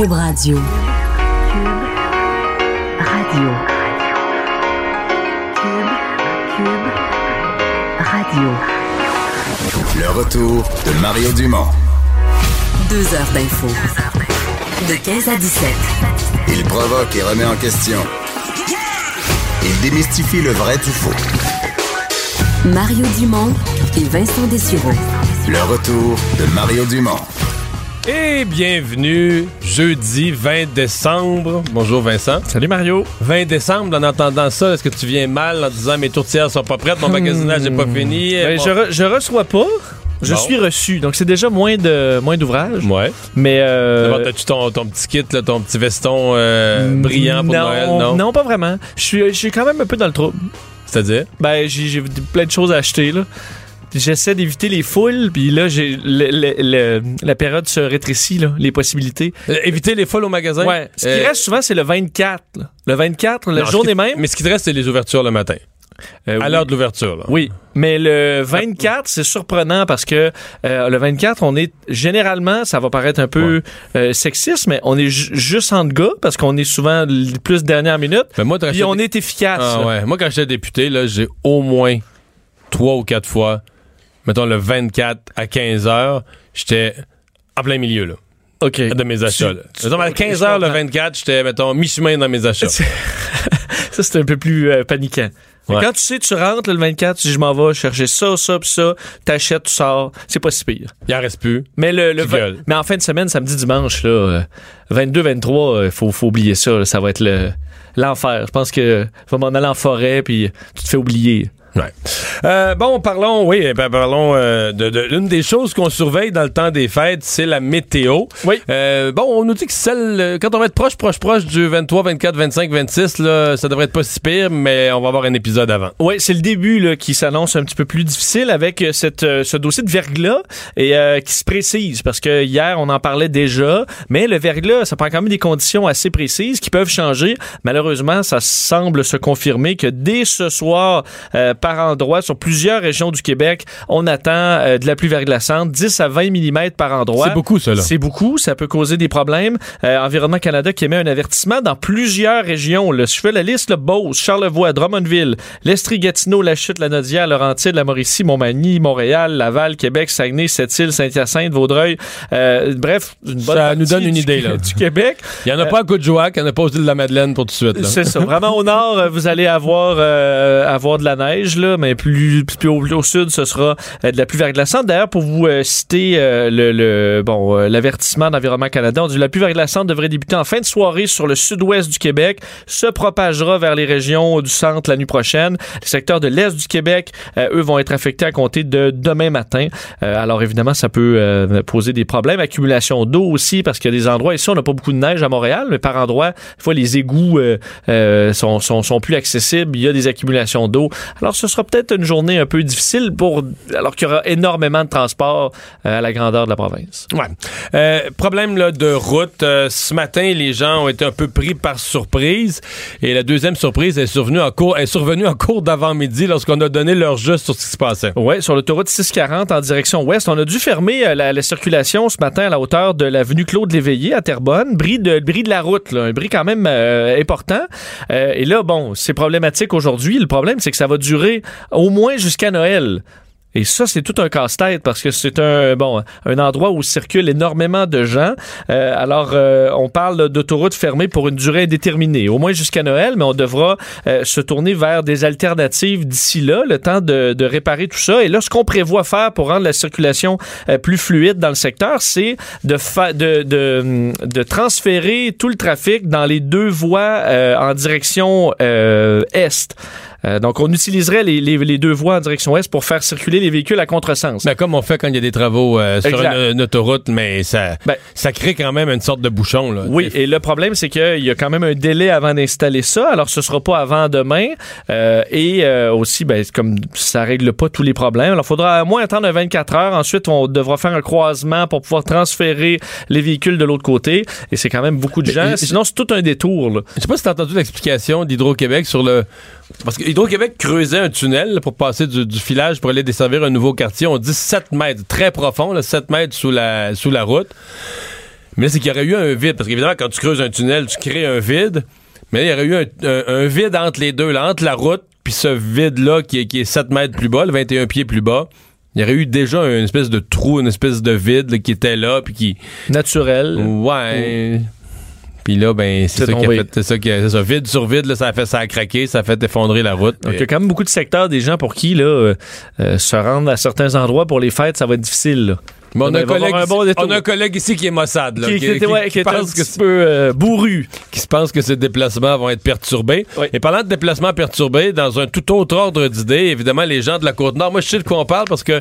Cube Radio. Cube Radio. Cube Radio. Le retour de Mario Dumont. Deux heures d'info. De 15 à 17. Il provoque et remet en question. Il démystifie le vrai du faux. Mario Dumont et Vincent Dessureau. Le retour de Mario Dumont. Et bienvenue jeudi 20 décembre. Bonjour Vincent. Salut Mario. 20 décembre, en entendant ça, est-ce que tu viens mal en disant mes tourtières sont pas prêtes, mon magasinage n'est pas fini? Ben, Bon. je, re- je reçois pas. Je Bon. suis reçu, donc c'est déjà moins de moins d'ouvrages. Ouais. Mais euh, D'abord, t'as-tu ton, ton petit kit, là, ton petit veston euh, brillant pour non, Noël? Non? non, pas vraiment. Je suis, je suis quand même un peu dans le trouble. C'est-à-dire? Ben, j'ai plein de choses à acheter là. J'essaie d'éviter les foules, puis là, j'ai le- le- le- la période se rétrécit là, les possibilités. Euh, éviter les folles au magasin? Ouais. Ce qui Euh, reste souvent, c'est le 24. là. Le 24, la non, journée même. Mais ce qui te reste, c'est les ouvertures le matin. Euh, À oui. l'heure de l'ouverture, là. Oui, mais le 24, c'est surprenant parce que euh, le 24, on est généralement, ça va paraître un peu euh, sexiste, mais on est ju- juste entre gars parce qu'on est souvent plus dernière minute. Mais moi, Puis on est efficace. Ah ouais. Moi, quand j'étais député, là, j'ai au moins trois ou quatre fois, mettons le 24 à 15 heures, j'étais en plein milieu, là, OK. de mes achats. là. Mettons, à ok, 15 je heures, le comprends. 24, j'étais, mettons, mi-chemin dans mes achats. Ça, c'est un peu plus euh, paniquant. Ouais. Quand tu sais, tu rentres là, le 24, tu dis je m'en vais chercher ça, ça, puis ça, t'achètes, tu sors, c'est pas si pire. Il en reste plus. Mais le, le mais en fin de semaine, samedi, dimanche, là, euh, 22, 23, il faut, faut oublier ça. là. ça va être le l'enfer. Je pense que va m'en aller en forêt, puis tu te fais oublier. Ouais. Euh, bon, parlons, oui, ben, parlons euh, de, de l'une des choses qu'on surveille dans le temps des fêtes, c'est la météo. Oui. Euh, bon, on nous dit que celle, euh, quand on va être proche, proche, proche du 23, 24, 25, 26, là, ça devrait être pas si pire, mais on va avoir un épisode avant. Oui, c'est le début là, qui s'annonce un petit peu plus difficile avec euh, cette, euh, ce dossier de verglas et euh, qui se précise parce que hier on en parlait déjà, mais le verglas ça prend quand même des conditions assez précises qui peuvent changer. Malheureusement, ça semble se confirmer que dès ce soir, euh, par endroit, sur plusieurs régions du Québec, on attend euh, de la pluie verglaçante, 10 à 20 mm par endroit. C'est beaucoup, ça, là. C'est beaucoup, ça peut causer des problèmes. Euh, Environnement Canada qui émet un avertissement dans plusieurs régions. Là. Si je fais la liste, le Beauce, Charlevoix, Drummondville, l'Estrie, Gatineau, La Chute, La Nodière, Laurentide, La Mauricie, Montmagny, Montréal, Laval, Québec, Saguenay, Sept-Îles, Saint-Hyacinthe, Vaudreuil. Euh, bref, une bonne Ça nous donne une du- idée, là. du Québec. Il y en a pas à Coudjouac, il y en a pas aux îles de la Madeleine pour tout de suite. C'est ça. Vraiment au nord, euh, vous allez avoir euh, avoir de la neige là, mais plus plus au, sud, ce sera euh, de la pluie verglaçante. D'ailleurs, pour vous euh, citer euh, le, le- bon l'avertissement d'Environnement Canada, on dit la pluie verglaçante devrait débuter en fin de soirée sur le sud-ouest du Québec, se propagera vers les régions du centre la nuit prochaine. Les secteurs de l'est du Québec, eux, vont être affectés à compter de demain matin. Alors évidemment, ça peut poser des problèmes. Accumulation d'eau aussi, parce qu'il y a des endroits ici, on n'a pas beaucoup de neige à Montréal, mais par endroits, des fois, les égouts sont, sont, sont plus accessibles. Il y a des accumulations d'eau. Alors, ce sera peut-être une journée un peu difficile pour, alors qu'il y aura énormément de transport euh, à la grandeur de la province. Ouais. Euh, problème là, de route. Euh, ce matin, les gens ont été un peu pris par surprise. Et la deuxième surprise est survenue en cours, est survenue en cours d'avant-midi lorsqu'on a donné leur juste sur ce qui se passait. Ouais, sur l'autoroute 640 en direction ouest, on a dû fermer la, la circulation ce matin à la hauteur de l'avenue Claude Léveillé à Terrebonne. Bris de, bris de la route, là, un bris quand même euh, important. Et là, bon, c'est problématique aujourd'hui. Le problème, c'est que ça va durer au moins jusqu'à Noël. Et ça, c'est tout un casse-tête parce que c'est un bon un endroit où circulent énormément de gens. Euh, alors, euh, on parle d'autoroute fermée pour une durée indéterminée, au moins jusqu'à Noël, mais on devra euh, se tourner vers des alternatives d'ici là, le temps de, réparer tout ça. Et là, ce qu'on prévoit faire pour rendre la circulation plus fluide dans le secteur, c'est de, de, de, transférer tout le trafic dans les deux voies en direction est. Euh, donc, on utiliserait les, les, les deux voies en direction ouest pour faire circuler les véhicules à contresens. Mais comme on fait quand il y a des travaux euh, sur une, une autoroute, mais ça, Ben, ça crée quand même une sorte de bouchon. Là, Oui, et le problème, c'est qu'il y a quand même un délai avant d'installer ça. Alors, ce sera pas avant demain. Euh, et euh, aussi, ben, comme ça règle pas tous les problèmes, alors il faudra au moins attendre 24 heures. Ensuite, on devra faire un croisement pour pouvoir transférer les véhicules de l'autre côté. Et c'est quand même beaucoup de gens. Mais- Sinon, c'est tout un détour. Là. Je sais pas si t'as entendu l'explication d'Hydro-Québec sur le... Parce que Hydro-Québec creusait un tunnel pour passer du, du filage pour aller desservir un nouveau quartier. On dit 7 mètres, très profond, là, 7 mètres sous la, sous la route. Mais c'est qu'il y aurait eu un vide. Parce qu'évidemment, quand tu creuses un tunnel, tu crées un vide. Mais là, il y aurait eu un, un- un vide entre les deux, là, entre la route puis ce vide-là qui est, qui est 7 mètres plus bas, le 21 pieds plus bas. Il y aurait eu déjà une espèce de trou, une espèce de vide là, qui était là, puis qui... Naturel. Ouais... Puis là, ben, c'est ça qui a fait... C'est ça qui a... C'est ça, vide sur vide, là, ça a fait ça a craqué, ça a fait effondrer la route. Donc, il y a quand même beaucoup de secteurs, des gens pour qui là, euh, euh, se rendre à certains endroits pour les fêtes, ça va être difficile. là. Mais on, a un collègue un bon ici, on a un collègue ici qui est Mossad, là, Qui, qui ouais, qui était un que peu euh, bourru. qui se pense que ces déplacements vont être perturbés. Oui. Et parlant de déplacements perturbés, dans un tout autre ordre d'idées, évidemment, les gens de la Côte-Nord, moi, je sais de quoi on parle parce que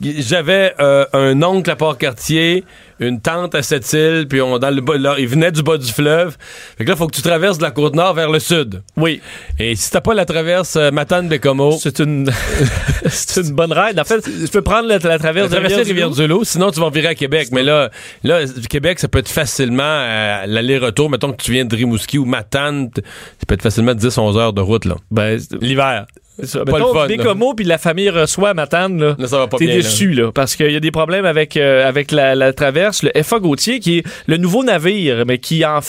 j'avais euh, un oncle à Port-Cartier, une tante à Sept-Îles, puis on, dans le bas, là, il venait du bas du fleuve. Fait que là, il faut que tu traverses de la Côte-Nord vers le sud. Oui, Et si t'as pas la traverse euh, Matane-Bécomo, c'est une, c'est une bonne ride. En fait, tu peux prendre la, la traverse de traverser Rivière-du-Loup. Sinon tu vas virer à Québec. Mais là, là, Québec, ça peut être facilement euh, l'aller-retour. Mettons que tu viens de Rimouski ou Matane, ça peut être facilement 10-11 heures de route, là. Ben, L'hiver. ça. Pas Mettons, le fun, Bécomo, puis la famille reçoit à Matane, là. Là, ça va pas T'es déçu, là, parce qu'il y a des problèmes avec, euh, avec la, la traverse. Le FA Gauthier, qui est le nouveau navire, mais qui en,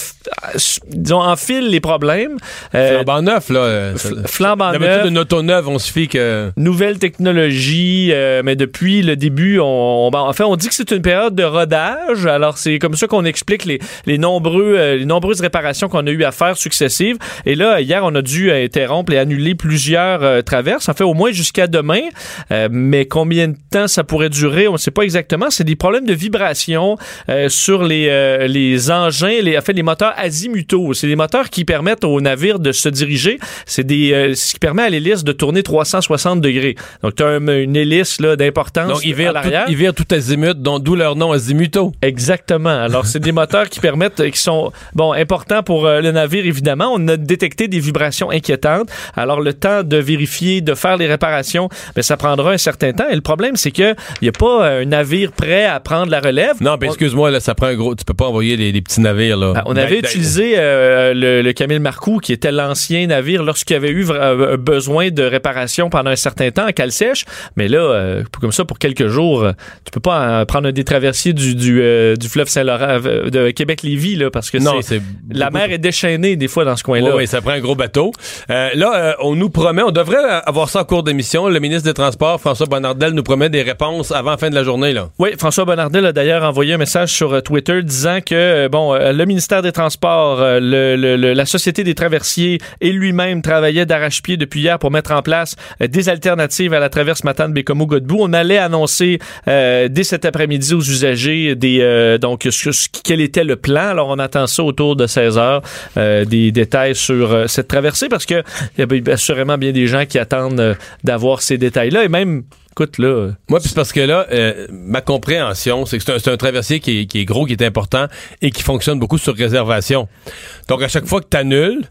disons, enfile les problèmes. Euh, Flambant neuf, là. euh, flambant neuf. une auto neuve, on suffit que. Nouvelle technologie, euh, mais depuis le début, on, on- ben, en fait, on dit que c'est une période de rodage. Alors, c'est comme ça qu'on explique les, les nombreux, euh, les nombreuses réparations qu'on a eu à faire successives. Et là, hier, on a dû interrompre et annuler plusieurs traverses. En fait, au moins jusqu'à demain. Mais combien de temps ça pourrait durer, on ne sait pas exactement. C'est des problèmes de vibration euh, sur les, euh, les engins, les, en fait, les moteurs azimutaux. C'est des moteurs qui permettent au navire de se diriger. C'est des, euh, ce qui permet à l'hélice de tourner 360 degrés. Donc, tu as une hélice là, d'importance Donc, ils à virent, tout, ils virent tout azimut, dont d'où leur nom azimuto. Exactement. Alors, c'est des moteurs qui permettent, euh, qui sont, bon, importants pour euh, le navire, évidemment. On a détecté des vibrations inquiétantes. Alors, le temps de vérifier, de faire les réparations, ben, ça prendra un certain temps. Et le problème, c'est que il n'y a pas un navire prêt à prendre la relève. Non, ben On- excuse-moi, là, ça prend un gros. Tu peux pas envoyer les, les petits navires, là. Ben, on avait Ben, ben, utilisé euh, le, le Camille Marcoux, qui était l'ancien navire, lorsqu'il y avait eu vra- euh, besoin de réparation pendant un certain temps à cale sèche. Mais là, euh, comme ça, pour quelques jours, euh, tu peux pas euh, prendre un des traversiers du, du, euh, du fleuve Saint-Laurent euh, de Québec-Lévis, là, parce que Non, c'est c'est. la mer est déchaînée des fois dans ce coin-là. oui, ça prend un gros bateau. Euh, là, euh, on nous promet, on devrait euh, avoir ça en cours d'émission. Le ministre des Transports, François Bonnardel, nous promet des réponses avant la fin de la journée, là. Oui, François Bonnardel a d'ailleurs envoyé un message sur euh, Twitter disant que euh, bon, euh, le ministère des Transports, la Société des traversiers et lui-même travaillaient d'arrache-pied depuis hier pour mettre en place des alternatives à la traverse Matane Bécomo Godbout. On allait annoncer dès cet après-midi aux usagers des donc ce- ce- quel était le plan. Alors on attend ça autour de 16 heures des détails sur cette traversée parce que il y a assurément bien des gens qui attendent d'avoir ces détails-là et même écoute là Moi, puis c'est parce que là, euh, ma compréhension, c'est que c'est un, un traversier qui est, qui est gros, qui est important et qui fonctionne beaucoup sur réservation. Donc, à chaque fois que tu annules,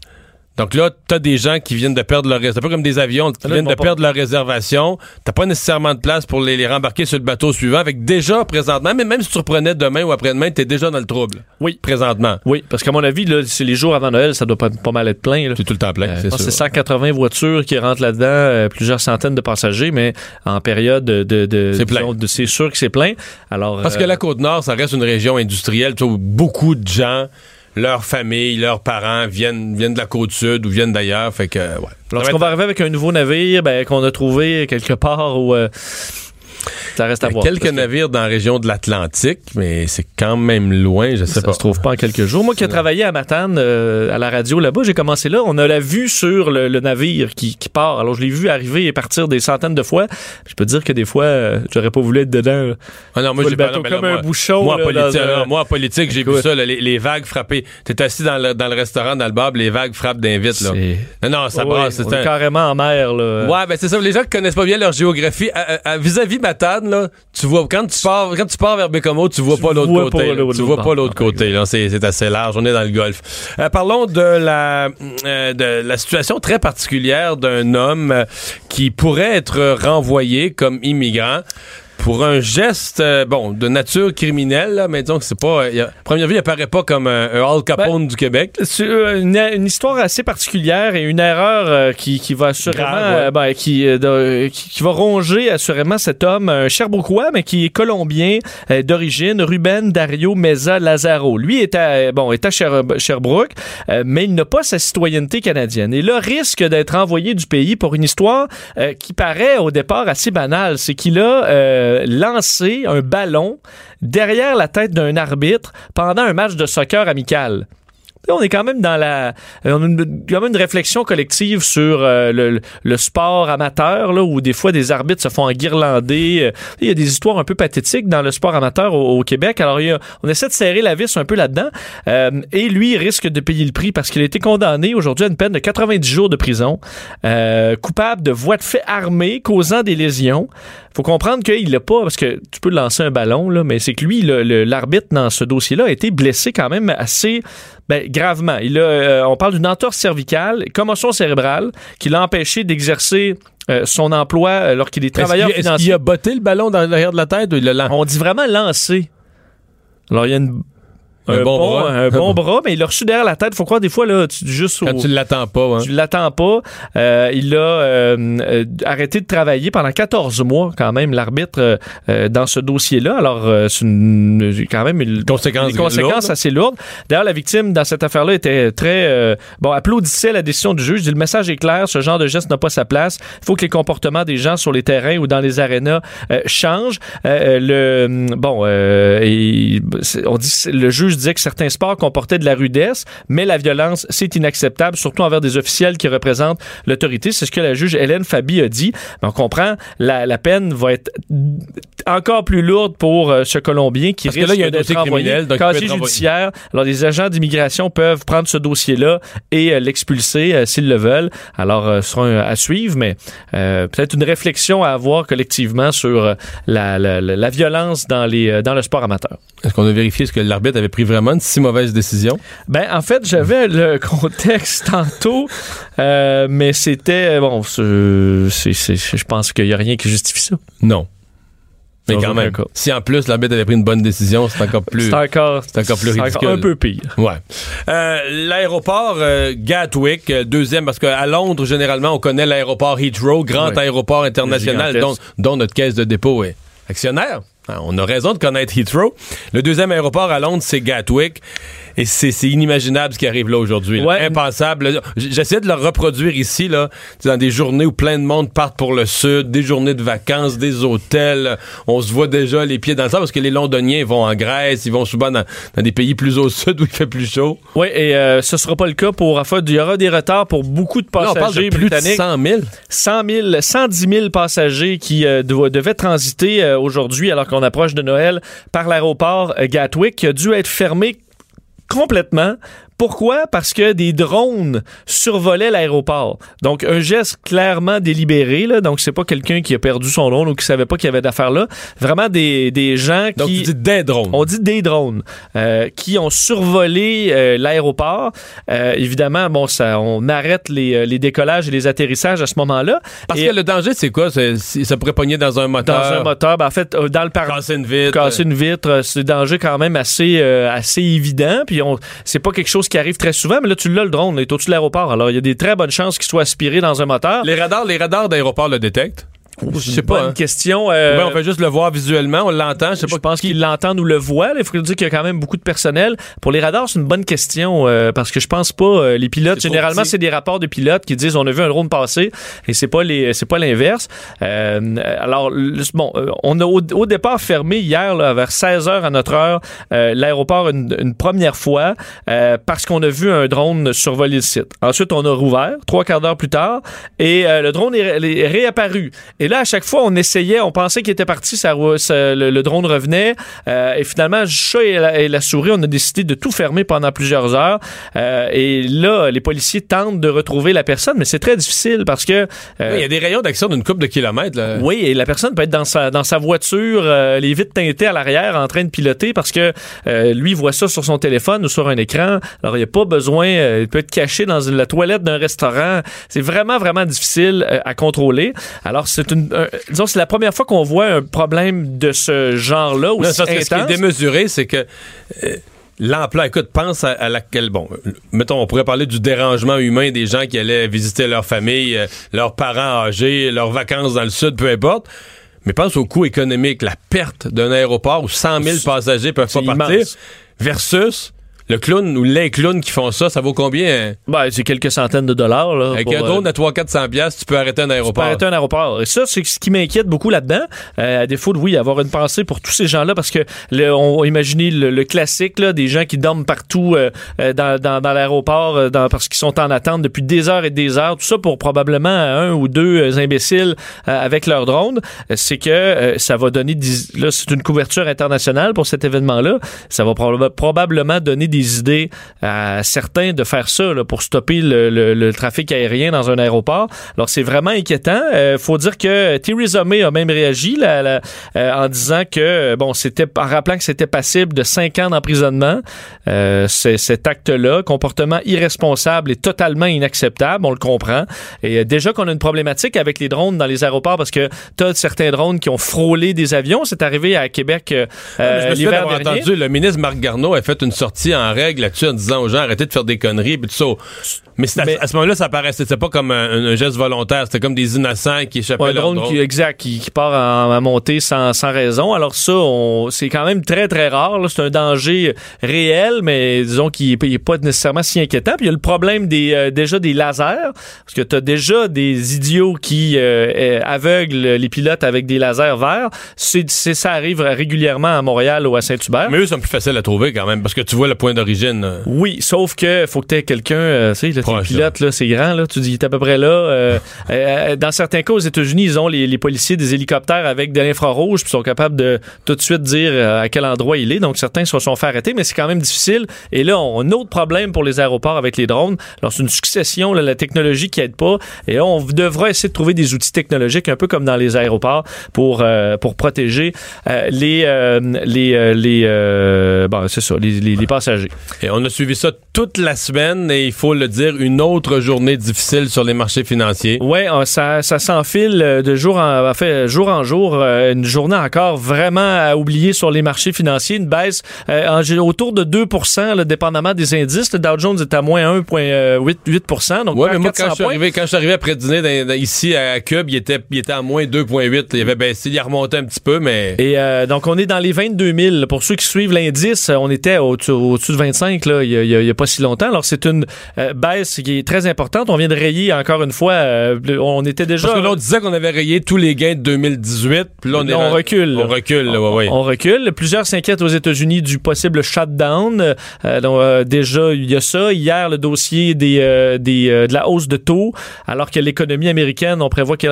donc là, t'as des gens qui viennent de perdre leur réservation, un peu comme des avions, qui viennent de pas- perdre leur réservation. T'as pas nécessairement de place pour les, les rembarquer sur le bateau suivant. Avec déjà, présentement, mais même si tu reprenais demain ou après-demain, t'es déjà dans le trouble. Oui. Présentement. Oui, parce qu'à mon avis, là, c'est les jours avant Noël, ça doit pas, pas mal être plein. là. C'est tout le temps plein, Euh, c'est pense que sûr. c'est 180 voitures qui rentrent là-dedans, euh, plusieurs centaines de passagers, mais en période de... de, de- C'est plein. c'est sûr que c'est plein. Alors, Parce euh, que la Côte-Nord, ça reste une région industrielle tu sais, où beaucoup de gens, leurs familles, leurs parents viennent, viennent de la Côte-Sud ou viennent d'ailleurs. Fait que, ouais. Lorsqu'on va arriver avec un nouveau navire ben, qu'on a trouvé quelque part où... euh, ça reste à Il y a voir. quelques que navires dans la région de l'Atlantique, mais c'est quand même loin, je sais Ça pas. se trouve pas en quelques jours. Moi qui ai travaillé à Matane, euh, à la radio là-bas, j'ai commencé là. On a la vue sur le, le navire qui, qui part. Alors je l'ai vu arriver et partir des centaines de fois. Je peux te dire que des fois, euh, j'aurais pas voulu être dedans. Ah non, moi, j'ai pas- là, comme un moi- bouchon, Moi, en politique, un- moi, en politique, j'ai vu ça, les, les vagues frapper. T'es assis dans le, dans le restaurant, dans le bar, les vagues frappent d'invite, là. Non, non, ça Ouais, brasse. C'est est un... carrément en mer. Là. Ouais, ben c'est ça. Les gens qui connaissent pas bien leur géographie, à- à- à- vis-à-vis Matane, là, tu vois, quand tu pars, quand tu pars vers Bécomo, tu vois Tu pas l'autre vois côté. pas là. l'autre tu vois pas l'autre Ah, ben, côté. C'est assez large. On est dans le golfe. Euh, parlons de la, euh, de la situation très particulière d'un homme euh, qui pourrait être renvoyé comme immigrant pour un geste, euh, bon, de nature criminelle, là, mais disons que c'est pas. a- à première vue, il apparaît pas comme un, un Al Capone du Québec. C'est euh, une, une histoire assez particulière et une erreur euh, qui, qui va assurément Grave, ouais. euh, ben, qui, euh, de- qui, qui va ronger assurément cet homme, un Cherbouquois, mais qui est colombien euh, d'origine, Ruben Dario Meza Lazaro. Lui est à, euh, bon, est à Sher- Sherbrooke, euh, mais il n'a pas sa citoyenneté canadienne. Et là, risque d'être envoyé du pays pour une histoire euh, qui paraît au départ assez banale. C'est qu'il a lancé un ballon derrière la tête d'un arbitre pendant un match de soccer amical. On est quand même dans la, euh, on a une, quand même une réflexion collective sur euh, le, le sport amateur, là, où des fois des arbitres se font enguirlander. Euh, Il y a des histoires un peu pathétiques dans le sport amateur au, au Québec. Alors, il a- on essaie de serrer la vis un peu là-dedans. Euh, et lui, il risque de payer le prix parce qu'il a été condamné aujourd'hui à une peine de 90 jours de prison, euh, coupable de voies de fait armées causant des lésions. Faut comprendre qu'il l'a pas, parce que tu peux lancer un ballon, là, mais c'est que lui, l'arbitre dans ce dossier-là a été blessé quand même assez ben, gravement. Il a, euh, on parle d'une entorse cervicale, commotion cérébrale, qui l'a empêché d'exercer euh, son emploi euh, alors qu'il est travailleur qu'il- est-ce financier. qu'il a botté le ballon dans l'arrière de la tête ou il l'a lancé? On dit vraiment lancer. Alors, il y a une- Un bon bras. un bon bras, mais il l'a reçu derrière la tête. Faut croire des fois, là, tu, juste au- Quand tu l'attends pas, hein. tu l'attends pas. Euh, il a euh, euh, arrêté de travailler pendant 14 mois quand même, l'arbitre, euh, euh, dans ce dossier-là. Alors, euh, c'est une- quand même une, Conséquences des conséquences lourdes. assez lourdes. D'ailleurs, la victime dans cette affaire-là était très... euh, bon, applaudissait la décision du juge. Dit, le message est clair, ce genre de geste n'a pas sa place. Il faut que les comportements des gens sur les terrains ou dans les arénas euh, changent. Le, bon, euh, et on dit, le juge disait que certains sports comportaient de la rudesse, mais la violence, c'est inacceptable, surtout envers des officiels qui représentent l'autorité. C'est ce que la juge Hélène Fabi a dit. Mais on comprend, la, la peine va être encore plus lourde pour euh, ce Colombien qui Parce que risque là, il y a un d'être dossier criminel, donc casier judiciaire. Alors, les agents d'immigration peuvent prendre ce dossier-là et euh, l'expulser euh, s'ils le veulent. Alors, ce sera à suivre, mais peut-être une réflexion à avoir collectivement sur la, la- violence dans, les, dans le sport amateur. Est-ce qu'on a vérifié ce que l'arbitre avait pris vraiment une si mauvaise décision? Ben, en fait, j'avais le contexte tantôt, euh, mais c'était bon. c'est- c'est- je pense qu'il n'y a rien qui justifie ça. Non. Mais quand même, cas. si en plus l'arbitre avait pris une bonne décision, c'est encore plus... C'est encore, c'est encore plus ridicule. un peu pire. Ouais. Euh, l'aéroport euh, Gatwick, euh, deuxième, parce qu'à Londres, généralement, on connaît l'aéroport Heathrow, grand Ouais. aéroport international dont notre caisse de dépôt est actionnaire. Hein, On a raison de connaître Heathrow. Le deuxième aéroport à Londres, c'est Gatwick. Et c'est c'est inimaginable ce qui arrive là aujourd'hui. Ouais. Impensable. J'essaie de le reproduire ici, là, dans des journées où plein de monde partent pour le sud, des journées de vacances, des hôtels. On se voit déjà les pieds dans le sable parce que les Londoniens vont en Grèce, ils vont souvent dans, dans des pays plus au sud où il fait plus chaud. Oui, et euh, ce sera pas le cas pour. Enfin, il y aura des retards pour beaucoup de Là, on parle passagers de plus de britanniques. 100 000. 100 000, 110 000 passagers qui euh, dev- devaient transiter euh, aujourd'hui, alors qu'on approche de Noël, par l'aéroport euh, Gatwick, qui a dû être fermé complètement. Pourquoi? Parce que des drones survolaient l'aéroport. Donc, un geste clairement délibéré. Là. Donc, c'est pas quelqu'un qui a perdu son drone ou qui savait pas qu'il y avait d'affaires là. Vraiment des, des gens Donc, qui... tu dis des drones. On dit des drones euh, qui ont survolé euh, l'aéroport. Euh, évidemment, bon, ça, on arrête les, les décollages et les atterrissages à ce moment-là. Parce Et que le danger, c'est quoi? Ça pourrait pogner dans un moteur. dans un moteur, ben, en fait, dans le par Casser une vitre. casser une vitre, c'est un danger quand même assez assez évident. Puis on, c'est pas quelque chose qui arrive très souvent, mais là tu l'as le drone, il est au-dessus de l'aéroport. Alors il y a des très bonnes chances qu'il soit aspiré dans un moteur. Les radars, les radars d'aéroport le détectent. Je sais pas. Bonne hein. question. euh, Ben, on fait juste le voir visuellement, on l'entend. Je sais pas je pense qu'ils l'entendent ou le voient. là. Il faut dire qu'il y a quand même beaucoup de personnel. Pour les radars, c'est une bonne question euh, parce que je pense pas euh, les pilotes. Généralement, c'est des rapports de pilotes qui disent on a vu un drone passer et c'est pas les c'est pas l'inverse. Euh, alors le- bon, euh, on a au, au départ fermé hier là, vers 16 h à notre heure euh, l'aéroport une, une première fois euh, parce qu'on a vu un drone survoler le site. Ensuite, on a rouvert trois quarts d'heure plus tard et le drone est, ré- est réapparu. Et là, à chaque fois, on essayait, on pensait qu'il était parti, ça, ça- le, le drone revenait. euh, et finalement, le chat et la, et la souris, on a décidé de tout fermer pendant plusieurs heures. Euh, et là, les policiers tentent de retrouver la personne, mais c'est très difficile parce que euh, Oui, Il y a des rayons d'action d'une coupe de kilomètres. Là. oui, et la personne peut être dans sa, dans sa voiture, euh, les vitres teintées à l'arrière, en train de piloter parce que euh, lui voit ça sur son téléphone ou sur un écran. Alors, il n'y a pas besoin, euh, il peut être caché dans la toilette d'un restaurant. C'est vraiment, vraiment difficile à contrôler. Alors, c'est une, disons, c'est la première fois qu'on voit un problème de ce genre-là Non, aussi parce que ce qui est intense. démesuré, c'est que euh, l'emploi, écoute, pense à, à laquelle, bon, mettons, on pourrait parler du dérangement humain des gens qui allaient visiter leur famille, euh, leurs parents âgés, leurs vacances dans le sud, peu importe. Mais pense au coût économique, la perte d'un aéroport où 100 000 passagers peuvent pas partir, versus le clown ou les clowns qui font ça, ça vaut combien? hein? Ben, c'est quelques centaines de dollars. Là, Avec un euh, drone à 300-400 piastres, tu peux arrêter un Tu peux aéroport. arrêter un aéroport. Et ça, c'est ce qui m'inquiète beaucoup là-dedans. Euh, à défaut de, oui, avoir une pensée pour tous ces gens-là, parce que le, on imaginez le, le classique, là, des gens qui dorment partout euh, euh, dans, dans, dans l'aéroport euh, parce qu'ils sont en attente depuis des heures et des heures. Tout ça pour probablement un ou deux euh, imbéciles euh, avec leur drone. Euh, C'est que euh, ça va donner... Là, c'est une couverture internationale pour cet événement-là. Ça va proba- probablement donner des idées à certains de faire ça là, pour stopper le, le- le trafic aérien dans un aéroport. Alors, c'est vraiment inquiétant. Euh, faut dire que Theresa May a même réagi là, là, euh, en disant que, bon, c'était en rappelant que c'était passible de cinq ans d'emprisonnement. Euh, cet acte-là, comportement irresponsable et totalement inacceptable, on le comprend. Et euh, déjà qu'on a une problématique avec les drones dans les aéroports parce que tu as certains drones qui ont frôlé des avions. C'est arrivé à Québec euh, Ah, je me souviens l'hiver dernier. entendu le ministre Marc Garneau a fait une sortie en règle là-dessus en disant aux gens arrêtez de faire des conneries puis tout ça. Mais, à, à ce moment-là, ça paraissait c'était pas comme un, un geste volontaire, c'était comme des innocents qui échappaient Ouais, à un leur drone drone. qui, exact, qui, qui part en, en montée sans, sans raison. Alors ça, c'est quand même très, très rare. C'est un danger réel, mais disons qu'il n'est pas nécessairement si inquiétant. Puis il y a le problème des euh, déjà des lasers, parce que tu as déjà des idiots qui euh, euh, aveuglent les pilotes avec des lasers verts. C'est, ça arrive régulièrement à Montréal ou à Saint-Hubert. Mais eux sont plus faciles à trouver quand même parce que tu vois le point d'origine. euh. Oui, sauf que faut que tu aies quelqu'un, euh, tu sais, Proche, pilotes, là, c'est grand, là, tu dis, il est à peu près là. euh, euh, dans certains cas, aux États-Unis, ils ont les, les policiers des hélicoptères avec de l'infrarouge, puis sont capables de tout de suite dire euh, à quel endroit il est. Donc, certains se sont fait arrêter, mais c'est quand même difficile. Et là, on a un autre problème pour les aéroports avec les drones. Alors, c'est une succession, là, la technologie qui aide pas. Et là, on devra essayer de trouver des outils technologiques, un peu comme dans les aéroports, pour, euh, pour protéger euh, les, euh, les, euh, les, euh, bon, c'est ça, les, les- les passagers. Et on a suivi ça toute la semaine et il faut le dire, une autre journée difficile sur les marchés financiers? Ouais, euh, ça, ça s'enfile euh, de jour en, fait, jour en jour. euh, une journée encore vraiment à oublier sur les marchés financiers. Une baisse euh, autour de 2 là, dépendamment des indices. Le Dow Jones est à moins 1,8 8 donc Ouais, mais moi, 400 quand je, suis arrivé, quand je suis arrivé après dîner dans- dans- ici à Cube, il était, il était à moins 2,8. Il avait baissé, il a remonté un petit peu, mais. Et euh, donc, on est dans les 22 000. Pour ceux qui suivent l'indice, euh, on était au-dessus au-dessus de 25 là, il y a, pas si longtemps. Alors, c'est une euh, baisse qui est très importante. On vient de rayer encore une fois. euh, on était déjà... Parce que là, on disait qu'on avait rayé tous les gains de 2018, puis là, on, est on recule. On recule, là, ouais, ouais. On recule. Plusieurs s'inquiètent aux États-Unis du possible shutdown. Euh, donc, euh, déjà, il y a ça. Hier, le dossier des, des, de la hausse de taux, alors que l'économie américaine, on prévoit que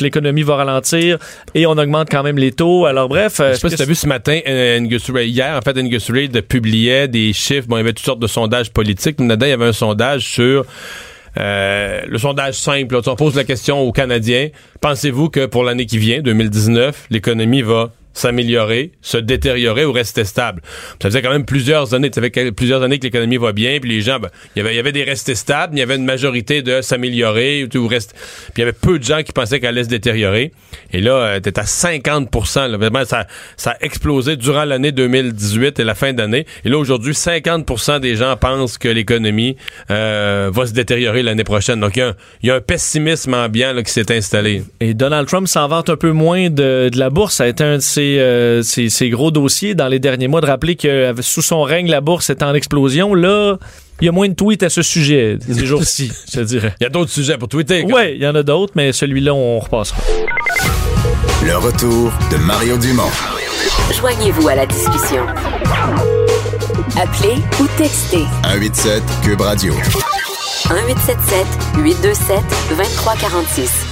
l'économie va ralentir et on augmente quand même les taux. Alors bref, Je sais pas si t'as vu ce matin, Angus Reid- hier, en fait, Angus Reid publiait des chiffres. Bon, il y avait toutes sortes de sondages politiques. Là-dedans, il y avait un sondage sur euh, le sondage simple. on pose la question aux Canadiens. Pensez-vous que pour l'année qui vient, 2019, l'économie va s'améliorer, se détériorer ou rester stable. Ça faisait quand même plusieurs années, ça fait plusieurs années que l'économie va bien, puis les gens, ben, il y avait, il y avait des restés stables, il y avait une majorité de s'améliorer, ou reste, puis il y avait peu de gens qui pensaient qu'elle allait se détériorer. Et là, euh, t'es à 50 là, Vraiment, ça, ça a explosé durant l'année 2018 et la fin d'année. Et là, aujourd'hui, 50% des gens pensent que l'économie euh, va se détériorer l'année prochaine. Donc, il y a un- il y, a un pessimisme ambiant là, qui s'est installé. Et Donald Trump s'en vante un peu moins de, de la bourse. Ça a été un de ses, euh, ses- ses gros dossiers dans les derniers mois de rappeler que euh, sous son règne, la bourse est en explosion. Là, il y a moins de tweets à ce sujet ces jours-ci, je dirais. Il y a d'autres sujets pour tweeter. Ouais, il y en a d'autres, mais celui-là, on repassera. Le retour de Mario Dumont. Joignez-vous à la discussion. Appelez ou textez 187 Cube Radio. 1877 827 2346.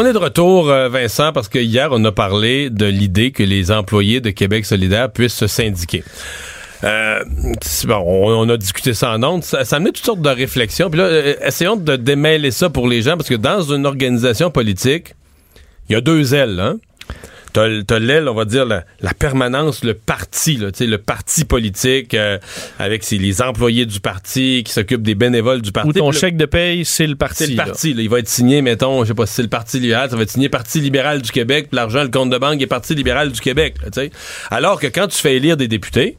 On est de retour, euh, Vincent, parce que hier, on a parlé de l'idée que les employés de Québec solidaire puissent se syndiquer. Euh, on, a discuté ça en ondes. Ça, ça a amené toutes sortes de réflexions. Puis là, euh, essayons de démêler ça pour les gens, parce que dans une organisation politique, il y a deux ailes. Hein? T'as l'aile, on va dire, la, la permanence, le parti, là, le parti politique, euh, avec ses- les employés du parti qui s'occupent des bénévoles du parti. Ou ton là, chèque de paye, c'est le parti. c'est le parti, là. Il va être signé, mettons, je sais pas si c'est le Parti libéral, ça va être signé Parti libéral du Québec, puis l'argent, le compte de banque est Parti libéral du Québec, là. Alors que quand tu fais élire des députés,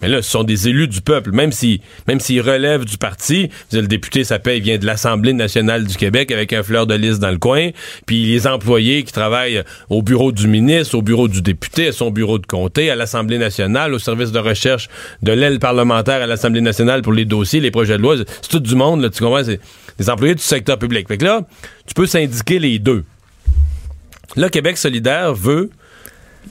mais là, ce sont des élus du peuple, même si, même s'ils relèvent du parti. Le député, ça paye, vient de l'Assemblée nationale du Québec avec un fleur de lys dans le coin. Puis les employés qui travaillent au bureau du ministre, au bureau du député, à son bureau de comté, à l'Assemblée nationale, au service de recherche de l'aile parlementaire à l'Assemblée nationale pour les dossiers, les projets de loi. C'est tout du monde, là, tu comprends? C'est des employés du secteur public. Fait que là, tu peux syndiquer les deux. Là, Québec solidaire veut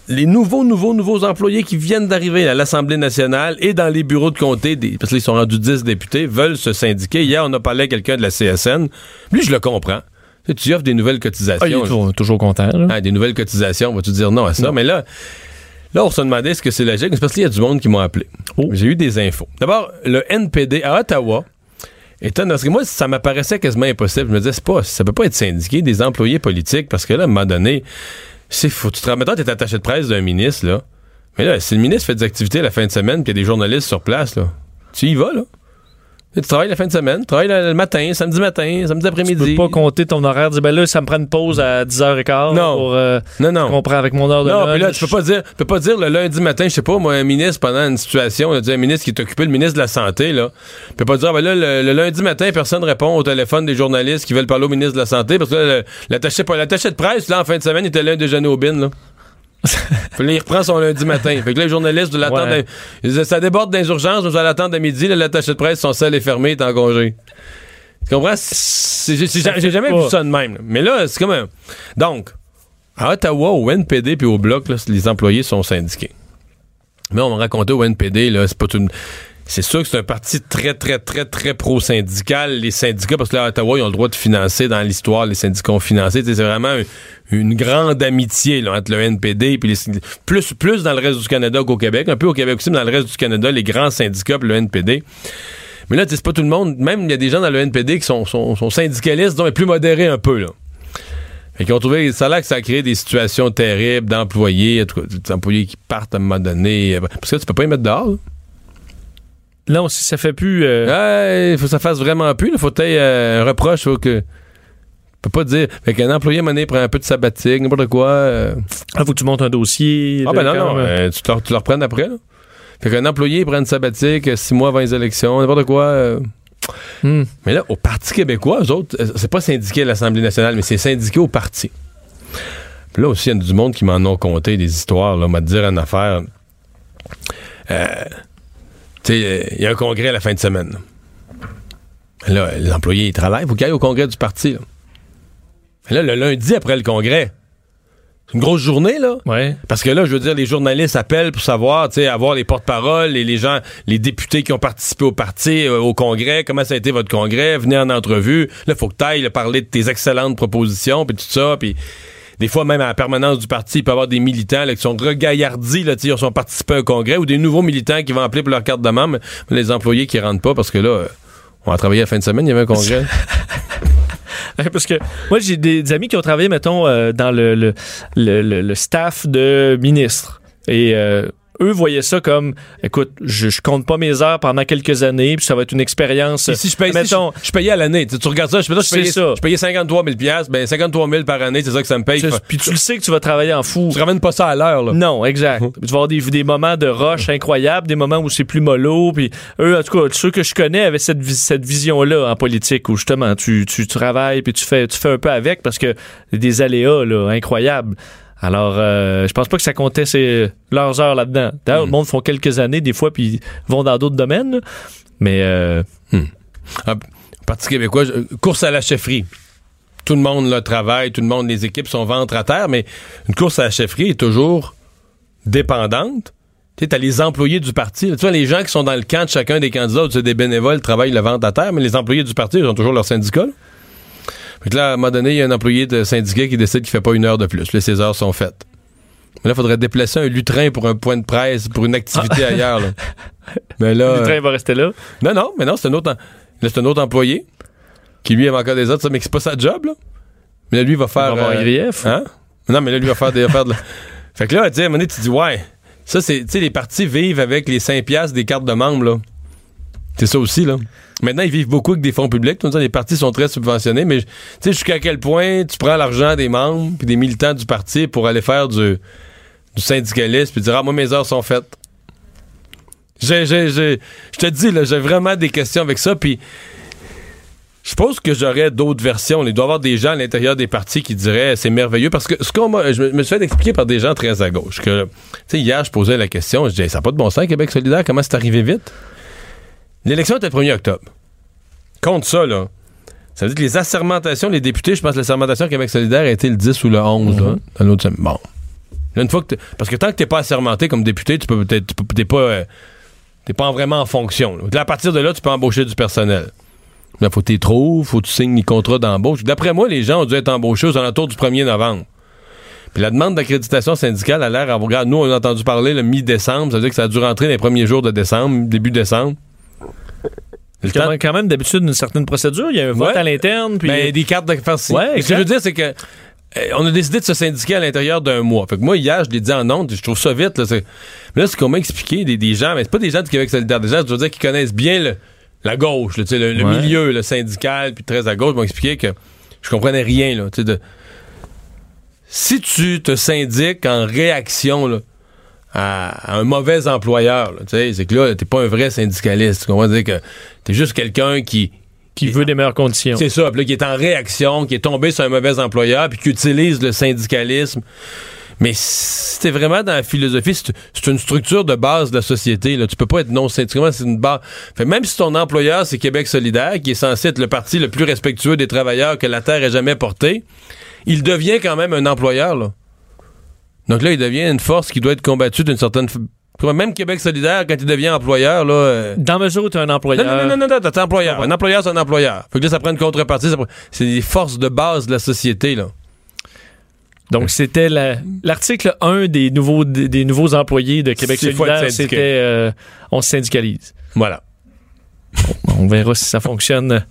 les nouveaux, nouveaux, nouveaux employés qui viennent d'arriver à l'Assemblée nationale et dans les bureaux de comté, des, parce qu'ils sont rendus 10 députés, veulent se syndiquer. Hier, on a parlé à quelqu'un de la CSN. Lui, je le comprends. Tu sais, Tu offres des nouvelles cotisations. Ah, il est toujours, toujours content. là. Ah, des nouvelles cotisations, vas-tu dire non à ça? Non. Mais là, là, on se demandait est-ce que c'est logique? C'est parce qu'il y a du monde qui m'ont appelé. Oh. J'ai eu des infos. D'abord, le NPD à Ottawa, étonne, parce que moi, ça m'apparaissait quasiment impossible. Je me disais, c'est pas, ça peut pas être syndiqué des employés politiques, parce que là, à un moment donné, c'est fou. Tu te remets, t'es attaché de presse d'un ministre, là. Mais là, si le ministre fait des activités la fin de semaine, puis il y a des journalistes sur place, là, tu y vas, là. Tu travailles la fin de semaine, tu travailles le matin, samedi matin, samedi Tu après-midi. peux pas compter ton horaire. Dire, ben là, ça me prend une pause à 10h15 Non. pour euh, Non, non. comprendre avec mon heure de Non, puis là, tu peux pas dire, tu peux pas dire le lundi matin, je sais pas, moi, un ministre pendant une situation, on a dit un ministre qui est occupé, le ministre de la Santé, là. Tu peux pas dire, ben là, le, le lundi matin, personne répond au téléphone des journalistes qui veulent parler au ministre de la Santé, parce que l'attaché, l'attaché de presse, là, en fin de semaine, il était là déjeuner au bin, là. Puis là, il reprend son lundi matin. Fait que là, les journalistes l'attendre. Ouais. Disaient, Ça déborde des urgences, vous allez attendre à midi. L'attaché de presse, son sel est fermé, il est en congé. Tu comprends? J'ai jamais pas. vu ça de même. là. Mais là, c'est comme un. Donc, à Ottawa, au NPD puis au Bloc, là, les employés sont syndiqués. Mais on m'a raconté au NPD, là, c'est pas tout. C'est sûr que c'est un parti très, très, très, très pro-syndical. Les syndicats, parce que là, à Ottawa, ils ont le droit de financer dans l'histoire, les syndicats ont financé. C'est vraiment un- une grande amitié là, entre le NPD et les plus, plus dans le reste du Canada qu'au Québec. Un peu au Québec aussi, mais dans le reste du Canada, les grands syndicats et le NPD. Mais là, c'est pas tout le monde. Même, il y a des gens dans le NPD qui sont, sont, sont syndicalistes, plus modérés un peu, là. Fait qu'ils ont trouvé, ça l'air que ça a créé des situations terribles d'employés, des employés qui partent à un moment donné. euh, Parce que tu peux pas les mettre dehors, là. Non, si ça fait plus. euh, Ouais, il faut que ça fasse vraiment plus. Il faut que tu un reproche. Faut que. Tu peux pas dire. Fait qu'un employé, à un prend un peu de sabbatique, n'importe quoi. euh. Ah, faut que tu montes un dossier. Ah, ben non, non. euh, tu, te le, tu le reprennes après, là. Fait qu'un employé prend une sabbatique euh, six mois avant les élections, n'importe quoi. euh. Hmm. Mais là, au Parti québécois, eux autres, euh, c'est pas syndiqué à l'Assemblée nationale, mais c'est syndiqué au parti. Puis là aussi, il y a du monde qui m'en ont conté des histoires, là, on m'a te dire une affaire. Euh, tu sais, euh, il y a un congrès à la fin de semaine. Là, l'employé, il travaille, il faut qu'il aille au congrès du parti. Là, là, le lundi après le congrès, c'est une grosse journée, là. Ouais. Parce que là, je veux dire, les journalistes appellent pour savoir, tu sais, avoir les porte-paroles et les gens, les députés qui ont participé au parti, euh, au congrès, comment ça a été votre congrès, venez en entrevue. Là, faut que tu ailles parler de tes excellentes propositions, puis tout ça, puis des fois, même à la permanence du parti, il peut y avoir des militants là, qui sont regaillardis, là, ils ont participé à un congrès, ou des nouveaux militants qui vont appeler pour leur carte de membre, les employés qui rentrent pas parce que là, euh, on va travailler la fin de semaine, il y avait un congrès. Parce que moi, j'ai des, amis qui ont travaillé, mettons, euh, dans le, le, le, le- le staff de ministres. Et euh, eux voyaient ça comme, écoute, je, je compte pas mes heures pendant quelques années, puis ça va être une expérience. Si, si je paye, si mettons, je, je payais à l'année. Tu, tu regardes ça, je, fais ça, je, payais, ça. je payais 53 000 piastres, ben 53 000 par année, c'est ça que ça me paye. tu- puis tu le sais que tu vas travailler en fou. Tu ramènes pas ça à l'heure, là. Non, exact. tu vas avoir des, des moments de rush incroyables, des moments où c'est plus mollo. Puis eux, en tout cas, ceux que je connais avaient cette, cette vision-là en politique où justement tu, tu travailles puis tu fais, tu fais un peu avec parce que des aléas là, incroyables. Alors, euh, je pense pas que ça comptait ces, leurs heures là-dedans. D'ailleurs, le monde font quelques années des fois puis vont dans d'autres domaines. Mais euh, Ah, Parti québécois, course à la chefferie. Tout le monde là, travaille, tout le monde, les équipes sont ventre à terre, mais une course à la chefferie est toujours dépendante. Tu sais, t'as les employés du parti. Tu vois, les gens qui sont dans le camp de chacun des candidats, c'est des bénévoles, travaillent le ventre à terre, mais les employés du parti, ils ont toujours leur syndicat. là. Fait que là, à un moment donné, il y a un employé de syndicat qui décide qu'il fait pas une heure de plus. Là, ses heures sont faites. Mais là, il faudrait déplacer un lutrin pour un point de presse, pour une activité ailleurs. là. Mais là. le train va rester là? Non, non, mais non, c'est un autre, en- c'est un autre employé qui lui a encore des autres, ça, mais c'est pas sa job, là. Mais là, lui, il va faire. va avoir un euh, grief? Hein? Non, mais là, lui, va faire des. faire de Fait que là, à un moment donné, tu dis, ouais, ça, c'est, tu sais, les partis vivent avec les 5 piastres des cartes de membres, là. C'est ça aussi, là. Maintenant, ils vivent beaucoup avec des fonds publics. Tout le les partis sont très subventionnés, mais tu sais, jusqu'à quel point tu prends l'argent des membres puis des militants du parti pour aller faire du, du syndicalisme puis dire, ah, moi, mes heures sont faites? Je te dis, là, j'ai vraiment des questions avec ça, puis je pense que j'aurais d'autres versions. Il doit y avoir des gens à l'intérieur des partis qui diraient c'est merveilleux parce que ce qu'on m'a, je me me suis fait expliquer par des gens très à gauche que, tu sais, hier, je posais la question, je disais, ça n'a pas de bon sens, Québec solidaire, comment c'est arrivé vite? L'élection était le 1er octobre. Contre ça, là. Ça veut dire que les assermentations, les députés, je pense que l'assermentation Québec solidaire a été le 10 ou le 11, là, dans l'autre semaine. Bon. Là, une fois que parce que tant que t'es pas assermenté comme député, tu peux peut-être, t'es pas, euh, t'es pas vraiment en fonction. là. Là, à partir de là, tu peux embaucher du personnel. Là, faut que tu trouves, faut que tu signes les contrats d'embauche. D'après moi, les gens ont dû être embauchés aux alentours du 1er novembre. Puis la demande d'accréditation syndicale a l'air à regarde, nous, on a entendu parler le mi-décembre, ça veut dire que ça a dû rentrer les premiers jours de décembre, début décembre. Quand temps- même, quand même, d'habitude, une certaine procédure. Il y a un vote Ouais. à l'interne. Puis ben, des cartes de. Ouais, Ce que je veux dire, c'est que euh, on a décidé de se syndiquer à l'intérieur d'un mois. Fait que moi, hier, je l'ai dit en ondes, je trouve ça vite. Là, c'est- mais là, c'est qu'on m'a expliqué des, des gens, mais c'est pas des gens du Québec solidaire, des gens, je veux dire, qui connaissent bien le- la gauche, là, le, le Ouais. milieu, le syndical, puis très à gauche, m'ont expliqué que je comprenais rien. Là, de... Si tu te syndiques en réaction là, à, à un mauvais employeur, là, tu sais, c'est que là, t'es pas un vrai syndicaliste. Tu comprends? Dire que t'es juste quelqu'un qui qui veut des meilleures conditions. c'est ça, puis là, qui est en réaction, qui est tombé sur un mauvais employeur, puis qui utilise le syndicalisme. Mais c'était vraiment dans la philosophie, c'est c'est une structure de base de la société. Là. Tu peux pas être non syndical, c'est une base. Fait, même si ton employeur, c'est Québec solidaire, qui est censé être le parti le plus respectueux des travailleurs que la Terre ait jamais porté, il devient quand même un employeur. Là. Donc là, il devient une force qui doit être combattue d'une certaine... Même Québec solidaire, quand il devient employeur, là... euh, Dans mesure où tu es un employeur. non, non, non, non, non, t'es employeur. Un employeur, c'est un employeur. Fait que là, ça prend une contrepartie. prend- C'est des forces de base de la société, là. Donc, c'était la- l'article 1 des nouveaux, des, des nouveaux employés de Québec faut solidaire. C'était euh, on se syndicalise. Voilà. On verra si ça fonctionne,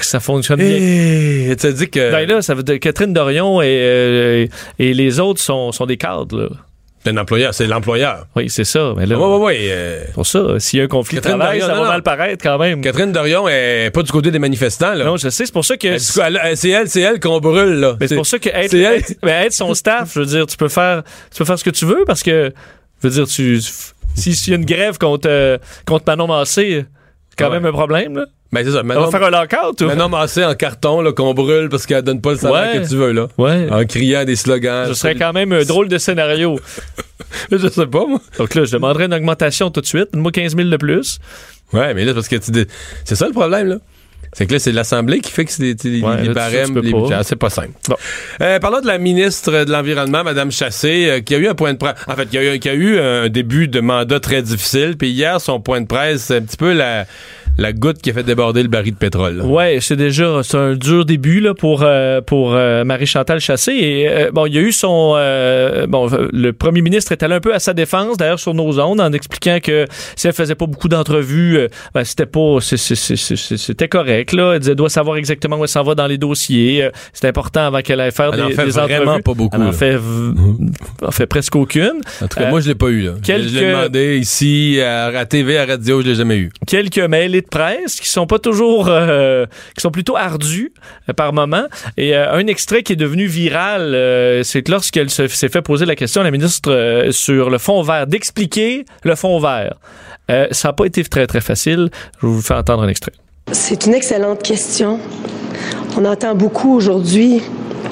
si ça fonctionne bien. Et tu as dit que. Ben là, ça veut dire Catherine Dorion et, euh, et les autres sont, sont des cadres. Là. C'est un employeur, c'est l'employeur. Oui, c'est ça. Mais là, Oui, oui, oui. pour ça, s'il y a un conflit Catherine de travail, Dorion, ça non, va non. mal paraître quand même. Catherine Dorion est pas du côté des manifestants, là. Non, je sais, c'est pour ça que. C'est elle, c'est elle qu'on brûle, là. Mais c'est pour ça que être, elle- être- être son staff, je veux dire, tu peux faire, tu peux faire ce que tu veux parce que, je veux dire, tu, si- s'il y a une grève contre, euh, contre Manon Massé, quand Ouais. même un problème, là. Ben, c'est ça. On va faire un lockout, ou? maintenant Massé en carton, là, qu'on brûle parce qu'elle donne pas le salaire Ouais. que tu veux, là. Ouais. En criant des slogans. Ce serait quand même un drôle de scénario. Je sais pas, moi. Donc là, je demanderais une augmentation tout de suite. Donne-moi 15 000 de plus. Ouais, mais là, c'est parce que tu dis- c'est ça le problème, là. C'est que là, c'est l'Assemblée qui fixe les, les, Ouais, les là, tu- barèmes, peux les pas. budgets. Ah, c'est pas simple. Bon. Euh, parlons de la ministre de l'Environnement, Mme Chassé, euh, qui a eu un point de presse. En fait, qui a, eu, qui a eu un début de mandat très difficile. Puis hier, son point de presse, c'est un petit peu la, la goutte qui a fait déborder le baril de pétrole. là. Ouais, c'est déjà c'est un dur début là pour euh, pour euh, Marie-Chantal Chassé et euh, bon, il y a eu son bon le premier ministre est allé un peu à sa défense d'ailleurs sur nos ondes en expliquant que si elle faisait pas beaucoup d'entrevues, ben, c'était pas c'était correct là, elle disait doit savoir exactement où elle s'en va dans les dossiers, c'est important avant qu'elle aille faire Elle en des, fait des vraiment entrevues. pas beaucoup, Elle en fait en presque aucune. En tout cas, moi, je l'ai pas eu. Là. quelques- Je l'ai demandé ici, à, à TV, à radio, je l'ai jamais eu. quelques mailés de presse qui sont pas toujours euh, qui sont plutôt ardus euh, par moment. Et euh, un extrait qui est devenu viral c'est que lorsqu'elle se- s'est fait poser la question à la ministre sur le fond vert d'expliquer le fond vert. Ça n'a pas été très très facile. Je vous faire entendre un extrait. C'est une excellente question. On entend beaucoup aujourd'hui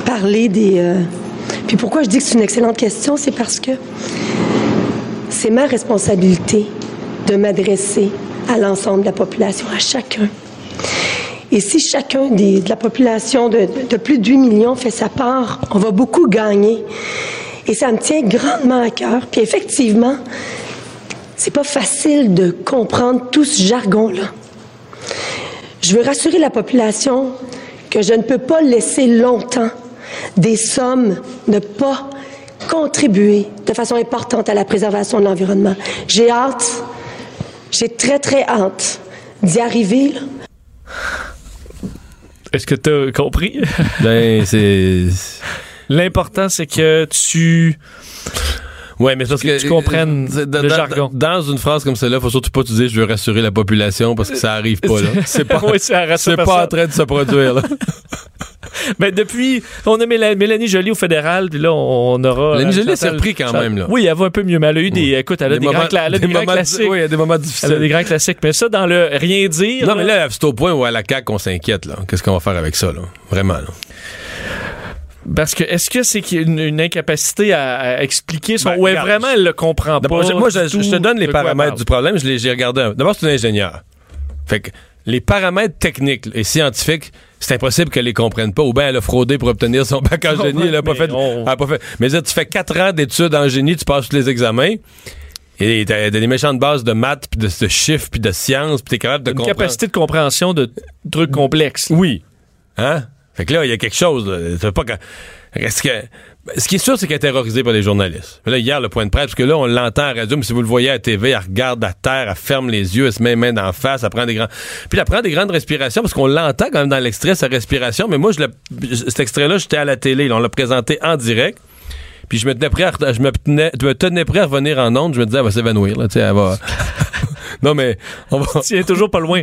parler des... Puis pourquoi je dis que c'est une excellente question, c'est parce que c'est ma responsabilité de m'adresser à l'ensemble de la population, à chacun. Et si chacun de la population de, de- de plus de 8 millions fait sa part, on va beaucoup gagner. Et ça me tient grandement à cœur. Puis effectivement, c'est pas facile de comprendre tout ce jargon-là. Je veux rassurer la population que je ne peux pas laisser longtemps des sommes ne pas contribuer de façon importante à la préservation de l'environnement. J'ai hâte, j'ai très très hâte d'y arriver. là. est-ce que tu as compris? Ben, c'est. l'important c'est que tu Ouais, mais c'est parce Que que. tu comprennes euh, le jargon. Dans une phrase comme celle-là, faut surtout pas te dire je veux rassurer la population parce que ça arrive pas, là. C'est pas. Oui, c'est pas en train de se produire, là. Ben, depuis, on a Méla- Mélanie Joly au fédéral, puis là, on aura. Mélanie euh, Joly s'est Chantal- repris quand même, là. Oui, elle va un peu mieux, mais elle a eu des. Écoute, elle a des, grands, cla- elle a des grands moments- classiques. Oui, il y a des moments Elle a des difficiles. grands classiques. Mais ça, dans le rien dire. Non, mais là, c'est au point où à la CAQ, on s'inquiète, là. Qu'est-ce qu'on va faire avec ça, là? Vraiment, là. Parce que, est-ce que c'est qu'il y a une, une incapacité à, à expliquer son. Ben, ouais, regarde, vraiment, elle le comprend pas. Moi, je, te donne les paramètres du problème. Je regardé. un- D'abord, c'est un ingénieur. Fait que les paramètres techniques et scientifiques, c'est impossible qu'elle les comprenne pas. Ou bien elle a fraudé pour obtenir son bac en génie. Elle a pas fait. on- elle a pas fait. Mais là, tu fais quatre ans d'études en génie, tu passes tous les examens. Et t'as t'as des méchantes bases de maths, puis de, de chiffres, puis de sciences, puis t'es capable de Une comprendre. capacité de compréhension de trucs complexes. Oui. Hein? Fait que là, il y a quelque chose. là. Pas Est-ce que. Ce qui est sûr, c'est qu'elle est terrorisée par les journalistes. Là, hier, le point de presse, parce que là, on l'entend à radio, mais si vous le voyez à la TV, elle regarde à terre, elle ferme les yeux, elle se met les mains d'en face, elle prend des grands. Puis elle prend des grandes respirations, parce qu'on l'entend quand même dans l'extrait, sa respiration. Mais moi, je cet extrait-là, j'étais à la télé. là, on l'a présenté en direct. Puis je me tenais prêt à, je me tenais, me tenais prêt à revenir en onde. Je me disais, elle va s'évanouir, là, tu sais, elle va. Non, mais on va. Tu es toujours pas loin.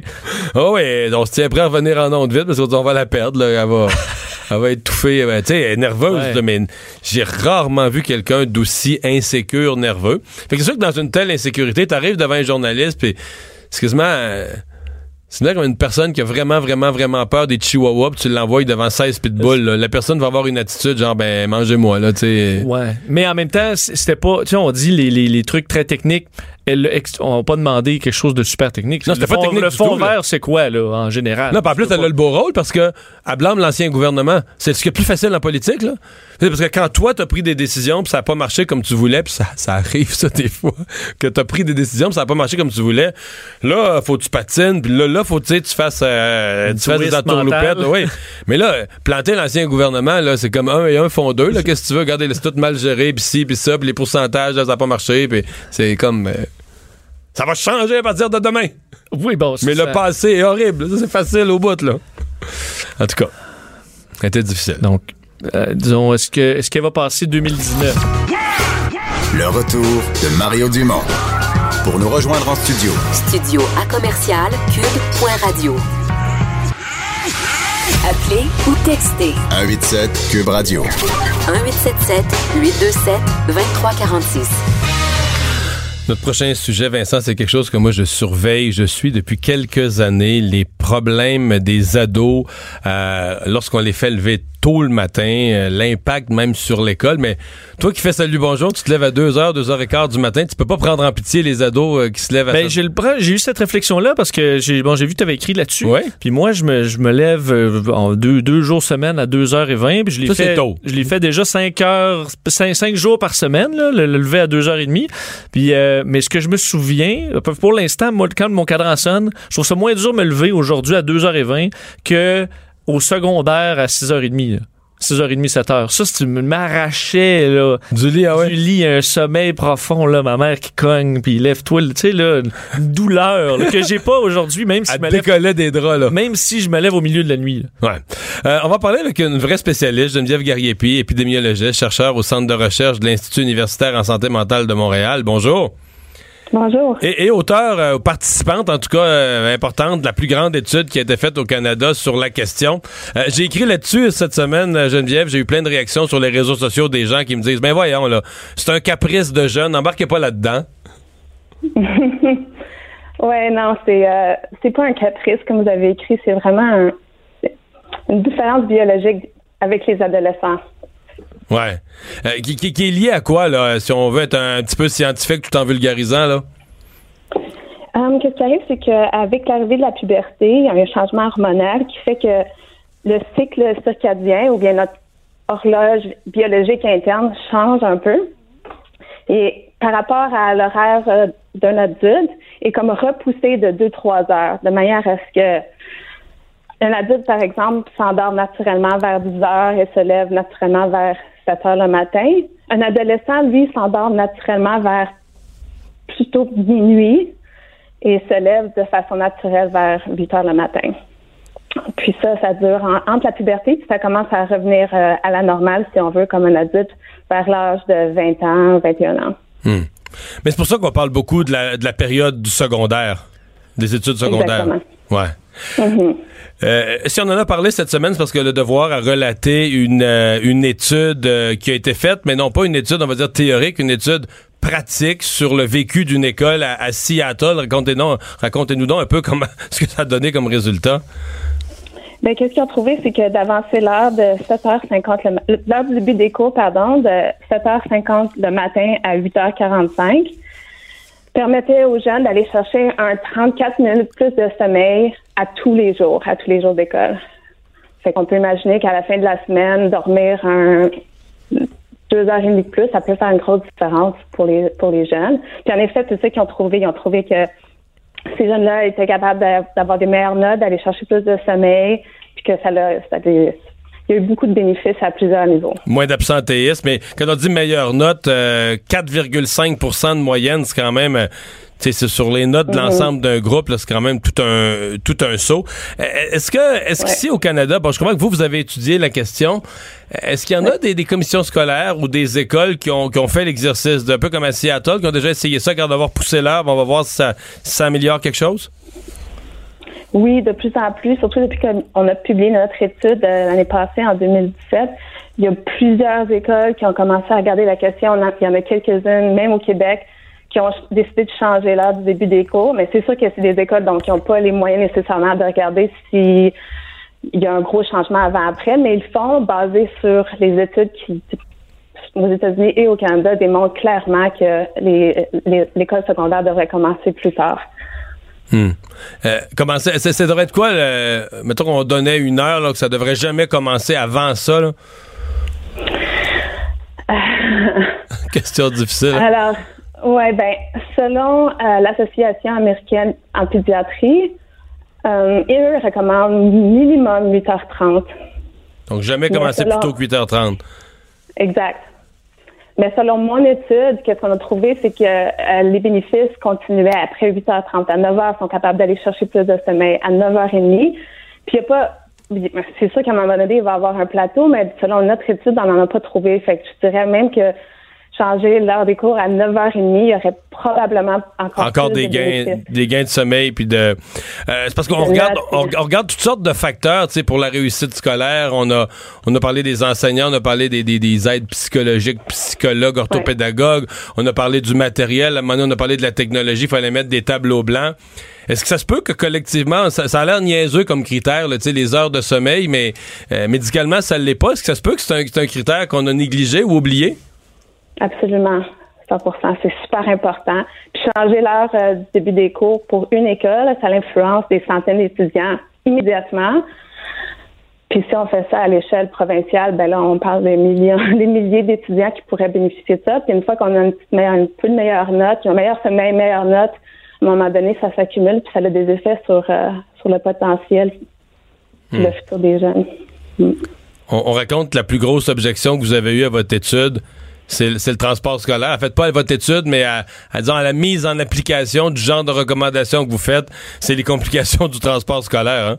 Ah oui, on se tient prêt à revenir en onde vite parce qu'on va la perdre. Là. Elle, va, elle va étouffer. Ben, tu sais, elle est nerveuse, Ouais. là, mais j'ai rarement vu quelqu'un d'aussi insécure, nerveux. Fait que c'est sûr que dans une telle insécurité, t'arrives devant un journaliste, puis excuse-moi, euh, c'est comme une personne qui a vraiment, vraiment, vraiment peur des chihuahuas, puis tu l'envoies devant 16 pitbulls. là. La personne va avoir une attitude genre, ben, mangez-moi, là, tu sais. Ouais. Mais en même temps, c'était pas. Tu sais, on dit les, les, les trucs très techniques. Elle, ex- on n'a pas demandé quelque chose de super technique. Non, le c'était pas fond, technique le du fond tout, vert, c'est quoi, là, en général? Non, en plus, elle a le beau rôle parce que elle blâme l'ancien gouvernement. C'est ce qui est plus facile en politique, là. Parce que quand toi, t'as pris des décisions, puis ça n'a pas marché comme tu voulais, puis ça, ça arrive, ça, des fois, que t'as pris des décisions, puis ça n'a pas marché comme tu voulais. Là, faut que tu patines, puis là, là, faut tu sais, tu fasses, euh, tu fasses des entourloupettes. Oui. Mais là, planter l'ancien gouvernement, là, c'est comme un et un font deux, là. Qu'est-ce que tu veux? Regardez, c'est tout mal géré, puis ci, puis ça, puis les pourcentages, là, ça n'a pas marché, puis c'est comme. euh, ça va changer à partir de demain. Oui, bon, c'est Mais ça. le passé est horrible. Ça, c'est facile au bout, là. En tout cas, c'était difficile. Donc, euh, disons, est-ce que est-ce qu'elle va passer 2019? Le retour de Mario Dumont. Pour nous rejoindre en studio, Studio à commercial cube.radio. Appelez ou textez 187 Cube Radio. 1877 827 2346. Notre prochain sujet, Vincent, c'est quelque chose que moi je surveille. Je suis depuis quelques années les problèmes des ados euh, lorsqu'on les fait lever tôt le matin, euh, l'impact même sur l'école. Mais toi qui fais salut bonjour, tu te lèves à 2h, 2h15 du matin, tu peux pas prendre en pitié les ados euh, qui se lèvent à Ben, ça. j'ai j'ai eu cette réflexion-là parce que j'ai bon, j'ai vu que tu avais écrit là-dessus. Ouais. Puis moi, je me, je me lève euh, en deux, deux jours semaine à 2h20. Puis je l'ai Ça, c'est fait, tôt. je l'ai fait déjà 5 heures, 5, cinq jours par semaine, là, le, le lever à 2h30. Puis, mais ce que je me souviens, pour l'instant, moi, quand mon cadran sonne, je trouve ça moins dur de me lever aujourd'hui à 2h20 que au secondaire à 6h30. là. 6h30, 7h. Ça, si tu m'arrachais, là, Du lit, ah ouais. du lit, un sommeil profond, là, ma mère qui cogne, puis lève-toi, tu sais, là, une douleur là, que j'ai pas aujourd'hui, même si je me lève des draps, là. même si je me lève au milieu de la nuit. là. Ouais. Euh, on va parler avec une vraie spécialiste, Geneviève Gariepi, épidémiologiste, chercheur au Centre de recherche de l'Institut universitaire en santé mentale de Montréal. Bonjour. Bonjour. Et, et auteur, euh, participante en tout cas euh, importante de la plus grande étude qui a été faite au Canada sur la question. Euh, j'ai écrit là-dessus cette semaine, euh, Geneviève, j'ai eu plein de réactions sur les réseaux sociaux des gens qui me disent, ben voyons là, c'est un caprice de jeune, embarquez pas là-dedans. Ouais, non, c'est c'est pas un caprice comme vous avez écrit, c'est vraiment un- une différence biologique avec les adolescents. Ouais. Euh, qui, qui- est lié à quoi là, si on veut être un, petit peu scientifique tout en vulgarisant là? Euh, Qu'est-ce qui arrive, c'est qu'avec l'arrivée de la puberté, il y a un changement hormonal qui fait que le cycle circadien ou bien notre horloge biologique interne change un peu. Et par rapport à l'horaire euh, d'un adulte, est comme repoussé de 2-3 heures, de manière à ce que un adulte, par exemple, s'endort naturellement vers 10 heures et se lève naturellement vers 7 heures le matin. Un adolescent, lui, s'endort naturellement vers plutôt minuit et se lève de façon naturelle vers 8 heures le matin. Puis ça, ça dure en- entre la puberté, puis ça commence à revenir euh, à la normale, si on veut, comme un adulte, vers l'âge de 20 ans, 21 ans. Hmm. Mais c'est pour ça qu'on parle beaucoup de la, de la période du secondaire, des études secondaires. Exactement. Ouais. Mhm. Euh, si on en a parlé cette semaine, c'est parce que le Devoir a relaté une, euh, une étude euh, qui a été faite, mais non pas une étude, on va dire théorique, une étude pratique sur le vécu d'une école à, Seattle. Racontez-nous racontez donc un peu comment, ce que ça a donné comme résultat. Ben, qu'est-ce qu'ils ont trouvé, c'est que d'avancer l'heure de 7h50, le ma- l'heure du début des cours, pardon, de 7h50 le matin à 8h45, permettait aux jeunes d'aller chercher un 34 minutes plus de sommeil à tous les jours, à tous les jours d'école. Fait qu'on peut imaginer qu'à la fin de la semaine, dormir un deux heures et demie de plus, ça peut faire une grosse différence pour les pour les jeunes. Puis en effet, c'est ça qu'ils ont trouvé. Ils ont trouvé que ces jeunes-là étaient capables d'a- d'avoir des meilleures notes, d'aller chercher plus de sommeil, puis que ça, l'a- ça il y a eu beaucoup de bénéfices à plusieurs niveaux. Moins d'absentéisme, mais quand on dit meilleure note, euh, 4,5% de moyenne, c'est quand même... euh, tu sais, c'est sur les notes de Mhm. l'ensemble d'un groupe, c'est quand même tout un tout un saut. Euh, Est-ce que est-ce qu'ici au Canada, bon, je comprends que vous vous avez étudié la question. Est-ce qu'il y en a des, des commissions scolaires ou des écoles qui ont, qui ont fait l'exercice d'un peu comme à Seattle, qui ont déjà essayé ça, quand d'avoir poussé l'heure, on va voir si ça, si ça améliore quelque chose? Oui, de plus en plus, surtout depuis qu'on a publié notre étude euh, l'année passée, en 2017. Il y a plusieurs écoles qui ont commencé à regarder la question. Il y en a quelques-unes, même au Québec, qui ont décidé de changer l'heure du début des cours. Mais c'est sûr que c'est des écoles donc qui n'ont pas les moyens nécessairement de regarder si il y a un gros changement avant-après, mais ils le font basé sur les études qui, aux États-Unis et au Canada, démontrent clairement que l'école secondaire devrait commencer plus tard. Hmm. Euh, comment ça, ça, devrait être quoi? le- mettons qu'on donnait une heure, là, que ça devrait jamais commencer avant ça. Là? Question difficile. Alors, ouais, ben, selon euh, l'Association américaine en pédiatrie, euh, ils recommandent minimum 8h30. Donc, jamais commencer plus tôt que 8h30. Exact. Mais selon mon étude, qu'est-ce qu'on a trouvé, c'est que euh, les bénéfices continuaient après 8h30. À 9h, ils sont capables d'aller chercher plus de sommeil. À 9h30, puis il n'y a pas... C'est sûr qu'à un moment donné, il va y avoir un plateau, mais selon notre étude, on n'en a pas trouvé. Fait que je dirais même que changer l'heure des cours à 9h30, il y aurait probablement encore, Encore des de gains, bénéfices. des gains de sommeil, puis de. euh, c'est parce qu'on De regarde, on, regarde toutes sortes de facteurs, tu sais, pour la réussite scolaire. On a, on a parlé des enseignants, on a parlé des, des, des aides psychologiques, psychologues, orthopédagogues. On a parlé du matériel. À un moment donné, on a parlé de la technologie. Il fallait mettre des tableaux blancs. Est-ce que ça se peut que collectivement, ça, ça a l'air niaiseux comme critère, là, tu sais, les heures de sommeil, mais euh, médicalement, ça ne l'est pas? Est-ce que ça se peut que c'est un, c'est un critère qu'on a négligé ou oublié? Absolument. 100 C'est super important. Puis changer l'heure euh, du début des cours pour une école, ça l'influence des centaines d'étudiants immédiatement. Puis si on fait ça à l'échelle provinciale, ben là, on parle des millions, des milliers d'étudiants qui pourraient bénéficier de ça. Puis une fois qu'on a une, petite meilleure, une peu de meilleure note, un meilleur sommeil, une meilleure note, à un moment donné, ça s'accumule, puis ça a des effets sur, euh, sur le potentiel, le futur des jeunes. on, on raconte la plus grosse objection que vous avez eue à votre étude. C'est le transport scolaire. En fait, pas votre étude, mais à, la mise en application du genre de recommandations que vous faites. C'est les complications du transport scolaire. Hein?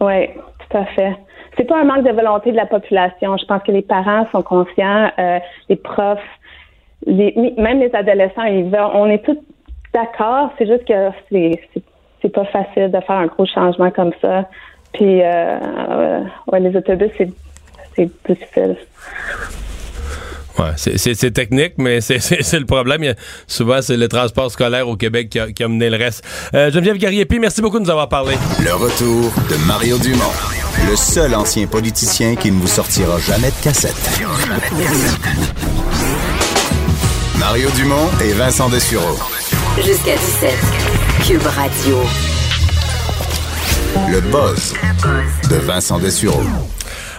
Oui, tout à fait. C'est pas un manque de volonté de la population. Je pense que les parents sont conscients, euh, les profs, même les adolescents, ils veulent, on est tous d'accord. C'est juste que c'est, pas facile de faire un gros changement comme ça. Puis, euh, les autobus, c'est, difficile. Ouais, c'est- c'est c'est technique, mais c'est- c'est c'est le problème. Il y a- souvent, c'est le transport scolaire au Québec qui a, qui a mené le reste. Euh, Geneviève Gariepi, merci beaucoup de nous avoir parlé. Le retour de Mario Dumont, le seul ancien politicien qui ne vous sortira jamais de cassette. Mario Dumont et Vincent Dessureau. Jusqu'à 17. Cube Radio. Le buzz de Vincent Dessureau.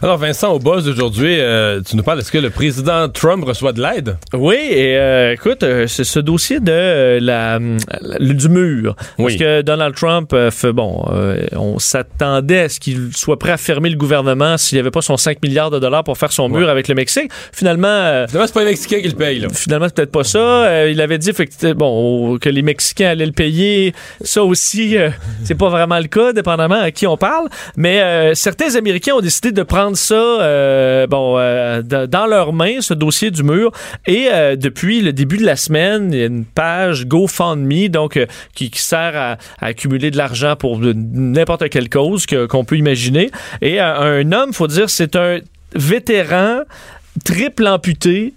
Alors, Vincent, au buzz d'aujourd'hui, euh, tu nous parles, est-ce que le président Trump reçoit de l'aide? Oui, et euh, écoute, euh, c'est ce dossier de euh, la, la- du mur. Parce Oui. que Donald Trump fait bon, on s'attendait à ce qu'il soit prêt à fermer le gouvernement s'il n'y avait pas son 5 milliards de dollars pour faire son mur avec le Mexique. Finalement, Finalement, c'est pas les Mexicains qui le payent, là. Finalement, c'est peut-être pas ça. Il avait dit bon, que les Mexicains allaient le payer. Ça aussi, c'est pas vraiment le cas, dépendamment à qui on parle. Mais certains Américains ont décidé de prendre ça euh, bon, euh, dans leurs mains, ce dossier du mur. Et euh, depuis le début de la semaine, il y a une page GoFundMe donc, qui, sert à, accumuler de l'argent pour n'importe quelle cause qu'on peut imaginer. Et un homme, faut dire, c'est un vétéran triple amputé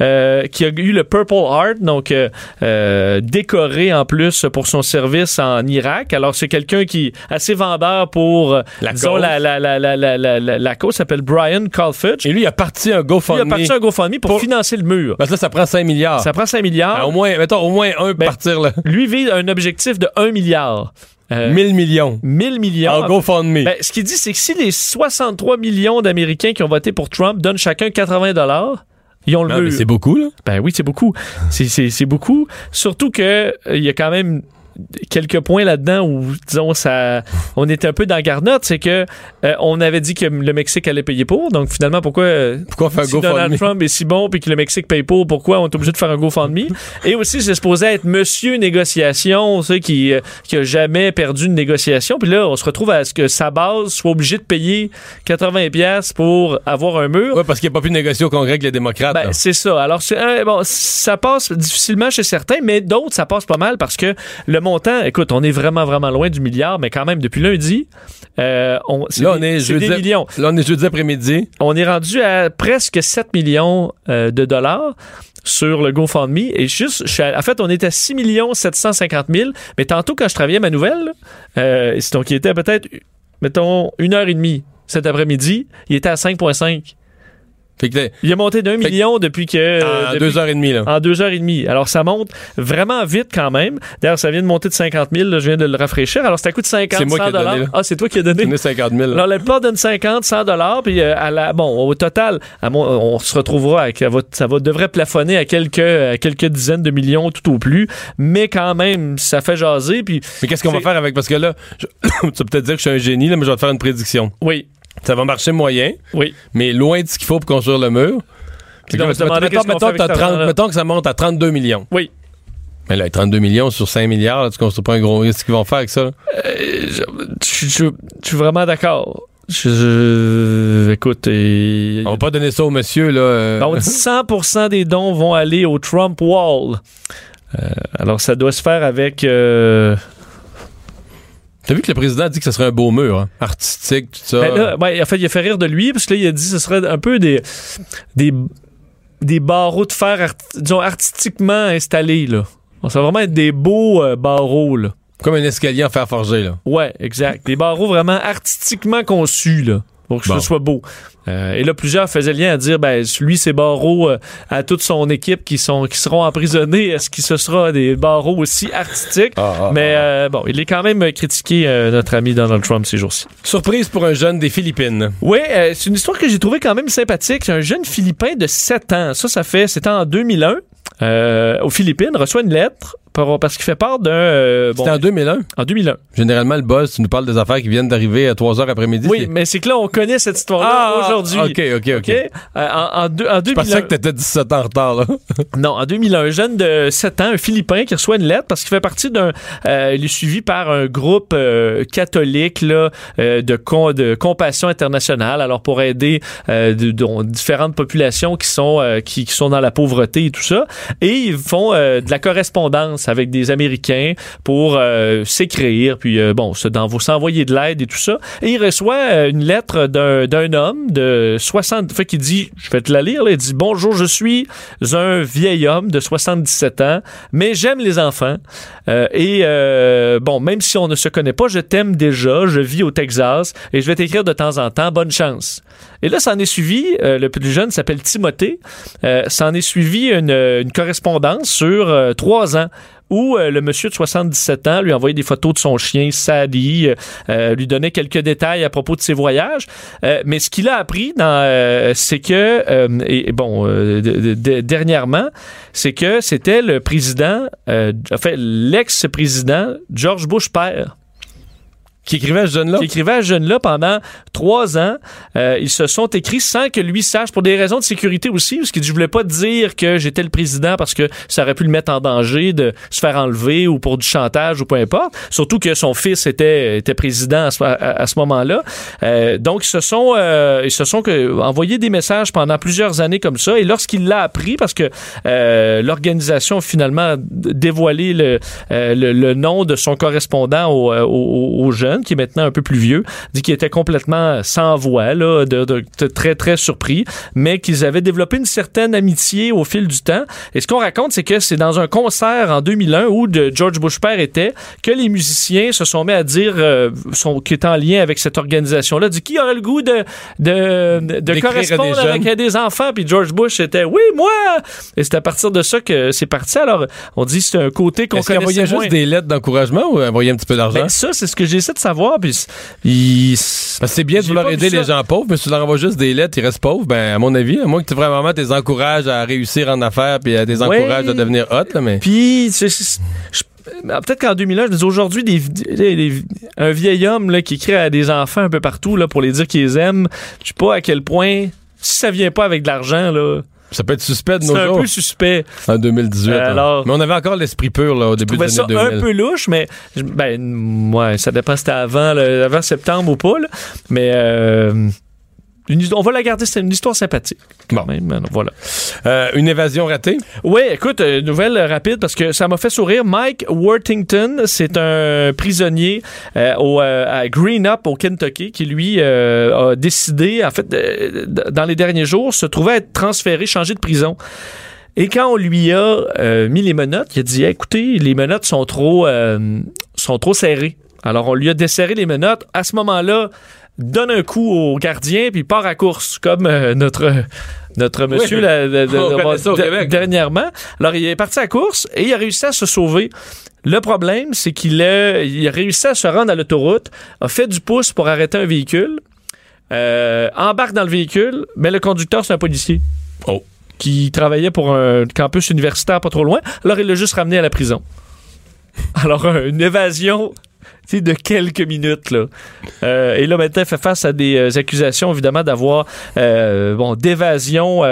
euh, qui a eu le Purple Heart, donc euh, euh, décoré en plus pour son service en Irak. Alors c'est quelqu'un qui assez vendeur pour euh, La disons, cause. la, la, la, la, la, la, la- la cause s'appelle Brian Colfitch. Et lui, il a parti un Il a GoFundMe. parti un GoFundMe pour, Pour- financer le mur. Parce que là, ça prend 5 milliards. Ça prend 5 milliards. Ah, au moins, mettons, au moins un Ben, partir, là. Lui vise un objectif de 1 milliard. Euh, 1000 millions. 1000 millions. En GoFundMe. Ben, ce qu'il dit, c'est que si les 63 millions d'Américains qui ont voté pour Trump donnent chacun 80 dollars, ils ont le c'est beaucoup, là. Ben oui, c'est beaucoup. C'est- C'est c'est beaucoup. Surtout que euh, il y a quand même quelques points là-dedans où, disons, ça, on était un peu dans garnotte. C'est que euh, on avait dit que le Mexique allait payer pour. Donc finalement, pourquoi euh, Pourquoi faire un si Donald GoFundMe? Trump est si bon puis que le Mexique paye pour, pourquoi on est obligé de faire un GoFundMe? Et aussi, c'est supposé être Monsieur Négociation, ceux qui, euh, qui a jamais perdu une négociation. Puis là, on se retrouve à ce que sa base soit obligée de payer 80 pièces pour avoir un mur. Ouais, parce qu'il n'y a pas pu négocier au Congrès avec les démocrates. Ben, c'est ça. Alors, euh, bon, ça passe difficilement chez certains, mais d'autres, ça passe pas mal parce que le montant, écoute, on est vraiment, vraiment loin du milliard, mais quand même, depuis lundi, euh, on, c'est Là, on est c'est jeudi, des millions. là, on est jeudi après-midi. On est rendu à presque 7 millions euh, de dollars sur le GoFundMe. Et juste, je suis à- en fait, on est à 6 750 000. Mais tantôt, quand je travaillais ma nouvelle, euh, donc il était peut-être, mettons, une heure et demie cet après-midi, il était à 5,5. Fait que, Il a monté d'un million depuis que... euh, en depuis- deux heures et demie, là. en deux heures et demie. Alors, ça monte vraiment vite quand même. D'ailleurs, ça vient de monter de 50 000. là, je viens de le rafraîchir. Alors, ça coûte 50, C'est moi 100 qui ai donné, dollars. là. Ah, c'est toi qui as donné? On est 50 000. là. Alors, la plupart donne 50, 100 dollars. Puis, euh, à la, bon, au total, à mon- on se retrouvera avec, ça va, ça va- devrait plafonner à quelques, à quelques dizaines de millions tout au plus. Mais quand même, ça fait jaser. Puis, Mais qu'est-ce qu'on va faire avec... Parce que là, je- tu vas peut-être dire que je suis un génie, là, mais je vais te faire une prédiction. oui, Ça va marcher moyen, oui. mais loin de ce qu'il faut pour construire le mur. Que donc, demandait mettons, que t'as avec cet 30 argent-là. mettons que ça monte à 32 millions. Oui. Mais là, 32 millions sur 5 milliards, là, tu construis pas un gros... Qu'est-ce qu'ils vont faire avec ça? Euh, je, je- je- je suis vraiment d'accord. Je, je- écoute, et- On va pas donner ça au monsieur, là. euh, on dit 100% des dons vont aller au Trump Wall. Euh, alors, ça doit se faire avec... euh, T'as vu que le président a dit que ce serait un beau mur, hein? artistique, tout ça. ben là, en fait, il a fait rire de lui, parce que là, il a dit que ce serait un peu des... des des barreaux de fer art- disons, artistiquement installés, là. Bon, ça va vraiment être des beaux euh, barreaux, là. Comme un escalier en fer forgé, là. Ouais, exact. Des barreaux vraiment artistiquement conçus, là. Pour que Bon. ce soit beau. Euh, et là, plusieurs faisaient lien à dire, ben, lui, ses barreaux, euh, à toute son équipe qui, sont, qui seront emprisonnés, est-ce que ce sera des barreaux aussi artistiques? Ah, Mais euh, bon, il est quand même critiqué, euh, notre ami Donald Trump, ces jours-ci. Surprise pour un jeune des Philippines. Oui, euh, c'est une histoire que j'ai trouvée quand même sympathique. C'est un jeune Philippin de 7 ans. Ça, ça fait, c'était en 2001. Euh, aux Philippines, reçoit une lettre parce qu'il fait part d'un... euh, bon, C'était en 2001. en 2001. Généralement, le boss, tu nous parles des affaires qui viennent d'arriver à 3 heures après-midi. Oui, mais c'est que là, on connaît cette histoire-là Ah, aujourd'hui. OK, OK, OK. OK? Euh, en, en, deux- en Je 2001, pensais que t'étais 17 ans en retard, là. non, en 2001, un jeune de 7 ans, un Philippin, qui reçoit une lettre parce qu'il fait partie d'un... euh, il est suivi par un groupe catholique là, de, con- de compassion internationale, alors pour aider de- de- différentes populations qui sont, qui, qui sont dans la pauvreté et tout ça. Et ils font de la correspondance avec des Américains pour euh, s'écrire, puis euh, bon, s'envoyer de l'aide et tout ça. Et il reçoit euh, une lettre d'un homme de 60... Fait qu'il dit, je vais te la lire, il dit « Bonjour, je suis un vieil homme de 77 ans, mais j'aime les enfants. Euh, et bon, même si on ne se connaît pas, je t'aime déjà, je vis au Texas et je vais t'écrire de temps en temps. Bonne chance. » Et là, ça en est suivi, le plus jeune s'appelle Timothée, ça en est suivi une, correspondance sur trois ans où euh, le monsieur de 77 ans lui envoyait des photos de son chien Sadie, euh, euh, lui donnait quelques détails à propos de ses voyages. Euh, mais ce qu'il a appris, euh, c'est que, euh, et, bon, de- de- de- dernièrement, c'est que c'était le président, en fait, l'ex-président George Bush père Qui écrivait à ce jeune-là? qui écrivait à ce jeune-là pendant trois ans. Euh, ils se sont écrits sans que lui sache, pour des raisons de sécurité aussi, parce qu'il dit, je voulais pas dire que j'étais le président parce que ça aurait pu le mettre en danger de se faire enlever ou pour du chantage ou peu importe. Surtout que son fils était, était président à ce, à- ce moment-là. Euh, donc, ils se sont, euh, ils se sont que, envoyé des messages pendant plusieurs années comme ça. Et lorsqu'il l'a appris, parce que euh, l'organisation a finalement dévoilé le, euh, le, le nom de son correspondant au, euh, au, au qui est maintenant un peu plus vieux, dit qu'il était complètement sans voix, là, de, de- de très, très surpris, mais qu'ils avaient développé une certaine amitié au fil du temps. Et ce qu'on raconte, c'est que c'est dans un concert en 2001 où de George Bush père était, que les musiciens se sont mis à dire, euh, sont, qui est en lien avec cette organisation-là, dit qui aurait le goût de, de, de D'écrire à correspondre des avec des enfants, puis George Bush était, oui, moi! Et c'est à partir de ça que c'est parti. Alors, on dit que c'est un côté qu'on connaissait envoyait moins. juste des lettres d'encouragement ou envoyait un petit peu d'argent? Ben, ça, c'est ce que j'essaie de savoir. Puis, il- Parce que c'est bien de vouloir aider les gens pauvres, mais si tu leur envoies juste des lettres, ils restent pauvres, ben, à mon avis, à moins que tu vraiment tes encourages à réussir en affaires puis à Ouais. encourages à devenir hot, là, mais. Puis, je- ben, peut-être qu'en 2001, je me dis aujourd'hui, des, des- des- un vieil homme là, qui écrit à des enfants un peu partout là, pour les dire qu'ils les aiment, je sais pas à quel point, si ça vient pas avec de l'argent, là, Ça peut être suspect de c'est nos un jours. peu suspect. En 2018. Euh, hein. Mais on avait encore l'esprit pur là, au début ça années 2000. un peu louche, mais ben, ouais, ça dépend si c'était avant, le- avant septembre ou pas. là. Mais euh, une on va la garder, c'est une histoire sympathique. Quand Bon. même, voilà. Euh, une évasion ratée? Oui, écoute, euh, nouvelle rapide parce que ça m'a fait sourire. Mike Worthington, c'est un prisonnier euh, au, euh, à Green Up au Kentucky qui, lui, euh, a décidé, en fait, euh, dans les derniers jours, se trouvait à être transféré, changé de prison. Et quand on lui a euh, mis les menottes, il a dit écoutez, les menottes sont trop, euh, sont trop serrées. Alors on lui a desserré les menottes. À ce moment-là, donne un coup au gardien puis part à course comme euh, notre notre monsieur Oui. la- la- dernièrement. Alors il est parti à course et il a réussi à se sauver. Le problème, c'est qu'il a, il a réussi à se rendre à l'autoroute, a fait du pouce pour arrêter un véhicule, euh, embarque dans le véhicule, mais le conducteur, c'est un policier Oh. qui travaillait pour un campus universitaire pas trop loin. Alors, il l'a juste ramené à la prison. Alors, une évasion sais, de quelques minutes. Là. Euh, et là, maintenant, il fait face à des euh, accusations, évidemment, d'avoir euh, bon, d'évasion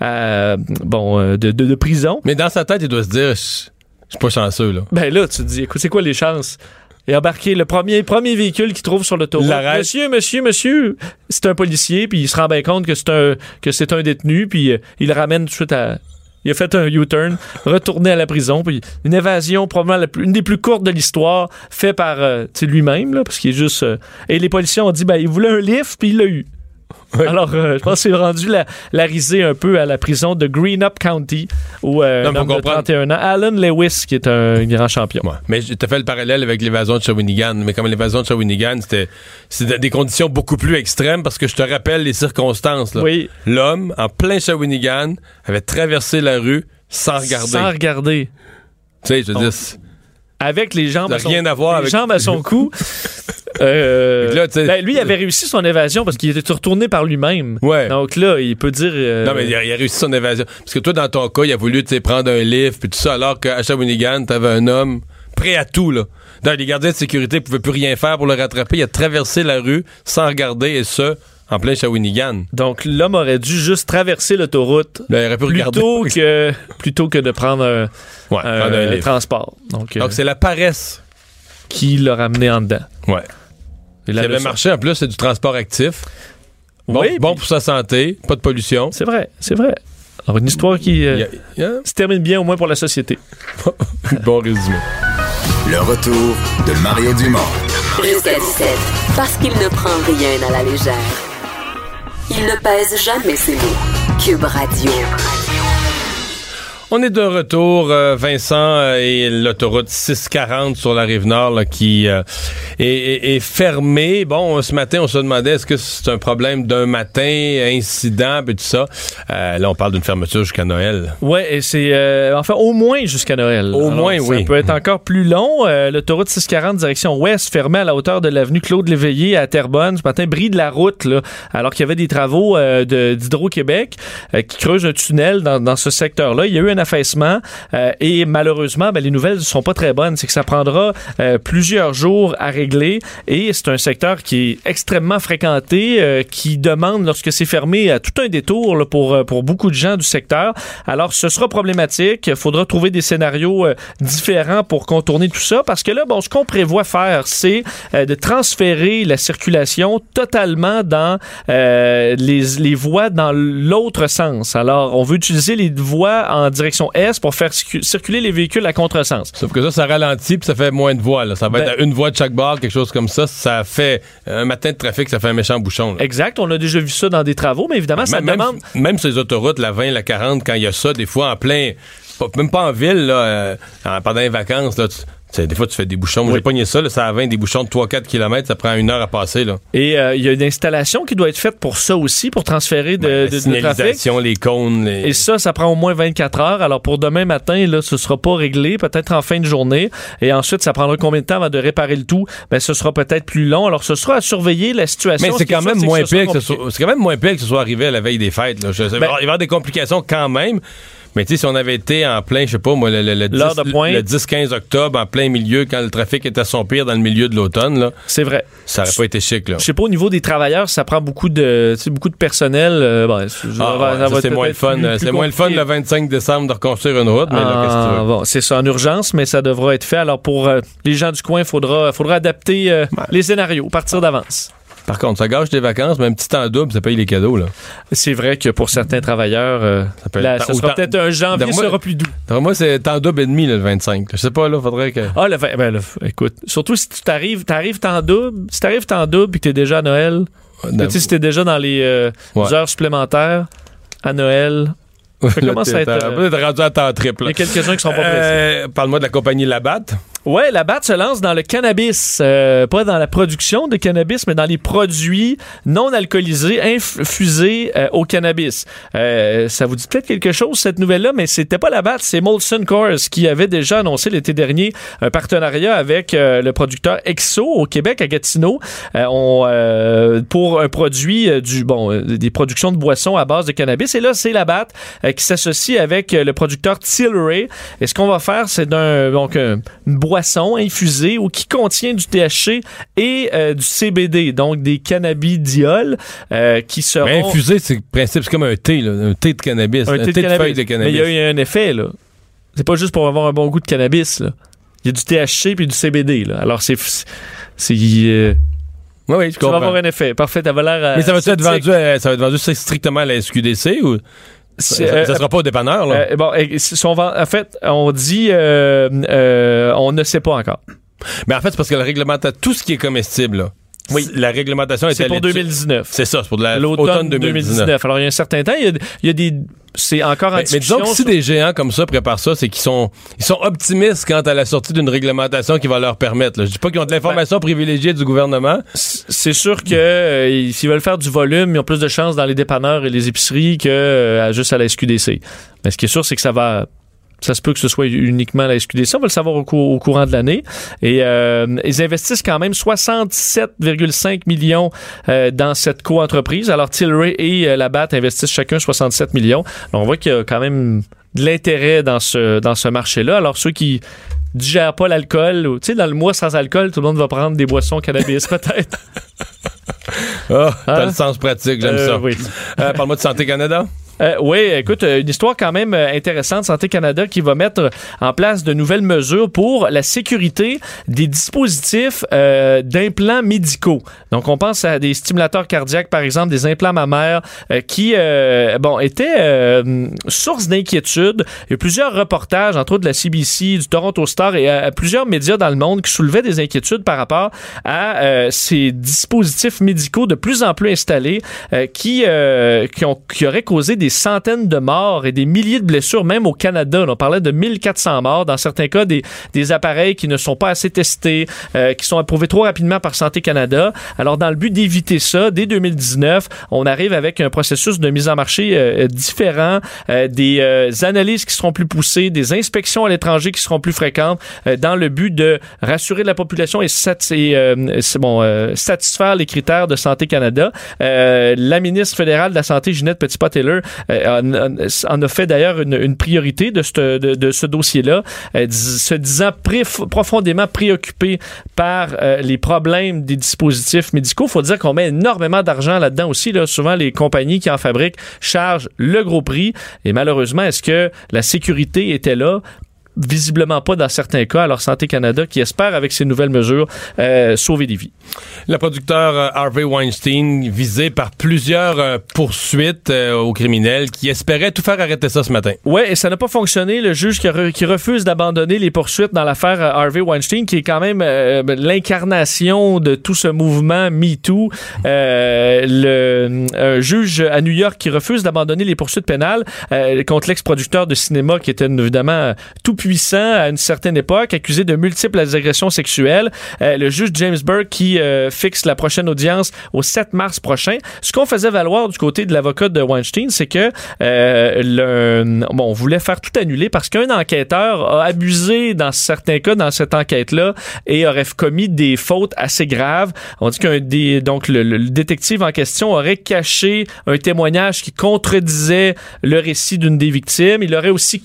à- bon, de, de- de prison. Mais dans sa tête, il doit se dire, je suis pas chanceux, là. Ben là, tu te dis, écoute, c'est quoi les chances? Et embarquer le premier, premier véhicule qu'il trouve sur l'autoroute. Monsieur, monsieur, monsieur, c'est un policier, puis il se rend bien compte que c'est un, que c'est un détenu, puis il le ramène tout de suite à. Il a fait un U-turn, retourné à la prison, puis une évasion probablement la plus- une des plus courtes de l'histoire, fait par euh, lui-même, là, parce qu'il est juste. euh, et les policiers ont dit, ben, il voulait un lift, puis il l'a eu. Alors, euh, je pense qu'il a rendu la, la risée un peu à la prison de Greenup County, où euh, Non, un homme de comprendre. 31 ans, Alan Lewis, qui est un grand champion. Ouais. Mais tu as fait le parallèle avec l'évasion de Shawinigan. Mais comme l'évasion de Shawinigan, c'était c'était des conditions beaucoup plus extrêmes parce que je te rappelle les circonstances. là. Oui, L'homme, en plein Shawinigan, avait traversé la rue sans regarder. sans regarder. Tu sais, je veux dire, c'est- Avec les jambes, à son, rien à voir les avec- jambes à son cou. Euh, là, ben, lui, il avait réussi son évasion parce qu'il était retourné par lui-même. Ouais. Donc là, il peut dire. euh, Non, mais il a, il a réussi son évasion. Parce que toi, dans ton cas, il a voulu prendre un lift puis tout ça, alors qu'à Shawinigan, t'avais un homme prêt à tout, là. Dans les gardiens de sécurité pouvaient plus rien faire pour le rattraper. Il a traversé la rue sans regarder, et ce, en plein Shawinigan. Donc l'homme aurait dû juste traverser l'autoroute Là, il aurait pu regarder. plutôt que, plutôt que de prendre un, Ouais, un- prendre un un lift. transport. Donc, euh, Donc, c'est la paresse. qui l'a ramené en dedans. Ouais. La avait marché. En plus, c'est du transport actif. Bon, Oui, bon puis- pour sa santé, pas de pollution. C'est vrai, c'est vrai. Alors une histoire qui euh, Il il se termine bien au moins pour la société. bon résumé. Le retour de Mario Dumont. Jusqu'à 17. Parce qu'il ne prend rien à la légère. Il ne pèse jamais ses mots. Cube Radio. On est de retour, euh, Vincent, euh, et l'autoroute 640 sur la rive nord là, qui euh, est, est- est fermée. Bon, ce matin, on se demandait est-ce que c'est un problème d'un matin, incident, et tout ça. Euh, là, on parle d'une fermeture jusqu'à Noël. Ouais, et c'est enfin au moins jusqu'à Noël. Au moins, ça oui. peut être encore plus long. L'autoroute 640 direction ouest fermée à la hauteur de l'avenue Claude Léveillé à Terrebonne ce matin brille de la route là, alors qu'il y avait des travaux de- d'Hydro-Québec qui creusent un tunnel dans, dans ce secteur-là. Il y a eu un affaissement. Euh, et malheureusement, ben, les nouvelles ne sont pas très bonnes. C'est que ça prendra euh, plusieurs jours à régler. Et c'est un secteur qui est extrêmement fréquenté, euh, qui demande, lorsque c'est fermé, à tout un détour pour, pour beaucoup de gens du secteur. Alors, ce sera problématique. Il faudra trouver des scénarios différents pour contourner tout ça. Parce que là, bon, ce qu'on prévoit faire, c'est de transférer la circulation totalement dans les, les voies dans l'autre sens. Alors, on veut utiliser les voies en direction est pour faire circu- circuler les véhicules à contresens. Sauf que ça, ça ralentit puis ça fait moins de voies. là. Ça va Ben- être à une voie de chaque bord, quelque chose comme ça. Ça fait un matin de trafic, ça fait un méchant bouchon. là. Exact, on a déjà vu ça dans des travaux, mais évidemment, ça même, demande... même sur les autoroutes, la 20, la 40, quand il y a ça, des fois en plein, même pas en ville, là, euh, en- pendant les vacances, là, tu- des fois tu fais des bouchons. Moi, Oui. J'ai pogné ça, là, ça à 20, des bouchons de 3-4 km, ça prend une heure à passer. Là. Et euh, il y a une installation qui doit être faite pour ça aussi, pour transférer de, de trafic? signalisation, les cônes. les- Et ça, ça prend au moins 24 heures. Alors pour demain matin, là, ce sera pas réglé, peut-être en fin de journée. Et ensuite, ça prendra combien de temps avant de réparer le tout? Ben, ce sera peut-être plus long. Alors ce sera à surveiller la situation. Mais Ce c'est quand même moins pire que ce soit, c'est quand même moins pire que ce soit arrivé à la veille des fêtes. Là. Je Ben- il va y avoir des complications quand même. Mais tu sais, si on avait été en plein, je sais pas, moi, le, le, le 10 L'heure de pointe. le 10-15 octobre, en plein milieu, quand le trafic était à son pire dans le milieu de l'automne, là, C'est vrai. ça aurait pas été chic. Là. Je sais pas, au niveau des travailleurs, ça prend beaucoup de, beaucoup de personnel. euh, ben, ça Ah, ouais, c'est être moins le fun. plus- euh, plus C'est moins le fun le 25 décembre de reconstruire une route, mais là, qu'est-ce que tu Ah, veux? bon, c'est ça en urgence, mais ça devra être fait. Alors pour euh, les gens du coin, il faudra, faudra adapter euh, les scénarios, partir d'avance. Par contre, ça gâche tes vacances, mais un petit temps double, ça paye les cadeaux. Là. C'est vrai que pour certains travailleurs, euh, peut là, être- ce sera peut-être un janvier moi- sera plus doux. Moi, c'est temps double et demi, là, le 25. Je sais pas, là, faudrait que. Ah, le, ben, là, écoute, surtout si tu t'arrives, t'arrives en double, si t'arrives en double puis que t'es déjà à Noël, tu sais, si t'es déjà dans les euh, Ouais. heures supplémentaires à Noël, ça commence à être, euh, rendu à temps triple. il y a quelques-uns qui sont pas pressés. Euh, Parle-moi de la compagnie Labatt. Ouais, la BAT se lance dans le cannabis, euh, pas dans la production de cannabis, mais dans les produits non alcoolisés infusés euh, au cannabis. Euh, ça vous dit peut-être quelque chose cette nouvelle-là, mais c'était pas la BAT, c'est Molson Coors qui avait déjà annoncé l'été dernier un partenariat avec euh, le producteur Exo au Québec à Gatineau euh, pour un produit du bon des productions de boissons à base de cannabis. Et là, c'est la BAT qui s'associe avec le producteur Tilray. Et ce qu'on va faire, c'est d'un donc un- une boisson infusée ou qui contient du THC et euh, du CBD, donc des cannabidiols euh, qui seront Mais infusé, c'est principe, c'est comme un thé, là, un thé de cannabis. Un, thé, de, cannabis. feuilles de Mais cannabis. il y a eu un effet là. C'est pas juste pour avoir un bon goût de cannabis là. Il y a du THC puis du CBD là. Alors c'est c'est euh, Oui, oui, je ça va comprends. avoir un effet. Parfait, t'as l'air Mais ça va être vendu, à- ça va être vendu strictement à la SQDC ou? Ça, ça- euh, sera pas au dépanneur, là? Euh, bon, si on va- en fait, on dit, euh, euh, on ne sait pas encore. Mais en fait, c'est parce que la réglementation, tout ce qui est comestible, là, Oui. la réglementation est C'est pour allée dessus. 2019. C'est ça, c'est pour la L'automne automne 2019. 2019. Alors, il y a un certain temps, il y a, il y a des, c'est encore en Mais, mais disons que si des géants comme ça préparent ça, c'est qu'ils sont, ils sont optimistes quant à la sortie d'une réglementation qui va leur permettre. là. Je dis pas qu'ils ont de l'information privilégiée du gouvernement. c'est sûr que euh, s'ils veulent faire du volume, ils ont plus de chances dans les dépanneurs et les épiceries que euh, juste à la SQDC. Mais ce qui est sûr, c'est que ça va. Ça se peut que ce soit uniquement la SQDC. On va le savoir au, cou- au courant de l'année. Et euh, ils investissent quand même 67,5 millions euh, dans cette co-entreprise. Alors, Tilray et euh, Labatt investissent chacun 67 millions. On voit qu'il y a quand même de l'intérêt dans ce, dans ce marché-là. Alors, ceux qui digèrent pas l'alcool, tu sais, dans le mois sans alcool, tout le monde va prendre des boissons cannabis, peut-être. Ah, t'as Hein? le sens pratique, j'aime Euh, ça. oui. Parle-moi de Santé Canada. Euh, oui, écoute, euh, une histoire quand même euh, intéressante. Santé Canada qui va mettre en place de nouvelles mesures pour la sécurité des dispositifs d'implants médicaux. Donc, on pense à des stimulateurs cardiaques, par exemple, des implants mammaires, qui, bon, étaient source d'inquiétude. Il y a plusieurs reportages, entre autres de la CBC, du Toronto Star et plusieurs médias dans le monde qui soulevaient des inquiétudes par rapport à ces dispositifs médicaux de plus en plus installés qui, qui auraient causé des centaines de morts et des milliers de blessures, même au Canada. On parlait de 1400 morts. Dans certains cas, des, des appareils qui ne sont pas assez testés, euh, qui sont approuvés trop rapidement par Santé Canada. Alors, dans le but d'éviter ça, dès 2019, on arrive avec un processus de mise en marché euh, différent, euh, des euh, analyses qui seront plus poussées, des inspections à l'étranger qui seront plus fréquentes, euh, dans le but de rassurer la population et, et, euh, bon, satisfaire les critères de Santé Canada. La ministre fédérale de la Santé, Ginette Petitpas-Taylor, en, en- a fait d'ailleurs une, priorité de, ce- dossier-là, euh, se disant profondément préoccupé par euh, les problèmes des dispositifs médicaux. faut dire qu'on met énormément d'argent là-dedans aussi. Souvent, les compagnies qui en fabriquent chargent le gros prix. Et malheureusement, est-ce que la sécurité était là? Visiblement pas dans certains cas. Alors Santé Canada qui espère avec ces nouvelles mesures euh, sauver des vies. Le producteur euh, Harvey Weinstein, visé par plusieurs euh, poursuites euh, aux criminels, qui espérait tout faire arrêter ça ce matin. Ouais, et ça n'a pas fonctionné. Le juge qui, re- qui refuse d'abandonner les poursuites dans l'affaire Harvey Weinstein, qui est quand même euh, l'incarnation de tout ce mouvement MeToo. Le un juge à New York qui refuse d'abandonner les poursuites pénales contre l'ex-producteur de cinéma qui était évidemment tout puissant à une certaine époque, accusé de multiples agressions sexuelles. Euh, le juge James Burke qui euh, fixe la prochaine audience au 7 mars prochain. Ce qu'on faisait valoir du côté de l'avocat de Weinstein, c'est que euh, le, bon, on voulait faire tout annuler parce qu'un enquêteur a abusé dans certains cas dans cette enquête-là et aurait commis des fautes assez graves. On dit qu'un des donc le, le détective en question aurait caché un témoignage qui contredisait le récit d'une des victimes. Il aurait aussi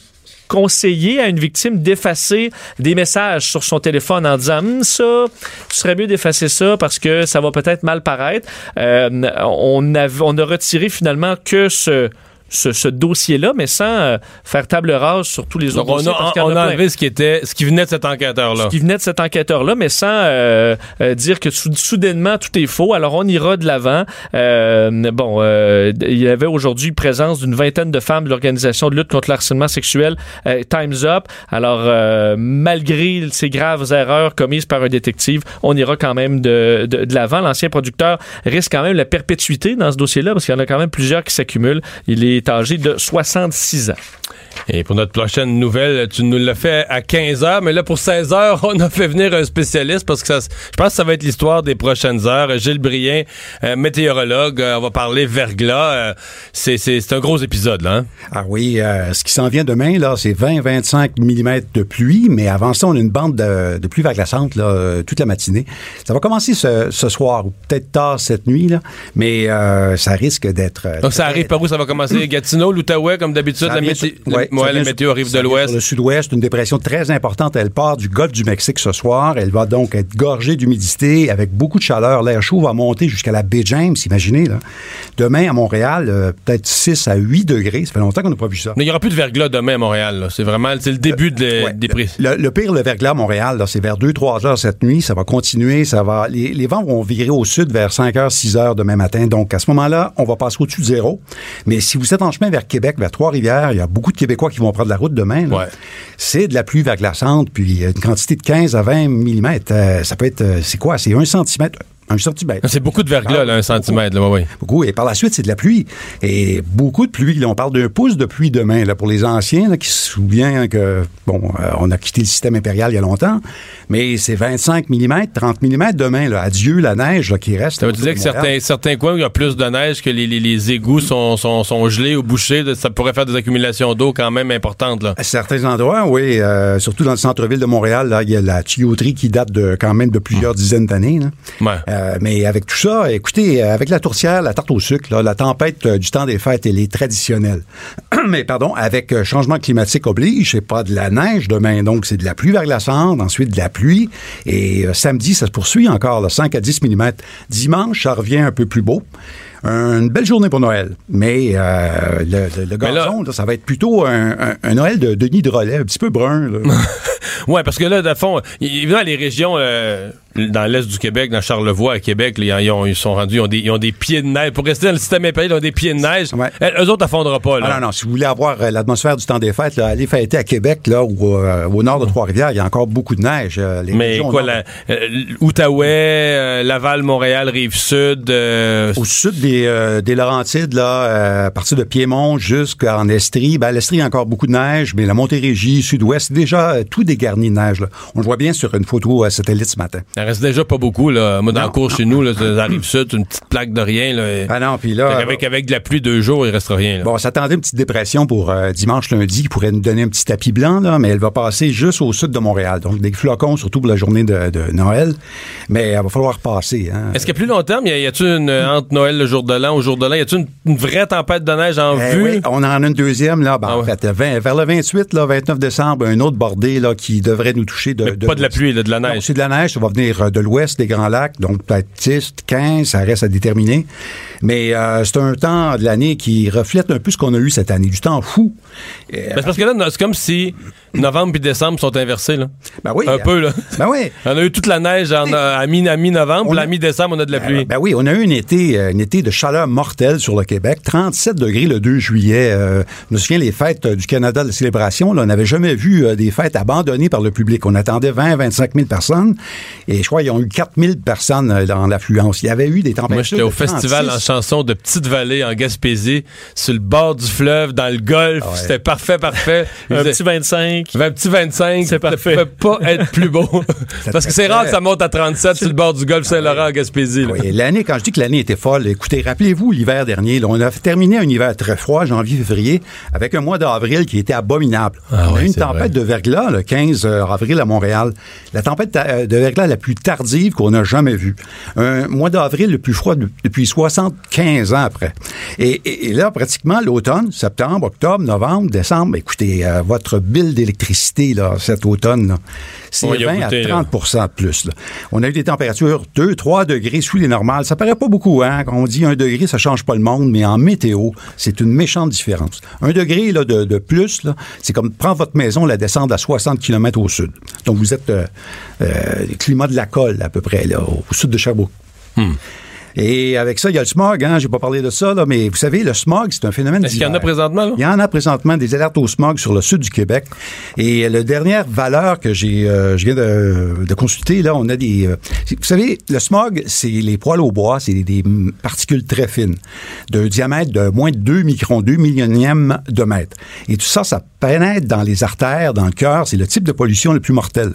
conseillé à une victime d'effacer des messages sur son téléphone en disant Hum, ça, tu serais mieux d'effacer ça parce que ça va peut-être mal paraître. Euh, on, a, on a retiré finalement que ce ce, ce dossier-là, mais sans euh, faire table rase sur tous les autres on dossiers. a, parce on a plein enlevé ce qui était, ce qui venait de cet enquêteur-là. ce qui venait de cet enquêteur-là, mais sans euh, euh, dire que sou- soudainement tout est faux. Alors on ira de l'avant. Bon, il y avait aujourd'hui présence d'une vingtaine de femmes de l'organisation de lutte contre le harcèlement sexuel Times Up. Alors malgré ces graves erreurs commises par un détective, on ira quand même de, de, de l'avant. L'ancien producteur risque quand même la perpétuité dans ce dossier-là parce qu'il y en a quand même plusieurs qui s'accumulent. Il est âgé de 66 ans. Et pour notre prochaine nouvelle, tu nous l'as fait à 15 heures, mais là, pour 16 heures, on a fait venir un spécialiste parce que ça, je pense que ça va être l'histoire des prochaines heures. Gilles Brien, euh, météorologue, euh, on va parler verglas. Euh, c'est, c'est, c'est un gros épisode, là. hein? Ah oui, euh, ce qui s'en vient demain, là, c'est 20-25 mm de pluie, mais avant ça, on a une bande de, de pluie verglaçante là, toute la matinée. Ça va commencer ce, ce soir, ou peut-être tard cette nuit, là, mais euh, ça risque d'être... Donc, ça arrive par où? Ça va commencer? Gatineau, l'Outaouais, comme d'habitude, la, mété- sur- ouais, la- ouais, météo arrive de l'Ouest. Le sud-ouest, une dépression très importante. Elle part du golfe du Mexique ce soir. Elle va donc être gorgée d'humidité avec beaucoup de chaleur. L'air chaud va monter jusqu'à la baie James, imaginez. Là. Demain, à Montréal, euh, peut-être 6 à 8 degrés. Ça fait longtemps qu'on n'a pas vu ça. Mais il n'y aura plus de verglas demain à Montréal. C'est vraiment le début de les- Ouais. des prix. Le, le pire, le verglas à Montréal, c'est vers 2-3 heures cette nuit. Ça va continuer. Ça va, les, les vents vont virer au sud vers 5 heures, 6 heures demain matin. Donc, à ce moment-là, on va passer au-dessus de zéro. Mais si vous êtes en chemin vers Québec, vers Trois-Rivières, il y a beaucoup de Québécois qui vont prendre la route demain. Ouais. C'est de la pluie verglaçante, puis une quantité de 15 à 20 mm. ça peut être, euh, c'est quoi? C'est 1 cm. 1 centimètre. C'est beaucoup de verglas, Ah, là, un beaucoup. centimètre. Là. Beaucoup. Et par la suite, c'est de la pluie. Et beaucoup de pluie. Là, on parle d'un pouce de pluie demain. Là, pour les anciens là, qui se souviennent que, bon, euh, on a quitté le système impérial il y a longtemps, mais c'est 25 mm, 30 mm demain. Là. Adieu la neige là, qui reste. Ça veut dire que certains, certains coins où il y a plus de neige, que les, les, les égouts sont, sont, sont gelés ou bouchés, ça pourrait faire des accumulations d'eau quand même importantes. Là. À certains endroits, oui, euh, surtout dans le centre-ville de Montréal, là, il y a la tuyauterie qui date de quand même de plusieurs dizaines d'années. Ouais. Euh, mais avec tout ça, écoutez, euh, avec la tourtière, la tarte au sucre, là, la tempête euh, du temps des fêtes, elle est traditionnelle. mais pardon, avec euh, changement climatique oblige, c'est pas de la neige demain, donc c'est de la pluie verglaçante, ensuite de la pluie. Et euh, samedi, ça se poursuit encore, là, 5 à 10 mm. Dimanche, ça revient un peu plus beau. Une belle journée pour Noël. Mais euh, le, le- le Mais là- gazon, là, ça va être plutôt un, un- un Noël de Denis de relais, un petit peu brun. Ouais, parce que là, le fond, évidemment, les régions euh, dans l'est du Québec, dans Charlevoix, à Québec, là, ils, ont- ils sont rendus, ils ont, des, ils ont des pieds de neige. Pour rester dans le système impérial, ils ont des pieds de neige. Ouais. Euh, Eux autres, ça fondra pas. Là. Ah non, non, si vous voulez avoir euh, l'atmosphère du temps des fêtes, là, allez fêter à Québec là, ou euh, au nord de Trois-Rivières, il y a encore beaucoup de neige. euh, les Mais quoi, la, l'Outaouais, euh, Laval, Montréal, Rive-Sud, Au sud des, des Laurentides, là, à partir de Piémont jusqu'en Estrie, ben, l'Estrie, il y a encore beaucoup de neige, mais la Montérégie, sud-ouest, déjà tout dégarni de neige. Là. On le voit bien sur une photo satellite ce matin. Reste déjà pas beaucoup. Là. Moi, dans Non, le cours chez nous, là, ça arrive ça, une petite plaque de rien. Là, Ah non, puis là... qu'avec, avec de la pluie deux jours, il restera rien. là. Bon, on s'attendait une petite dépression pour euh, dimanche, lundi, qui pourrait nous donner un petit tapis blanc, là, mais elle va passer juste au sud de Montréal. Donc, des flocons, surtout pour la journée de, de Noël. Mais il va falloir passer. Hein. Est-ce qu'à plus long terme, y, a- y a-tu une, euh, entre Noël, le jour de l'an, au jour de l'an, y a-tu une, une vraie tempête de neige en Eh vue? oui, on en a une deuxième, là. Ben, Ah En ouais. fait, 20 vers le 28, là, 29 décembre, un autre bordée, là, qui devrait nous toucher de. Mais pas de la pluie, là, de la neige. c'est de la neige, ça va venir euh, de l'ouest des Grands Lacs, donc peut-être 10, 15, ça reste à déterminer. Mais euh, c'est un temps de l'année qui reflète un peu ce qu'on a eu cette année, du temps fou. Euh, Ben, c'est parce que là, c'est comme si novembre et décembre sont inversés. Là. ben oui. Un peu, là. Ben oui. On a eu toute la neige en, à mi- à mi-novembre, puis à mi-décembre, on a de la pluie. Ben oui, on a eu un été, euh, un été de chaleur mortelle sur le Québec. 37 degrés le 2 juillet. Euh, je me souviens, les fêtes du Canada de célébration, là, on n'avait jamais vu des fêtes abandonnées par le public. On attendait 20 25 000 personnes. Et je crois qu'ils ont eu 4 000 personnes euh, dans l'affluence. Il y avait eu des températures Moi, j'étais au festival 36. en chanson de Petite-Vallée, en Gaspésie, sur le bord du fleuve, dans le golfe. Ouais. C'était parfait, parfait. Un petit 25. un petit 25, C'est parfait. Ça peut pas être plus beau. Parce que c'est rare que ça monte à 37 sur le bord du golfe Saint-Laurent en Gaspésie. Oui, l'année, quand je dis que l'année était folle, écoutez, rappelez-vous l'hiver dernier, là, on a terminé un hiver très froid, janvier-février, avec un mois d'avril qui était abominable. Ah on a eu une tempête vrai. de verglas le 15 avril à Montréal. La tempête euh, de verglas la plus tardive qu'on a jamais vue. Un mois d'avril le plus froid de- depuis 75 ans après. Et, et- et là, pratiquement, l'automne, septembre, octobre, novembre, décembre, écoutez, euh, votre bill d'électricité là, cet automne, là, c'est On y a 20 goûté, à là. 30% de plus. là. On a eu des températures 2, 3 degrés sous les normales. Ça paraît pas beaucoup, hein? Quand on dit un degré, ça change pas le monde, mais en météo, c'est une méchante différence. Un degré là, de, de plus, là, c'est comme prendre votre maison, la descendre à 60 km au sud. Donc, vous êtes euh, euh, climat de la colle, à peu près, là, au sud de Sherbrooke. Hmm. Et avec ça, il y a le smog, hein? J'ai pas parlé de ça, là, mais vous savez, le smog, c'est un phénomène Est-ce qu'il y en a présentement, là? Il y en a présentement des alertes au smog sur le sud du Québec. Et la dernière valeur que j'ai, euh, je viens de, de consulter, là, on a des... euh, vous savez, le smog, c'est les poils au bois, c'est des, des particules très fines, de diamètre de moins de 2 microns, 2 millionièmes de mètre. Et tout ça, ça pénètre dans les artères, dans le cœur. C'est le type de pollution le plus mortel.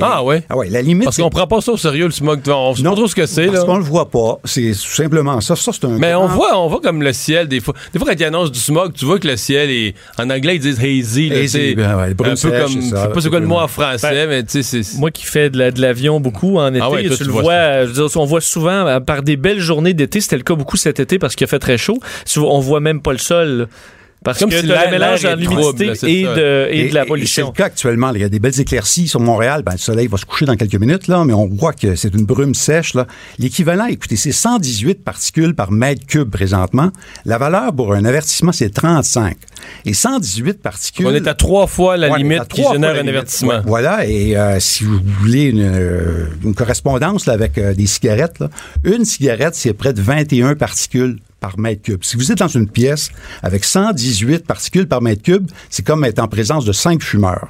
Ah ouais? Ah ouais, la limite... Parce qu'on prend pas ça au sérieux, le smog. On sait Non, pas trop ce que c'est, Parce qu'on le voit pas. C'est tout simplement ça. Ça, c'est un... Mais on voit, on voit comme le ciel, des fois. Des fois, quand ils annoncent du smog, tu vois que le ciel est. En anglais, ils disent hazy. là, Hazy, ben ouais, un peu sèche, comme. c'est Je sais pas c'est quoi le mot en français, mais tu sais, c'est. Moi qui fais de la- de l'avion beaucoup en été, Ah ouais, toi, tu, tu le vois vois, ça. je veux dire, on voit souvent par des belles journées d'été, c'était le cas beaucoup cet été parce qu'il a fait très chaud. On voit même pas le sol. Parce Comme que si le mélange trouble, l'humidité c'est et de, et de la c'est pollution. le cas actuellement. là. Il y a des belles éclaircies sur Montréal. Ben, le soleil va se coucher dans quelques minutes, là, mais on voit que c'est une brume sèche. là. L'équivalent, écoutez, c'est 118 particules par mètre cube présentement. La valeur pour un avertissement, c'est 35. Et 118 particules... On est à trois fois la Ouais, limite à qui trois génère un avertissement. Ouais, voilà, et euh, si vous voulez une, euh, une correspondance là, avec euh, des cigarettes, là, une cigarette, c'est près de 21 particules par mètre cube. Si vous êtes dans une pièce avec 118 particules par mètre cube, c'est comme être en présence de cinq fumeurs.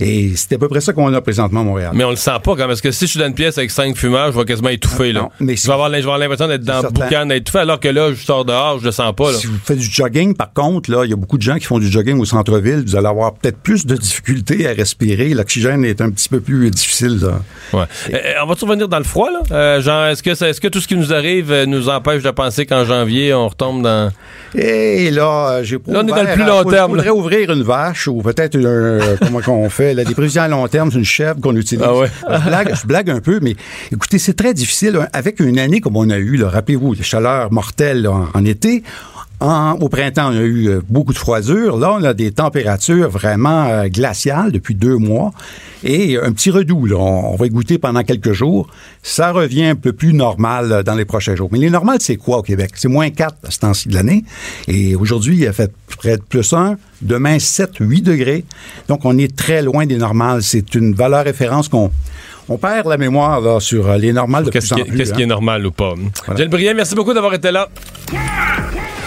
Et c'est à peu près ça qu'on a présentement à Montréal. Mais on le sent pas quand même. Parce que si je suis dans une pièce avec cinq fumeurs, je vais quasiment étouffer. Là. Non, mais je si- vais avoir, l'im- je vais avoir l'impression d'être dans le boucan, d'être étouffé, alors que là, je sors dehors, je le sens pas. Là. Si vous faites du jogging, par contre, là, il y a beaucoup de gens qui font du jogging au centre-ville. Vous allez avoir peut-être plus de difficultés à respirer. L'oxygène est un petit peu plus difficile. là. Ouais. Euh, euh, on va-tu revenir dans le froid, là? Euh, genre, est-ce que, ça- est-ce que tout ce qui nous arrive euh, nous empêche de penser qu'en janvier, on retombe dans. Et là, euh, j'ai pas Là, on est dans le plus long faut- terme, faudrait ouvrir une vache ou peut-être une, euh, comment qu'on fait, là, des prévisions à long terme, c'est une chèvre qu'on utilise. Ah ouais. je, blague, je blague un peu, mais écoutez, c'est très difficile. hein, Avec une année comme on a eu, rappelez-vous, les chaleurs mortelles là, en, en été, en- au printemps, on a eu euh, beaucoup de froidure. Là, on a des températures vraiment euh, glaciales depuis deux mois. Et un petit redout, là, on, on va y goûter pendant quelques jours. Ça revient un peu plus normal euh, dans les prochains jours. Mais les normales, c'est quoi au Québec? C'est moins 4 à ce temps-ci de l'année. Et aujourd'hui, il a fait près de plus 1. Demain, 7, 8 degrés. Donc, on est très loin des normales. C'est une valeur référence qu'on on perd la mémoire là, sur les normales de Qu'est-ce qui, qui est hein. normal ou pas? Voilà. Briand, merci beaucoup d'avoir été là.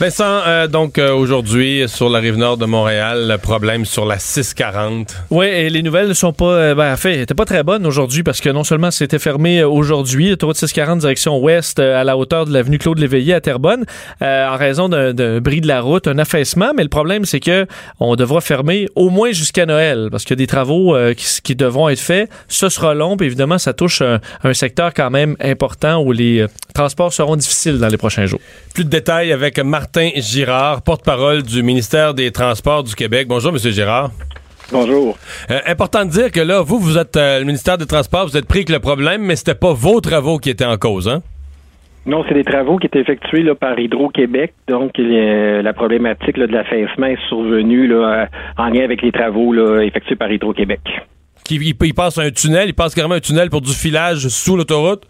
Vincent, euh, donc euh, aujourd'hui, sur la rive nord de Montréal, le problème sur la 640. Oui, et les nouvelles ne sont pas, euh, ben, en fait, étaient pas très bonnes aujourd'hui parce que non seulement c'était fermé euh, aujourd'hui, l'autoroute 640 direction ouest à la hauteur de l'avenue Claude Léveillé à Terrebonne, en raison d'un bris de la route, un affaissement, mais le problème c'est que on devra fermer au moins jusqu'à Noël parce qu'il y a des travaux qui, qui devront être faits. Ce sera long, puis évidemment, ça touche un, un secteur quand même important où les transports seront difficiles dans les prochains jours. Plus de détails avec Martin Girard, porte-parole du ministère des Transports du Québec. Bonjour, Monsieur Girard. Bonjour. Euh, important de dire que là, vous, vous êtes euh, le ministère des Transports, vous êtes pris avec le problème, mais c'était pas vos travaux qui étaient en cause, hein? Non, c'est des travaux qui étaient effectués là, par Hydro-Québec. Donc, a- la problématique là, de l'affaissement est survenue là, euh, en lien avec les travaux effectués par Hydro-Québec. Il, il passe un tunnel, il passe carrément un tunnel pour du filage sous l'autoroute?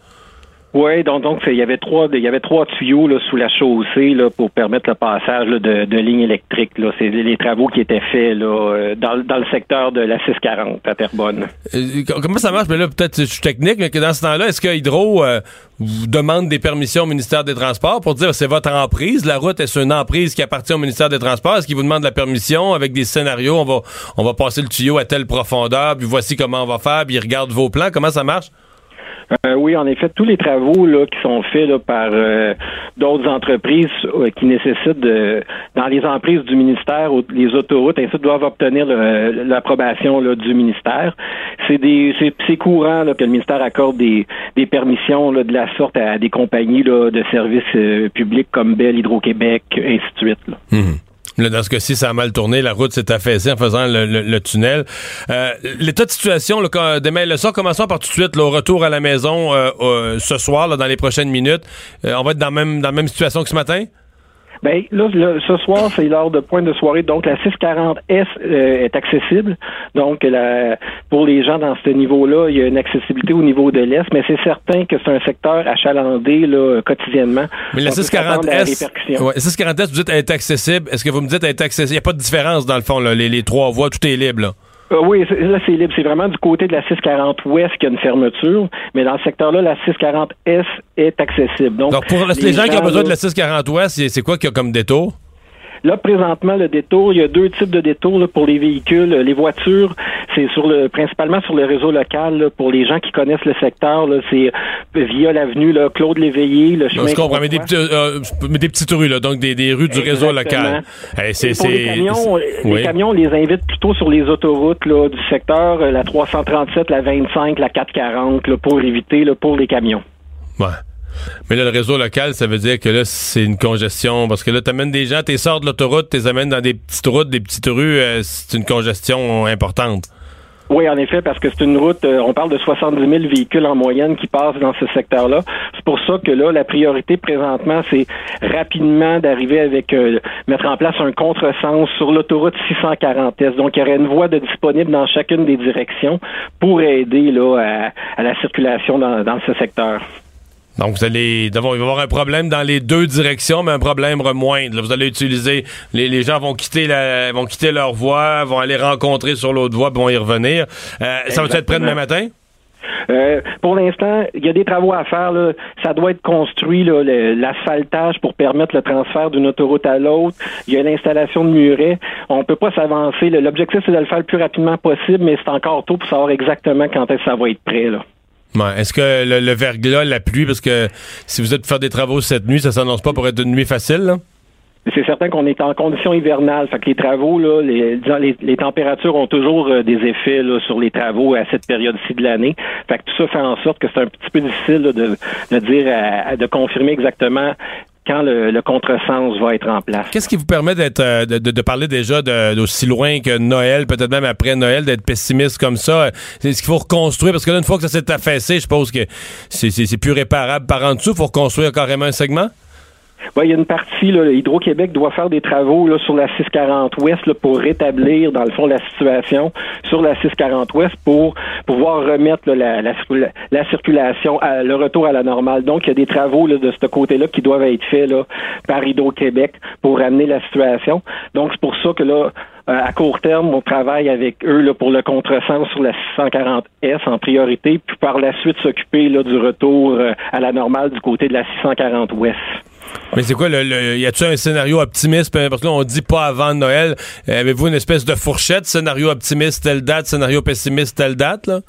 Oui, donc il y avait trois il y avait trois tuyaux sous la chaussée pour permettre le passage de, lignes électriques. C'est les travaux qui étaient faits euh, dans, le secteur de la 640 à Terrebonne. Euh, comment ça marche? Mais là, peut-être je suis technique, mais que dans ce temps-là, est-ce que Hydro euh, vous demande des permissions au ministère des Transports pour dire c'est votre emprise, la route est une emprise qui appartient au ministère des Transports? Est-ce qu'il vous demande la permission avec des scénarios? On va, on va passer le tuyau à telle profondeur, puis voici comment on va faire, puis il regarde vos plans. Comment ça marche? Euh, oui, en effet, tous les travaux là, qui sont faits par euh, d'autres entreprises euh, qui nécessitent de, dans les emprises du ministère, les autoroutes, ainsi doivent obtenir l'approbation du ministère. C'est des c'est, courant que le ministère accorde des, des permissions de la sorte à des compagnies de services publics comme Bell, Hydro-Québec, ainsi de suite. là. Là, dans ce cas-ci, ça a mal tourné. La route s'est affaissée en faisant le, le- le tunnel. Euh, L'état de situation, là, le soir, commençons par tout de suite, là, au retour à la maison euh, euh, ce soir, là, dans les prochaines minutes. Euh, on va être dans, même, dans la même situation que ce matin? Ben là, le- ce soir, c'est l'heure de pointe de soirée. Donc, la 640S euh, est accessible. Donc, la, pour les gens dans ce niveau-là, il y a une accessibilité au niveau de l'Est, mais c'est certain que c'est un secteur achalandé là, quotidiennement. Mais la On peut s'attendre à la 640S, répercussion. ouais, 640S, vous dites, elle est accessible. Est-ce que vous me dites, elle est accessible? Il n'y a pas de différence, dans le fond, là, les, les trois voies, tout est libre, là. Euh, oui, là, c'est libre. C'est vraiment du côté de la 640 Ouest qu'il y a une fermeture, mais dans ce secteur-là, la 640 S est accessible. Donc, Donc, pour les, gens qui ont besoin de la 640 Ouest, c'est quoi qu'il y a comme détour? Là, présentement, le détour, il y a deux types de détours là, pour les véhicules. Les voitures, c'est sur le principalement sur le réseau local. là, pour les gens qui connaissent le secteur, c'est via l'avenue Claude Léveillé, le chemin. Je comprends, mais des, petits, euh, mais des petites rues, là, donc des, des rues du réseau local. C'est- les camions, oui. les camions, on les invite plutôt sur les autoroutes là, du secteur, euh, la 337, la 25, la 440, là, pour éviter là, pour les camions. Ouais. Mais là, le réseau local, ça veut dire que là, c'est une congestion. Parce que là, t'amènes des gens, t'es sors de l'autoroute, t'es amènes dans des petites routes, des petites rues, euh, c'est une congestion importante. Oui, en effet, parce que c'est une route, euh, on parle de 70 000 véhicules en moyenne qui passent dans ce secteur-là. C'est pour ça que là, la priorité présentement, c'est rapidement d'arriver avec, euh, mettre en place un contresens sur l'autoroute 640S. Donc, il y aurait une voie de disponible dans chacune des directions pour aider là, à, la circulation dans ce secteur. Donc, vous allez, il va y avoir un problème dans les deux directions, mais un problème moindre. Là, vous allez utiliser, les, les gens vont quitter la, vont quitter leur voie, vont aller rencontrer sur l'autre voie, puis vont y revenir. Euh, ça va être prêt demain matin? Euh, pour l'instant, il y a des travaux à faire. Là. Ça doit être construit, l'asphaltage pour permettre le transfert d'une autoroute à l'autre. Il y a l'installation de murets. On peut pas s'avancer. L'objectif, c'est de le faire le plus rapidement possible, mais c'est encore tôt pour savoir exactement quand est-ce que ça va être prêt. Là. Est-ce que le, verglas, la pluie, parce que si vous êtes pour faire des travaux cette nuit, ça s'annonce pas pour être une nuit facile, là? C'est certain qu'on est en condition hivernale. Fait que les travaux, là, les, températures ont toujours euh, des effets sur les travaux à cette période-ci de l'année. Fait que tout ça fait en sorte que c'est un petit peu difficile de, dire, de confirmer exactement quand le, le contresens va être en place. Qu'est-ce qui vous permet d'être euh, de, parler déjà d'aussi loin que Noël, peut-être même après Noël, d'être pessimiste comme ça? C'est ce qu'il faut reconstruire, parce que là, une fois que ça s'est affaissé, je suppose que c'est plus réparable par en dessous. Il faut reconstruire carrément un segment? Il y a une partie, Hydro-Québec doit faire des travaux là, sur la 640 Ouest là, pour rétablir, dans le fond, la situation sur la 640 Ouest pour pouvoir remettre là, la, la, circula- la circulation, le retour à la normale. Donc, il y a des travaux là, de ce côté-là qui doivent être faits là, par Hydro-Québec pour ramener la situation. Donc, c'est pour ça que là, euh, à court terme, on travaille avec eux là, pour le contresens sur la 640S en priorité, puis par la suite s'occuper du retour euh, à la normale du côté de la 640 Ouest. Mais c'est quoi, le, le- y a-tu un scénario optimiste? Parce que là, on dit pas avant Noël. Euh, Avez-vous une espèce de fourchette, scénario optimiste telle date, scénario pessimiste telle date, là?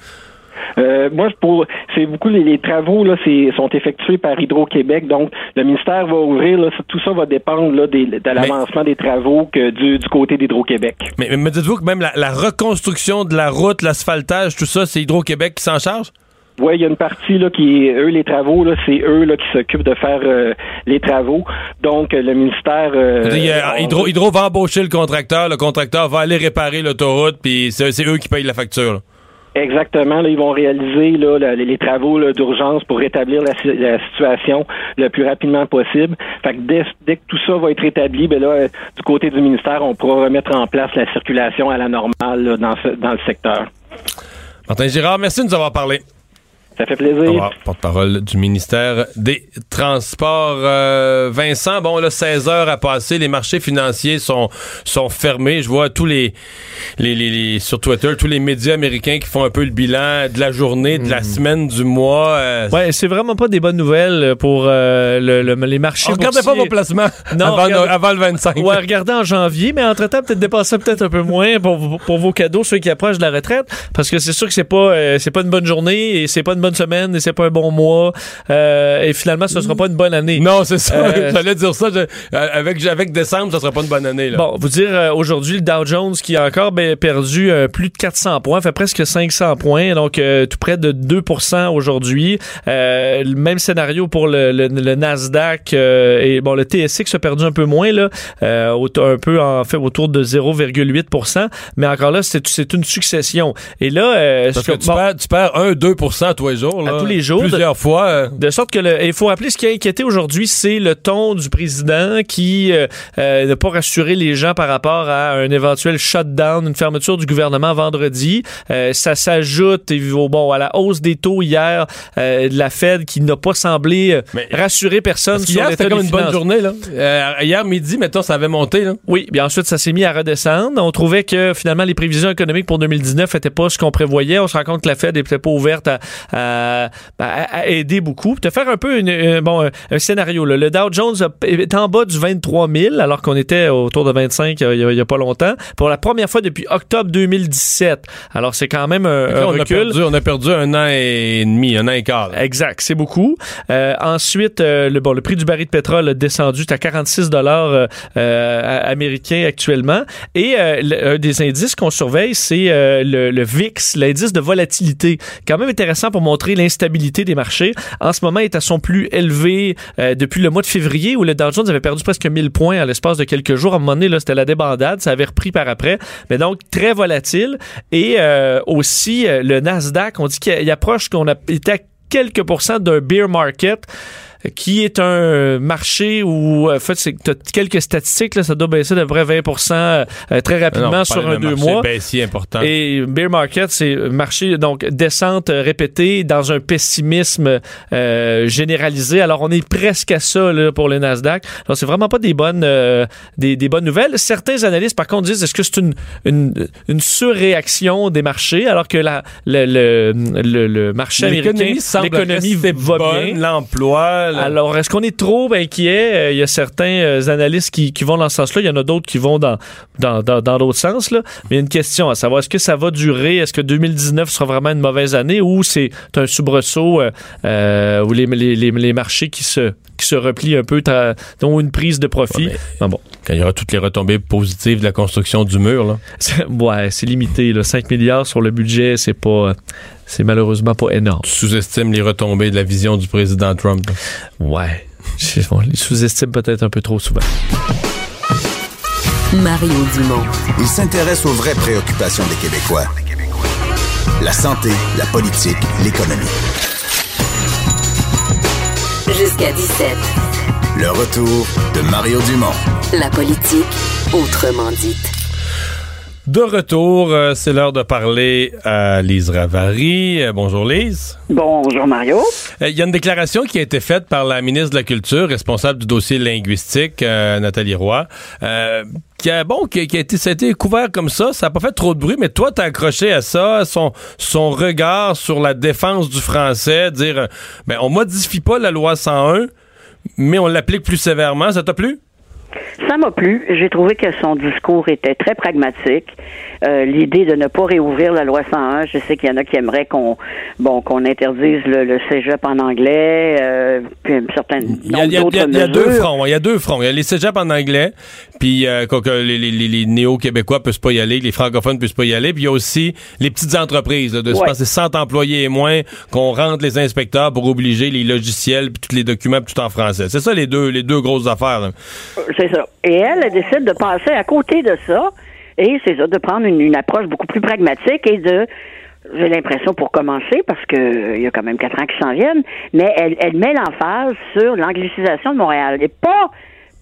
Euh, moi, pour c'est beaucoup les, les travaux là, c'est sont effectués par Hydro-Québec, donc le ministère va ouvrir. Là, tout ça va dépendre là, des- de l'avancement des travaux que du, du côté d'Hydro-Québec. Mais, mais me dites-vous que même la, la reconstruction de la route, l'asphaltage, tout ça, c'est Hydro-Québec qui s'en charge? Oui, il y a une partie là qui est eux les travaux là, c'est eux là qui s'occupent de faire euh, les travaux. Donc euh, le ministère. euh, a- Hydro, Hydro va embaucher le contracteur, le contracteur va aller réparer l'autoroute, puis c'est eux qui payent la facture. là. Exactement, là, ils vont réaliser là, les, les travaux là, d'urgence pour rétablir la situation le plus rapidement possible. Fait que dès, dès que tout ça va être rétabli, ben là, euh, du côté du ministère, on pourra remettre en place la circulation à la normale là, dans, ce, dans le secteur. Martin Girard, merci de nous avoir parlé. Ça fait plaisir. Revoir, Porte-parole du ministère des Transports. Euh, Vincent, bon, là, 16 heures à passer. Les marchés financiers sont, sont fermés. Je vois tous les, les, les- les- sur Twitter, tous les médias américains qui font un peu le bilan de la journée, de la semaine, du mois. euh, Ouais, c'est vraiment pas des bonnes nouvelles pour euh, le- le- les marchés. on regardait pas vos placements Non, avant, regardez- avant le 25. Ouais, regardez en janvier, mais entre-temps, peut-être dépasser peut-être un peu moins pour, vos- pour vos cadeaux, ceux qui approchent de la retraite, parce que c'est sûr que c'est pas euh, c'est pas une bonne journée et c'est pas une bonne semaine et c'est pas un bon mois euh, et finalement, ce sera pas une bonne année. Non, c'est ça. Euh, J'allais dire ça. je- euh, avec, avec décembre, ça sera pas une bonne année. Là. Bon, vous dire euh, aujourd'hui le Dow Jones qui a encore ben, perdu euh, plus de 400 points, fait presque 500 points, donc euh, tout près de 2% aujourd'hui. Euh, le même scénario pour le, le- le Nasdaq euh, et bon le TSX a perdu un peu moins là, euh, un peu en fait autour de 0,8%, mais encore là c'est c'est une succession. Et là, euh, Parce ce que tu, bon, perds, tu perds 1-2 tous les jours. Là, À tous les jours, Plusieurs fois. euh, de sorte que le, il faut rappeler ce qui a inquiété aujourd'hui, c'est le ton du président qui euh, euh, n'a pas rassuré les gens par rapport à un éventuel shutdown, une fermeture du gouvernement vendredi. Euh, ça s'ajoute au- bon à la hausse des taux hier euh, de la Fed qui n'a pas semblé euh, Mais- rassurer personne sur l'état c'était comme une bonne journée. Là. Euh, hier midi, mettons, ça avait monté. Là. Oui, bien ensuite, ça s'est mis à redescendre. On trouvait que finalement, les prévisions économiques pour 2019 n'étaient pas ce qu'on prévoyait. On se rend compte que la Fed n'était pas ouverte à, à- à- à aider beaucoup. Te faire un peu une, euh, bon, un, un scénario. là. Le Dow Jones est en bas du 23 000, alors qu'on était autour de 25 euh, il y a, pas longtemps, pour la première fois depuis octobre 2017. Alors, c'est quand même un, Là, un on, a recul. perdu, on a perdu un an et demi, un an et quart. là. Exact, c'est beaucoup. Euh, ensuite, euh, le, bon, le prix du baril de pétrole a descendu à 46 dollars euh, euh, américains actuellement. Et euh, un des indices qu'on surveille, c'est euh, le, le VIX, l'indice de volatilité. Quand même intéressant pour l'instabilité des marchés. En ce moment, il est à son plus élevé euh, depuis le mois de février où le Dow Jones avait perdu presque 1000 points à l'espace de quelques jours. À un moment donné, c'était la débandade. Ça avait repris par après. Mais donc, très volatile. Et euh, aussi, euh, le Nasdaq, on dit qu'il il approche qu'on a à quelques pourcents d'un bear market qui est un marché où, en fait, que t'as quelques statistiques, là, ça doit baisser peu près 20 euh, très rapidement Non, sur un deux mois. baissier important. Et bear market, c'est marché donc descente euh, répétée dans un pessimisme euh, généralisé. Alors on est presque à ça là, pour le Nasdaq. Alors c'est vraiment pas des bonnes euh, des, des bonnes nouvelles. Certains analystes par contre disent est-ce que c'est une, une une surréaction des marchés alors que la le le, le, le marché américain L'économie va bonne, bien? l'emploi. Là. Alors, est-ce qu'on est trop inquiet? Euh, Il y a certains euh, analystes qui, qui vont dans ce sens-là. Il y en a d'autres qui vont dans dans dans, dans l'autre sens. Là. Mais il y a une question à savoir, est-ce que ça va durer? Est-ce que 2019 sera vraiment une mauvaise année ou c'est un soubresaut euh, où les, les, les, les marchés qui se, qui se replient un peu, dont une prise de profit? Ouais, mais- bon. Quand il y aura toutes les retombées positives de la construction du mur. Là. Ouais, c'est limité. Là. 5 milliards sur le budget, c'est pas... C'est malheureusement pas énorme. Tu sous-estimes les retombées de la vision du président Trump. Ouais. On les sous-estime peut-être un peu trop souvent. Mario Dumont. Il s'intéresse aux vraies préoccupations des Québécois. La santé, la politique, l'économie. Jusqu'à 17. Le retour de Mario Dumont. La politique, autrement dite. De retour, euh, c'est l'heure de parler à Lise Ravary. Euh, bonjour Lise. Bonjour Mario. Euh, Il y a une déclaration qui a été faite par la ministre de la Culture, responsable du dossier linguistique, euh, Nathalie Roy, euh, qui a bon, qui, a- qui a été, ça a été couvert comme ça. Ça n'a pas fait trop de bruit, mais toi, t'as accroché à ça, son, son regard sur la défense du français, dire, ben, on modifie pas la loi 101, mais on l'applique plus sévèrement. Ça t'a plu? Ça m'a plu. J'ai trouvé que son discours était très pragmatique. Euh, L'idée de ne pas réouvrir la loi 101, je sais qu'il y en a qui aimeraient qu'on bon qu'on interdise le, le cégep en anglais, euh, puis certaines Il y a, il y a- il y a- il y a deux fronts. Il y a deux fronts. Il y a les cégeps en anglais, puis euh, que les, les- les- néo-québécois peuvent pas y aller, les francophones peuvent pas y aller. Puis il y a aussi les petites entreprises, là, de se passer 100 employés et moins, qu'on rentre les inspecteurs pour obliger les logiciels, puis tous les documents, puis tout en français. C'est ça les deux, les deux grosses affaires. C'est ça. Et elle, elle décide de passer à côté de ça, et c'est ça, de prendre une, approche beaucoup plus pragmatique et de j'ai l'impression pour commencer, parce que y a quand même quatre ans qui s'en viennent, mais elle, elle met l'emphase sur l'anglicisation de Montréal. Et pas,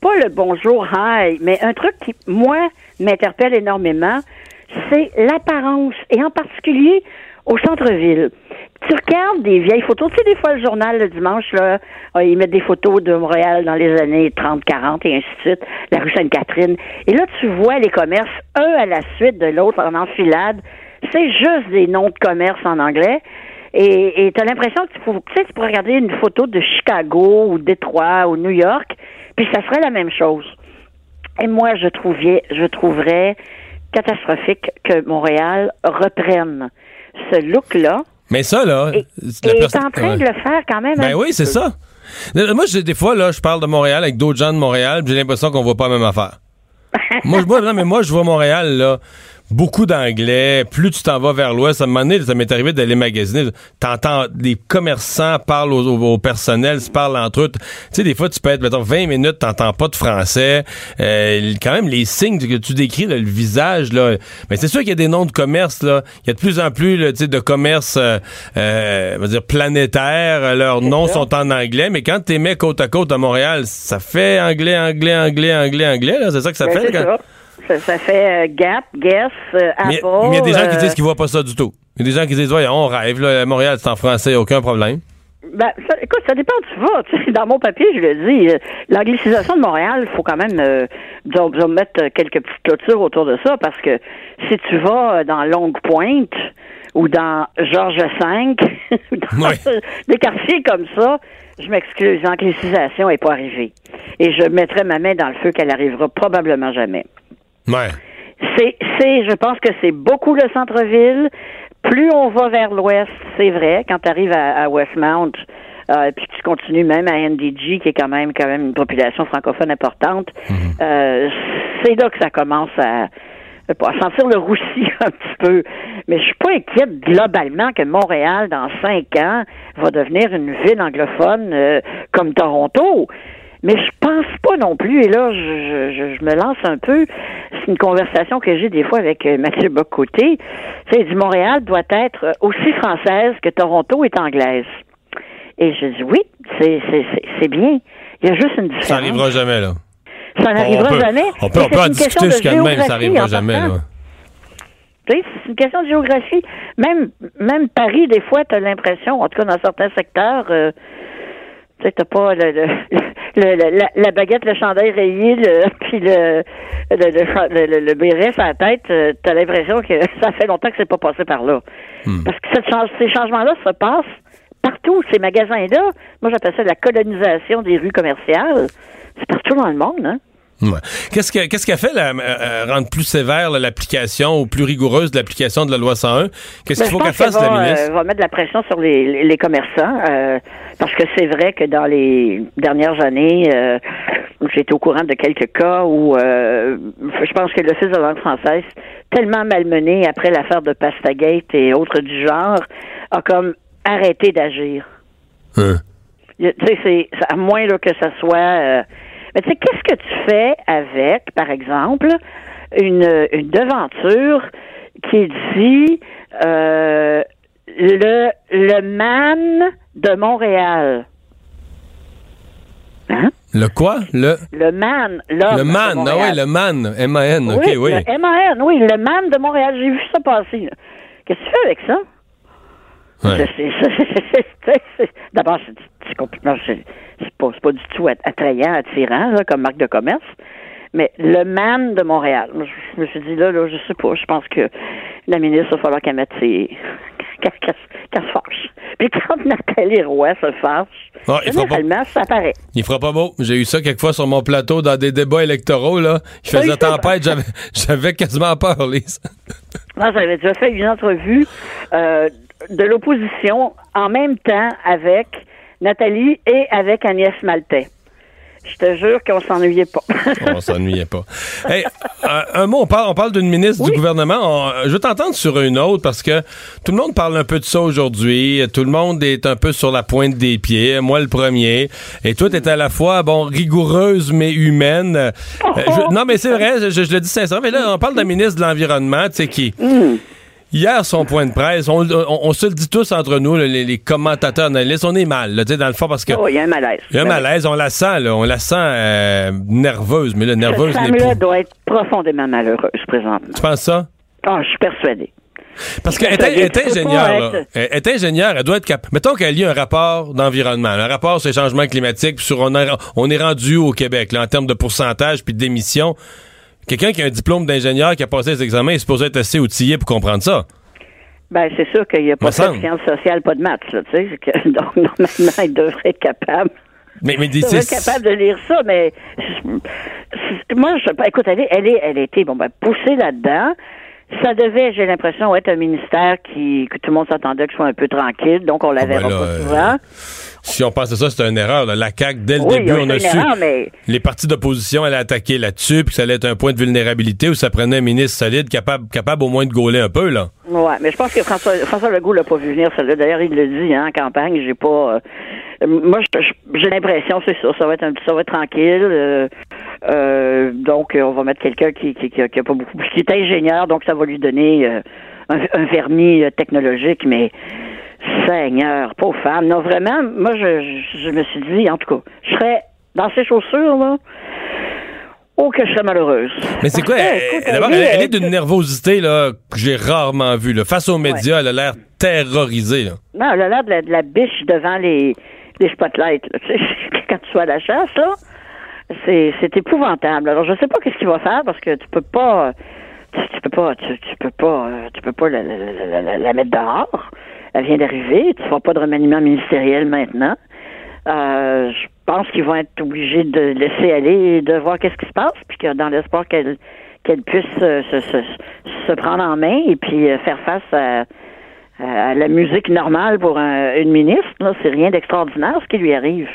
pas le bonjour, hi, mais un truc qui, moi, m'interpelle énormément, c'est l'apparence, et en particulier au centre-ville. Tu regardes des vieilles photos, tu sais, des fois, le journal, le dimanche, là, euh, ils mettent des photos de Montréal dans les années 30, 40 et ainsi de suite, la rue Sainte-Catherine. Et là, tu vois les commerces, un à la suite de l'autre, en enfilade. C'est juste des noms de commerce en anglais. Et tu as l'impression que tu, peux- tu sais, tu pourrais regarder une photo de Chicago ou Détroit ou New York, puis ça serait la même chose. Et moi, je trouvais, je trouverais catastrophique que Montréal reprenne ce look-là Mais ça, là. et, la et est en train ouais. de le faire quand même. Ben un oui, c'est ça. Euh, Moi, des fois, là, je parle de Montréal avec d'autres gens de Montréal, puis j'ai l'impression qu'on voit pas la même affaire. moi, je vois, non, mais moi, je vois Montréal, là, beaucoup d'anglais. Plus tu t'en vas vers l'ouest, à un moment donné, ça m'est arrivé d'aller magasiner. T'entends des commerçants parlent au, au- au personnel, se parlent entre eux. Tu sais, des fois, tu peux être, mettons, 20 minutes, t'entends pas de français. Euh, quand même, les signes que tu décris, là, le visage, là. Mais c'est sûr qu'il y a des noms de commerce, là. Il y a de plus en plus, là, tu sais, de commerce, euh, euh, on va dire, planétaire. Leurs noms sont en anglais, mais quand t'es mets côte à côte à Montréal, ça fait anglais, anglais, anglais, anglais, anglais, là. C'est ça que ça Ben, fait, ça. Ça, fait euh, Gap, Guess, euh, Apple. mais il y a des gens qui euh, disent qu'ils voient pas ça du tout. Il y a des gens qui disent, ouais, on rêve, là, à Montréal, c'est en français, aucun problème. Ben, ça, écoute, ça dépend où tu vas. Tu sais, dans mon papier, je le dis, euh, l'anglicisation de Montréal, il faut quand même euh, disons, disons, mettre euh, quelques petites clôtures autour de ça parce que si tu vas dans Longue Pointe ou dans Georges V, dans des quartiers comme ça, je m'excuse, l'anglicisation n'est pas arrivée. Et je mettrai ma main dans le feu qu'elle arrivera probablement jamais. Ouais. C'est, c'est, je pense que c'est beaucoup le centre-ville. Plus on va vers l'ouest, c'est vrai. Quand tu arrives à, à Westmount, euh, puis tu continues même à NDG, qui est quand même quand même une population francophone importante, euh, c'est là que ça commence à, à sentir le roussi un petit peu. Mais je suis pas inquiète globalement que Montréal, dans cinq ans, va devenir une ville anglophone euh, comme Toronto. Mais je pense pas non plus, et là, je, je, je me lance un peu. C'est une conversation que j'ai des fois avec euh, Mathieu Bocoté. Tu sais, il dit Montréal doit être aussi française que Toronto est anglaise. Et je dis oui, c'est, c'est, c'est, c'est bien. Il y a juste une différence. Ça arrivera jamais, là. Ça n'arrivera on peut, jamais. On peut, on peut en discuter jusqu'à demain, mais ça géographie arrivera en jamais, là. C'est une question de géographie. Même, même Paris, des fois, tu as l'impression, en tout cas dans certains secteurs, euh, tu sais, t'as pas le, le, le- le- la, la baguette, le chandail rayé, le, puis le, le, le, béret sur la tête, euh, t'as l'impression que ça fait longtemps que c'est pas passé par là. Parce que cette ces changements-là se passent partout. Ces magasins-là, moi j'appelle ça la colonisation des rues commerciales. C'est partout dans le monde, hein? Ouais. Qu'est-ce que- qu'est-ce qu'a fait la, euh, euh, rendre plus sévère l'application ou plus rigoureuse de l'application de la loi 101? Qu'est-ce Ben, qu'il faut qu'elle fasse, la va, ministre? euh, va mettre de la pression sur les, les- les commerçants euh, parce que c'est vrai que dans les dernières années, euh, j'ai été au courant de quelques cas où euh, je pense que l'Office de la langue française, tellement malmené après l'affaire de Pastagate et autres du genre, a comme arrêté d'agir. Hein? Tu sais, à moins là, que ça soit. Mais tu sais, qu'est-ce que tu fais avec, par exemple, une, une devanture qui dit euh, le le man de Montréal? Hein? Le quoi? Le, Le man, le man. Ah ouais, le man. M-A-N. OK, oui. Le MAN, oui, le man de Montréal. J'ai vu ça passer. Qu'est-ce que tu fais avec ça? Ouais. D'abord, c'est complètement. C'est pas, pas du tout att- attrayant, attirant là, comme marque de commerce. Mais le man de Montréal. Je, je me suis dit, là, là, je sais pas. Je pense que la ministre, il va falloir qu'elle mette ses. qu'elle se fâche. Puis quand Nathalie Roy se fâche, Ah, pas- généralement, ça paraît. Il fera pas beau. J'ai eu ça quelquefois sur mon plateau dans des débats électoraux, là. Faisait ça? tempête, j'avais, j'avais quasiment peur, Lise. Moi, j'avais déjà fait une entrevue euh, de l'opposition en même temps avec Nathalie et avec Agnès Maltais. Je te jure qu'on s'ennuyait pas. On s'ennuyait pas. Hey, un, un mot, on parle, on parle d'une ministre du gouvernement. On- je veux t'entendre sur une autre parce que tout le monde parle un peu de ça aujourd'hui. Tout le monde est un peu sur la pointe des pieds. Moi, le premier. Et toi, t'es à la fois, bon, rigoureuse mais humaine. Euh, je- non, mais c'est vrai, je, je le dis sincèrement. Mais là, on parle d'un ministre de l'Environnement, tu sais, qui... Hier, son point de presse, on, on- on se le dit tous entre nous, les, les commentateurs, analystes, on est mal, là, tu sais, dans le fond, parce que... Oh, il y a un malaise. Il y a un Ben malaise, on la sent, là, on la sent euh, nerveuse, mais là, nerveuse Cette n'est femme-là plus. doit être profondément malheureuse présentement. Tu penses ça? Ah, je suis persuadée. Parce qu'elle est, ingénieure, là. Elle est ingénieure, elle doit être capable. Mettons qu'elle lit un rapport d'environnement, un rapport sur les changements climatiques, puis sur on, a- on est rendu au Québec, là, en termes de pourcentage puis d'émissions. Quelqu'un qui a un diplôme d'ingénieur, qui a passé les examens, il est supposé être assez outillé pour comprendre ça. Ben, c'est sûr qu'il n'y a pas de sciences sociales, pas de maths, là, tu sais. Donc, normalement, il devrait être capable. Mais, mais Il devrait être c'est- capable de lire ça, mais moi, je sais pas. Écoute, elle, est- elle, est, elle a été bon, ben, poussée là-dedans. Ça devait, j'ai l'impression, être un ministère qui que tout le monde s'attendait que ce soit un peu tranquille, donc on la Ah, ben pas euh, souvent. Si on pense à ça, c'est une erreur. là. La CAQ, dès le Oui, début, on a su. erreur, mais- Les partis d'opposition allaient attaquer là-dessus, puis que ça allait être un point de vulnérabilité où ça prenait un ministre solide, capable, capable au moins de gauler un peu, là. Ouais, mais je pense que François, François Legault l'a pas vu venir, celle-là. D'ailleurs, il le dit, hein, en campagne, j'ai pas. euh, moi, j'ai l'impression, c'est ça, ça va être un, ça va être tranquille. euh, euh, donc, on va mettre quelqu'un qui, qui, qui, a, qui a pas beaucoup, qui est ingénieur, donc ça va lui donner euh, un, un vernis technologique, mais. Seigneur, pauvre femme. Non, vraiment, moi, je, me suis dit, en tout cas, je serais dans ses chaussures, là. Oh, que je serais malheureuse. Mais c'est quoi? D'abord, elle elle, est- d'une nervosité là, que j'ai rarement vue. là. Face aux médias, elle a l'air terrorisée. là. Non, elle a l'air de la, de la biche devant les, les spotlights. là. Quand tu sois à la chasse, là, c'est, épouvantable. Alors, je sais pas qu'est-ce qu'il va faire parce que tu peux pas, tu, tu peux pas, tu, tu peux pas, euh, tu peux pas la, la, la- la- la mettre dehors. Elle vient d'arriver. Tu feras pas de remaniement ministériel maintenant. Euh, je pense qu'ils vont être obligés de laisser aller et de voir qu'est-ce qui se passe, puis que dans l'espoir qu'elle qu'elle puisse euh, se, se, se prendre en main et puis euh, faire face à, à la musique normale pour un- une ministre. Là, c'est rien d'extraordinaire ce qui lui arrive.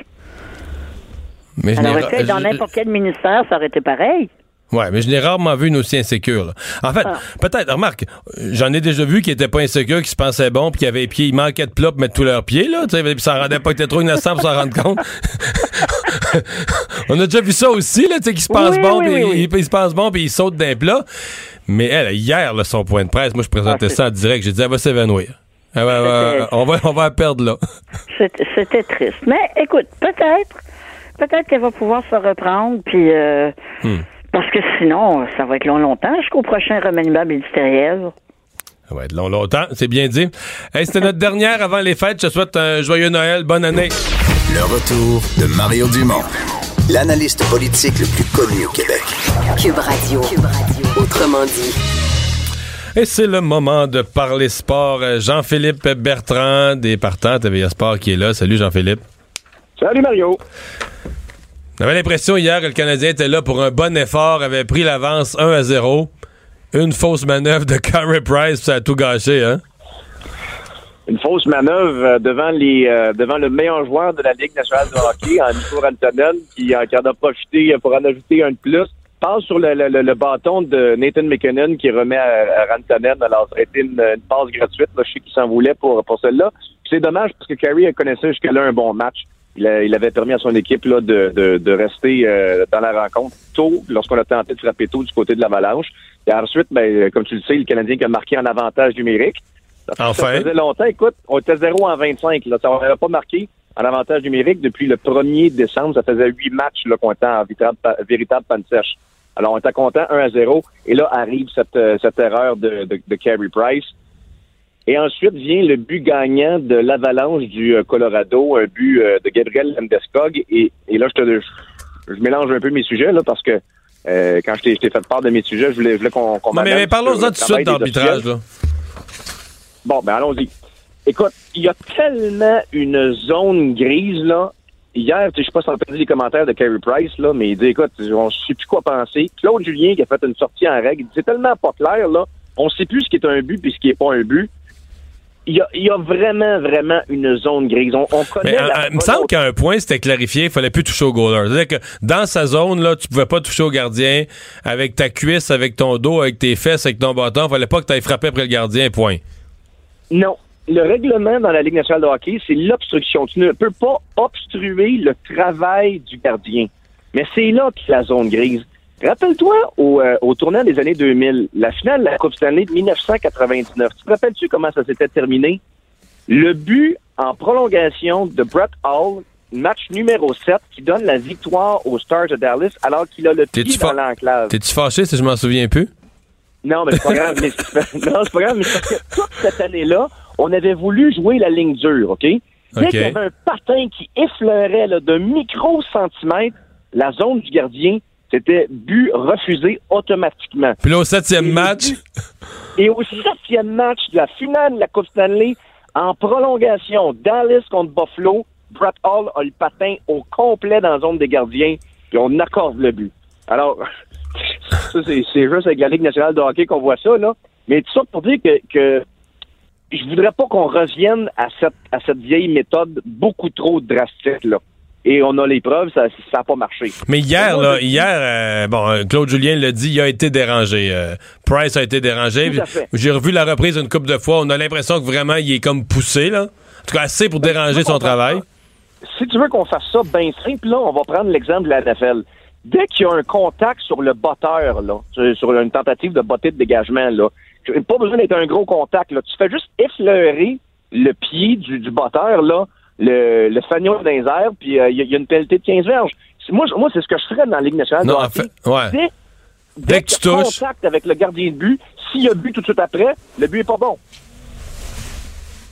Mais je pu être dans je- n'importe quel ministère, ça aurait été pareil. Ouais, mais je n'ai rarement vu une aussi insécure. là. En fait, Ah. peut-être, remarque, j'en ai déjà vu qui n'étaient pas insécures, qui se pensaient bon, puis qui avaient les pieds, ils manquaient de plats pour mettre tous leurs pieds, là, tu sais, puis ça rendait pas, étaient trop innocents pour s'en rendre compte. On a déjà vu ça aussi, là, tu sais, qui se pensent Oui, bon, oui, puis oui, ils, ils se pensent bon, puis ils sautent d'un plat. Mais elle, hier, là, son point de presse, moi, je présentais Ah, ça en direct, j'ai dit, elle va s'évanouir. Elle va- on, va, on va la perdre, là. C'était c'était triste. Mais écoute, peut-être, peut-être qu'elle va pouvoir se reprendre, puis euh, Hmm. Parce que sinon, ça va être long, longtemps jusqu'au prochain remaniement ministériel. Ça va être long, longtemps, c'est bien dit. Hey, c'était notre dernière avant les fêtes. Je te souhaite un joyeux Noël, bonne année. Le retour de Mario Dumont, l'analyste politique le plus connu au Québec. Cube Radio. Cube Radio. Autrement dit. Et c'est le moment de parler sport. Jean-Philippe Bertrand, des partants TVA Sport, qui est là. Salut Jean-Philippe. Salut Mario. J'avais l'impression hier que le Canadien était là pour un bon effort, avait pris l'avance 1 à 0. Une fausse manœuvre de Carey Price, ça a tout gâché, hein? Une fausse manœuvre euh, devant les euh, devant le meilleur joueur de la Ligue nationale de hockey, en Nico Rantanen, qui, euh, en a profité pour en ajouter un de plus. Passe sur le, le- le- bâton de Nathan McKinnon qui remet à, à Rantanen. Alors, ça a été une, passe gratuite. Là, je sais qu'il s'en voulait pour, pour celle-là. C'est dommage parce que Carey connaissait jusque-là un bon match. Il, a- il avait permis à son équipe là, de, de, de rester euh, dans la rencontre tôt lorsqu'on a tenté de frapper tôt du côté de l'Avalanche. Et ensuite, ben, comme tu le sais, le Canadien qui a marqué en avantage numérique. Ça, Enfin. ça faisait longtemps. Écoute, on était 0 en 25. Là. Ça, on n'avait pas marqué en avantage numérique depuis le 1er décembre. Ça faisait huit matchs qu'on était en véritable, véritable panne sèche. Alors, on était content, 1 à 0. Et là, arrive cette, euh, cette erreur de, de, de Carey Price. Et ensuite vient le but gagnant de l'Avalanche du euh, Colorado, un but euh, de Gabriel Landeskog. Et, et là, je, te, je, je mélange un peu mes sujets là, parce que euh, quand je t'ai fait part de mes sujets, je voulais, je voulais qu'on Non, mais, parlons-en tout de suite d'arbitrage. Bon, ben allons-y. Écoute, il y a tellement une zone grise, là. Hier, je sais pas si entendu les commentaires de Kerry Price, là, mais il dit, écoute, on ne sait plus quoi penser. Claude Julien qui a fait une sortie en règle, il dit, c'est tellement pas clair, là. On sait plus ce qui est un but puis ce qui est pas un but. Il y a, il y a vraiment, vraiment une zone grise. On, on connaît Mais la euh, il me semble qu'à un point, c'était clarifié, il fallait plus toucher au goaler. C'est-à-dire que dans sa zone, là, tu pouvais pas toucher au gardien avec ta cuisse, avec ton dos, avec tes fesses, avec ton bâton. fallait pas que tu ailles frapper après le gardien, point. Non. Le règlement dans la Ligue nationale de hockey, c'est l'obstruction. Tu ne peux pas obstruer le travail du gardien. Mais c'est là qu'est la zone grise. Rappelle-toi au, euh, au tournant des années 2000, la finale de la Coupe Stanley de 1999. Tu te rappelles-tu comment ça s'était terminé? Le but en prolongation de Brett Hall, match numéro 7, qui donne la victoire aux Stars de Dallas alors qu'il a le pied dans l'enclave. T'es-tu fâché si je m'en souviens plus? Non, mais c'est pas grave. mais non, c'est pas grave, mais c'est parce que toute cette année-là, on avait voulu jouer la ligne dure, OK? Dès OK. qu'il y avait un patin qui effleurait là, de micro-centimètres la zone du gardien, c'était but refusé automatiquement. Puis là, au septième match, Et au septième match de la finale de la Coupe Stanley, en prolongation, Dallas contre Buffalo, Brett Hall a le patin au complet dans la zone des gardiens, puis on accorde le but. Alors, ça, c'est c'est juste avec la Ligue nationale de hockey qu'on voit ça, là. Mais tout ça pour dire que, que je voudrais pas qu'on revienne à cette, à cette vieille méthode beaucoup trop drastique, là. Et on a les preuves, ça n'a pas marché. Mais hier, là, hier, euh, bon, euh, Claude Julien l'a dit, il a été dérangé. Euh, Price a été dérangé. J'ai revu la reprise une couple de fois. On a l'impression que vraiment, il est comme poussé, là. En tout cas, assez pour déranger son travail. si tu veux qu'on fasse ça bien simple, là, on va prendre l'exemple de la NFL. Dès qu'il y a un contact sur le botteur, là, sur- une tentative de botter de dégagement, là, pas besoin d'être un gros contact, là. Tu fais juste effleurer le pied du, du botteur, là, le, le fanion dans les airs, puis euh, il y, a- il y a une pénalité de 15 verges. Moi, moi c'est ce que je ferais dans la Ligue nationale de Non, en hockey. fait, ouais. Dès, Dès que tu touches. contact avec le gardien de but, s'il y a but tout de suite après, le but est pas bon.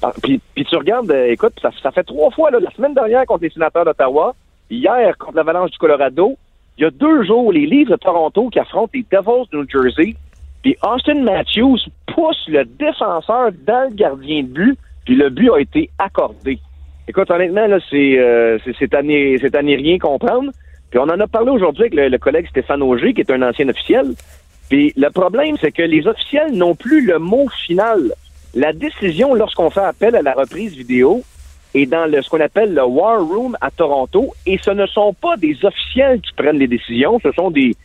Ah, Puis, puis tu regardes, euh, écoute, ça, ça fait trois fois, là, la semaine dernière contre les sénateurs d'Ottawa, hier contre l'Avalanche du Colorado, il y a deux jours, les Leafs de Toronto qui affrontent les Devils de New Jersey, puis Austin Matthews pousse le défenseur dans le gardien de but, puis le but a été accordé. Écoute, honnêtement, là, c'est euh, c'est- à n'y c'est à rien comprendre. Puis on en a parlé aujourd'hui avec le, le collègue Stéphane Auger, qui est un ancien officiel. Puis le problème, c'est que les officiels n'ont plus le mot final. La décision, lorsqu'on fait appel à la reprise vidéo, est dans le, ce qu'on appelle le War Room à Toronto, et ce ne sont pas des officiels qui prennent les décisions, ce sont des,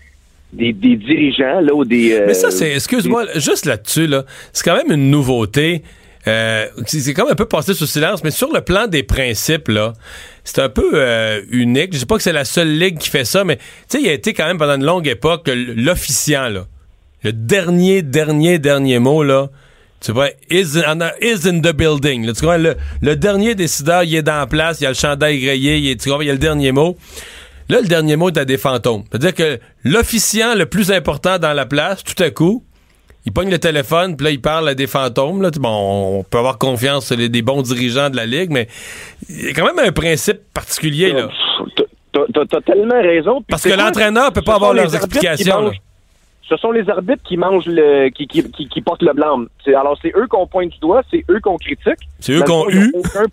des, des dirigeants, là, ou des... euh, Mais ça, c'est, excuse-moi, juste là-dessus, là, c'est quand même une nouveauté. Euh, c'est comme un peu passé sous silence, mais sur le plan des principes, là, c'est un peu euh, unique. Je sais pas que c'est la seule ligue qui fait ça, mais tu sais, il a été quand même pendant une longue époque l'officiant, là, le dernier, dernier, dernier mot, là, tu vois, is in, is in the building. Là, tu vois, le, dernier décideur, il est dans la place, il y a le chandail grillé, il, est, tu il y a le dernier mot. Là, le dernier mot est à des fantômes. C'est-à-dire que l'officiant le plus important dans la place, tout à coup, il pogne le téléphone, puis là, il parle à des fantômes. Là. Bon, on peut avoir confiance les, des bons dirigeants de la Ligue, mais il y a quand même un principe particulier. Là. T'as- tellement raison. Puis Parce que l'entraîneur peut pas avoir leurs qui explications. mangent- Ce sont les arbitres qui mangent le, qui, qui, qui, qui portent le blâme. C'est- Alors c'est eux qu'on pointe du doigt, c'est eux qu'on critique. C'est eux ils ont hue. aucun-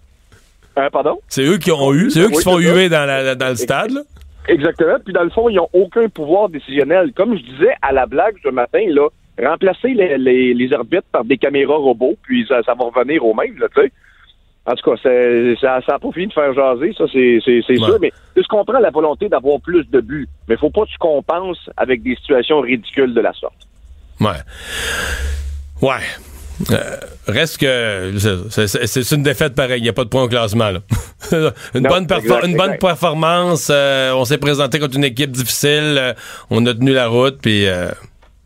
Euh, pardon? C'est eux qui ont eu, c'est eux qui se font huer dans, la- dans le stade. là. Exactement. Puis dans le fond, ils n'ont aucun pouvoir décisionnel. Comme je disais à la blague ce matin, là, remplacer les, les, les arbitres par des caméras robots, puis ça, ça va revenir au même, là, tu sais. En tout cas, ça n'a pas fini de faire jaser, ça, c'est Ouais. sûr. Mais je comprends la volonté d'avoir plus de buts. Mais faut pas que tu compenses avec des situations ridicules de la sorte. Ouais. Ouais. Euh, reste que c'est- une défaite pareille, il n'y a pas de point au classement. là. une, Non, bonne exact, une bonne performance, euh, on s'est présenté contre une équipe difficile, euh, on a tenu la route, puis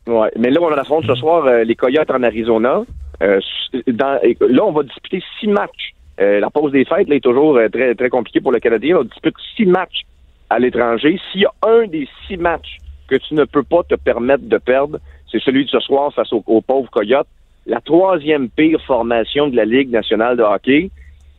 Ouais. Mais là, on affronte ce soir euh, les Coyotes en Arizona. Euh, dans- là, on va disputer six matchs. Euh, la pause des fêtes là, est toujours euh, très, très compliquée pour le Canadien. On dispute six matchs à l'étranger. S'il y a un des six matchs que tu ne peux pas te permettre de perdre, c'est celui de ce soir face aux, aux pauvres Coyotes. La troisième pire formation de la Ligue nationale de hockey.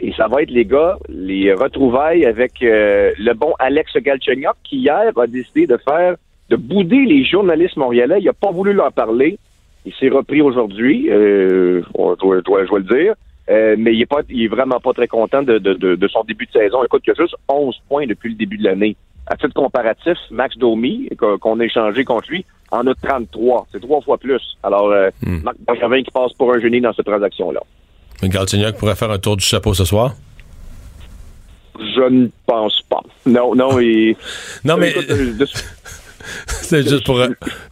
Et ça va être, les gars, les retrouvailles avec euh, le bon Alex Galchenyuk qui, hier, a décidé de faire de bouder les journalistes montréalais. Il n'a pas voulu leur parler. Il s'est repris aujourd'hui, euh, dois- je dois le dire. Euh, mais il est pas, il est vraiment pas très content de, de, de, de son début de saison. Écoute, il y a juste 11 points depuis le début de l'année. À titre comparatif, Max Domi, qu'on a échangé contre lui, en a 33. C'est trois fois plus. Alors, euh, Marc Bergevin qui passe pour un génie dans cette transaction-là. Mais Galchenyuk pourrait faire un tour du chapeau ce soir? Je ne pense pas. Non, non, il... Non, mais- Écoute, euh, C'est juste pour,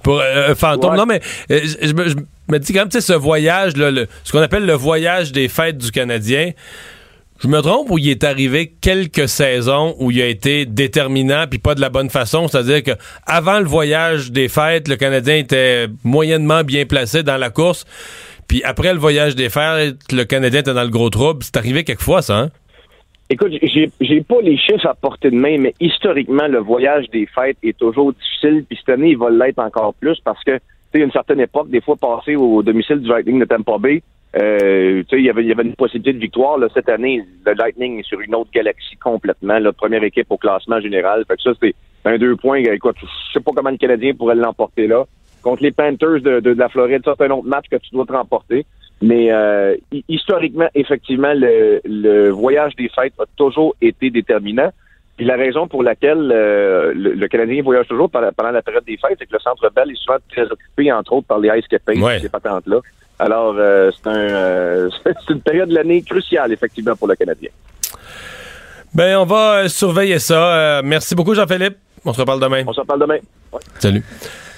pour euh, un fantôme. Ouais. Non, mais euh, je, je me- je me dis quand même, tu sais, ce voyage, là, le- ce qu'on appelle le voyage des fêtes du Canadien, je me trompe ou il est arrivé quelques saisons où il a été déterminant puis pas de la bonne façon, c'est-à-dire que avant le voyage des fêtes, le Canadien était moyennement bien placé dans la course, puis après le voyage des fêtes, le Canadien était dans le gros trouble. C'est arrivé quelquefois, ça, hein? Écoute, j'ai j'ai pas les chiffres à portée de main, mais historiquement, le voyage des fêtes est toujours difficile. Puis cette année, il va l'être encore plus parce que, tu sais, une certaine époque, des fois, passer au domicile du Lightning de Tampa Bay, euh, tu sais, il y avait- il y avait une possibilité de victoire. Là, cette année, le Lightning est sur une autre galaxie complètement. La première équipe au classement général. Fait que ça, c'est un deux points. Écoute, je sais pas comment le Canadien pourrait l'emporter là. Contre les Panthers de, de, de la Floride, ça, c'est un autre match que tu dois te remporter. Mais euh, hi- historiquement, effectivement, le, le voyage des fêtes a toujours été déterminant. Puis la raison pour laquelle euh, le, le Canadien voyage toujours pendant, la période des fêtes, c'est que le Centre Bell est souvent très occupé, entre autres, par les Ice Capades, Ouais. ces patentes-là. Alors, euh, c'est un, euh, une période de l'année cruciale, effectivement, pour le Canadien. Ben, on va euh, surveiller ça. Euh, merci beaucoup, Jean-Philippe. On se reparle demain. On s'en parle demain. Ouais. Salut.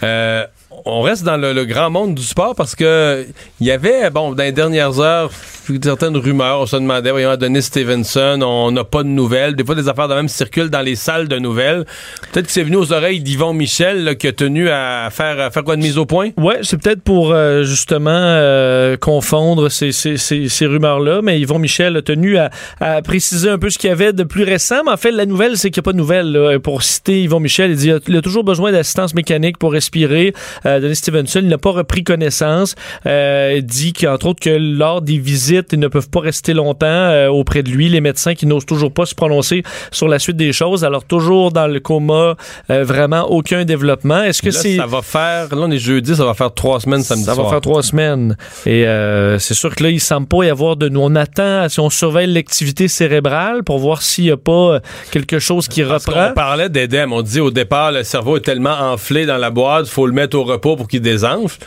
Euh, on reste dans le, le grand monde du sport parce que il y avait, bon, dans les dernières heures, certaines rumeurs. On se demandait, voyons, à Denis Stevenson, on n'a pas de nouvelles. Des fois, des affaires de même circulent dans les salles de nouvelles. Peut-être que c'est venu aux oreilles d'Yvon Michel là, qui a tenu à faire, à faire quoi de mise au point? Ouais, c'est peut-être pour euh, justement euh, confondre ces, ces, ces, rumeurs-là, mais Yvon Michel a tenu à, à préciser un peu ce qu'il y avait de plus récent. Mais en fait, la nouvelle, c'est qu'il n'y a pas de nouvelle. là. Pour citer Yvon Michel, il dit il a toujours besoin d'assistance mécanique pour respirer. Euh, Stevenson, il n'a pas repris connaissance. Euh, il dit qu'entre autres que lors des visites, ils ne peuvent pas rester longtemps euh, auprès de lui. Les médecins qui n'osent toujours pas se prononcer sur la suite des choses. Alors toujours dans le coma, euh, vraiment aucun développement. Est-ce que c'est ça va faire, là, on est jeudi, ça va faire trois semaines samedi ça soir. va faire trois semaines. Et euh, c'est sûr que là, il semble pas y avoir de... On attend, si on surveille l'activité cérébrale pour voir s'il y a pas quelque chose qui Parce reprend. qu'on parlait d'EDEM. On dit au départ, le cerveau est tellement enflé dans la boîte, faut le mettre au repos pour qu'il désenfle.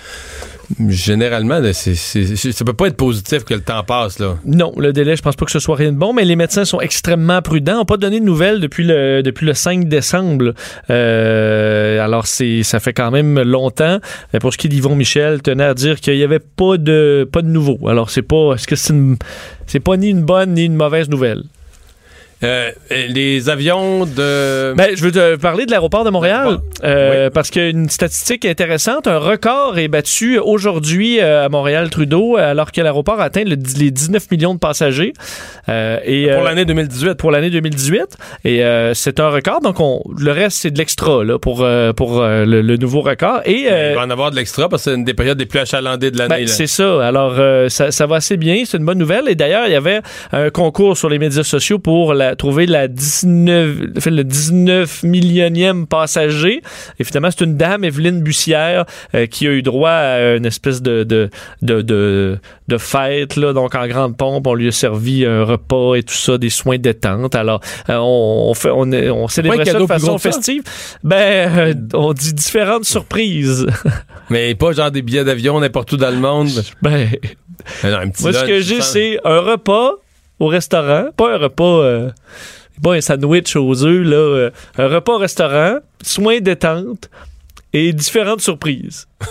Généralement, là, c'est- ça peut pas être positif que le temps passe, là. Non, le délai, je pense pas que ce soit rien de bon, mais les médecins sont extrêmement prudents. N'ont pas donné de nouvelles depuis le, depuis le 5 décembre. Euh, alors, c'est, ça fait quand même longtemps. Mais pour ce qui est d'Yvon Michel, tenait à dire qu'il n'y avait pas de, pas de nouveau. Alors, c'est pas, est-ce que c'est c'est pas ni une bonne ni une mauvaise nouvelle? Euh, les avions de... Ben, je veux te parler de l'aéroport de Montréal euh, Oui. parce qu'une statistique intéressante, un record est battu aujourd'hui euh, à Montréal Trudeau alors que l'aéroport a atteint le- les 19 millions de passagers Euh, et pour l'année 2018. pour l'année 2018 et c'est un record donc on, le reste c'est de l'extra là pour pour le, le nouveau record et Il va en avoir de l'extra parce que c'est une des périodes les plus achalandées de l'année. ben, c'est ça. Alors, ça, ça va assez bien. C'est une bonne nouvelle. Et d'ailleurs, il y avait un concours sur les médias sociaux pour la, trouver la 19, en fait, le 19 millionième passager. Et finalement, c'est une dame, Evelyne Bussière, euh, qui a eu droit à une espèce de, de, de, de, de fête, là, donc en grande pompe. On lui a servi un repas et tout ça, des soins détente. Alors, euh, on, on, fait, on, est- on célébrait ça de façon ça? festive. Ben, euh, on dit différentes surprises. Mais pas genre des billets d'avion n'importe où dans le monde. ben, non, un petit Moi, ce que j'ai, c'est un repas au restaurant, pas un repas, euh, pas un sandwich aux œufs, là, euh, un repas au restaurant, soins détente et différentes surprises.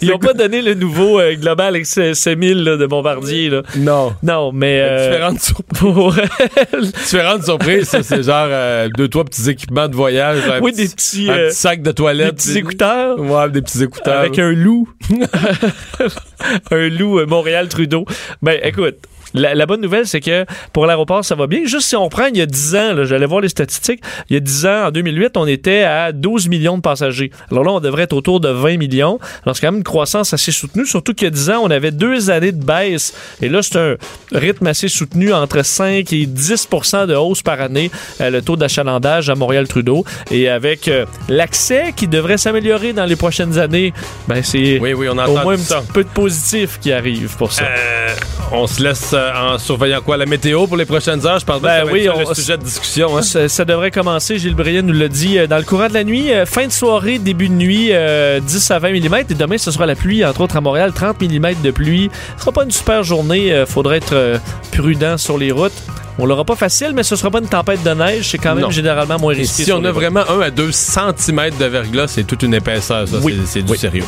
Ils n'ont pas donné le nouveau euh, Global XC1000 là, de Bombardier. Là. Non. Non, mais... euh, Différentes surprises. Différentes surprises, ça, c'est genre euh, deux, trois petits équipements de voyage. Oui, petit, des petits, un euh, petit sac de des toilette. petits écouteurs. Ouais, des petits écouteurs. Avec un loup. un loup euh, Montréal-Trudeau. Ben, écoute, la, la bonne nouvelle, c'est que pour l'aéroport, ça va bien. Juste si on prend il y a 10 ans, j'allais voir les statistiques, il y a 10 ans, en 2008, on était à 12 millions de passagers. Alors là, on devrait être autour de 20 millions. Alors c'est quand même une croissance assez soutenue, surtout qu'il y a 10 ans, on avait deux années de baisse. Et là, c'est un rythme assez soutenu entre 5 et 10 de hausse par année, euh, le taux d'achalandage à Montréal-Trudeau. Et avec euh, l'accès qui devrait s'améliorer dans les prochaines années, ben c'est Oui, oui, on au moins un petit peu de positif qui arrive pour ça. Euh, on se laisse en surveillant quoi? La météo pour les prochaines heures? Je pense Ben que oui, on- le sujet de discussion. Hein? Ça, ça devrait commencer, Gilles Briand nous l'a dit, euh, dans le courant de la nuit. euh, fin de soirée, début de nuit, euh, 10 à 20 mm. Et demain, ce sera la pluie, entre autres à Montréal, 30 mm de pluie. Ce sera pas une super journée. euh, faudra être euh, prudent sur les routes. On l'aura pas facile, mais ce sera pas une tempête de neige. C'est quand même Non. généralement moins risqué. si on a vraiment 1 à 2 cm de verglas, c'est toute une épaisseur. Ça, Oui. c'est, c'est du Oui. sérieux.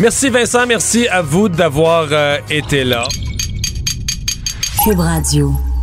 Merci Vincent, merci à vous d'avoir euh, été là. Cube Radio.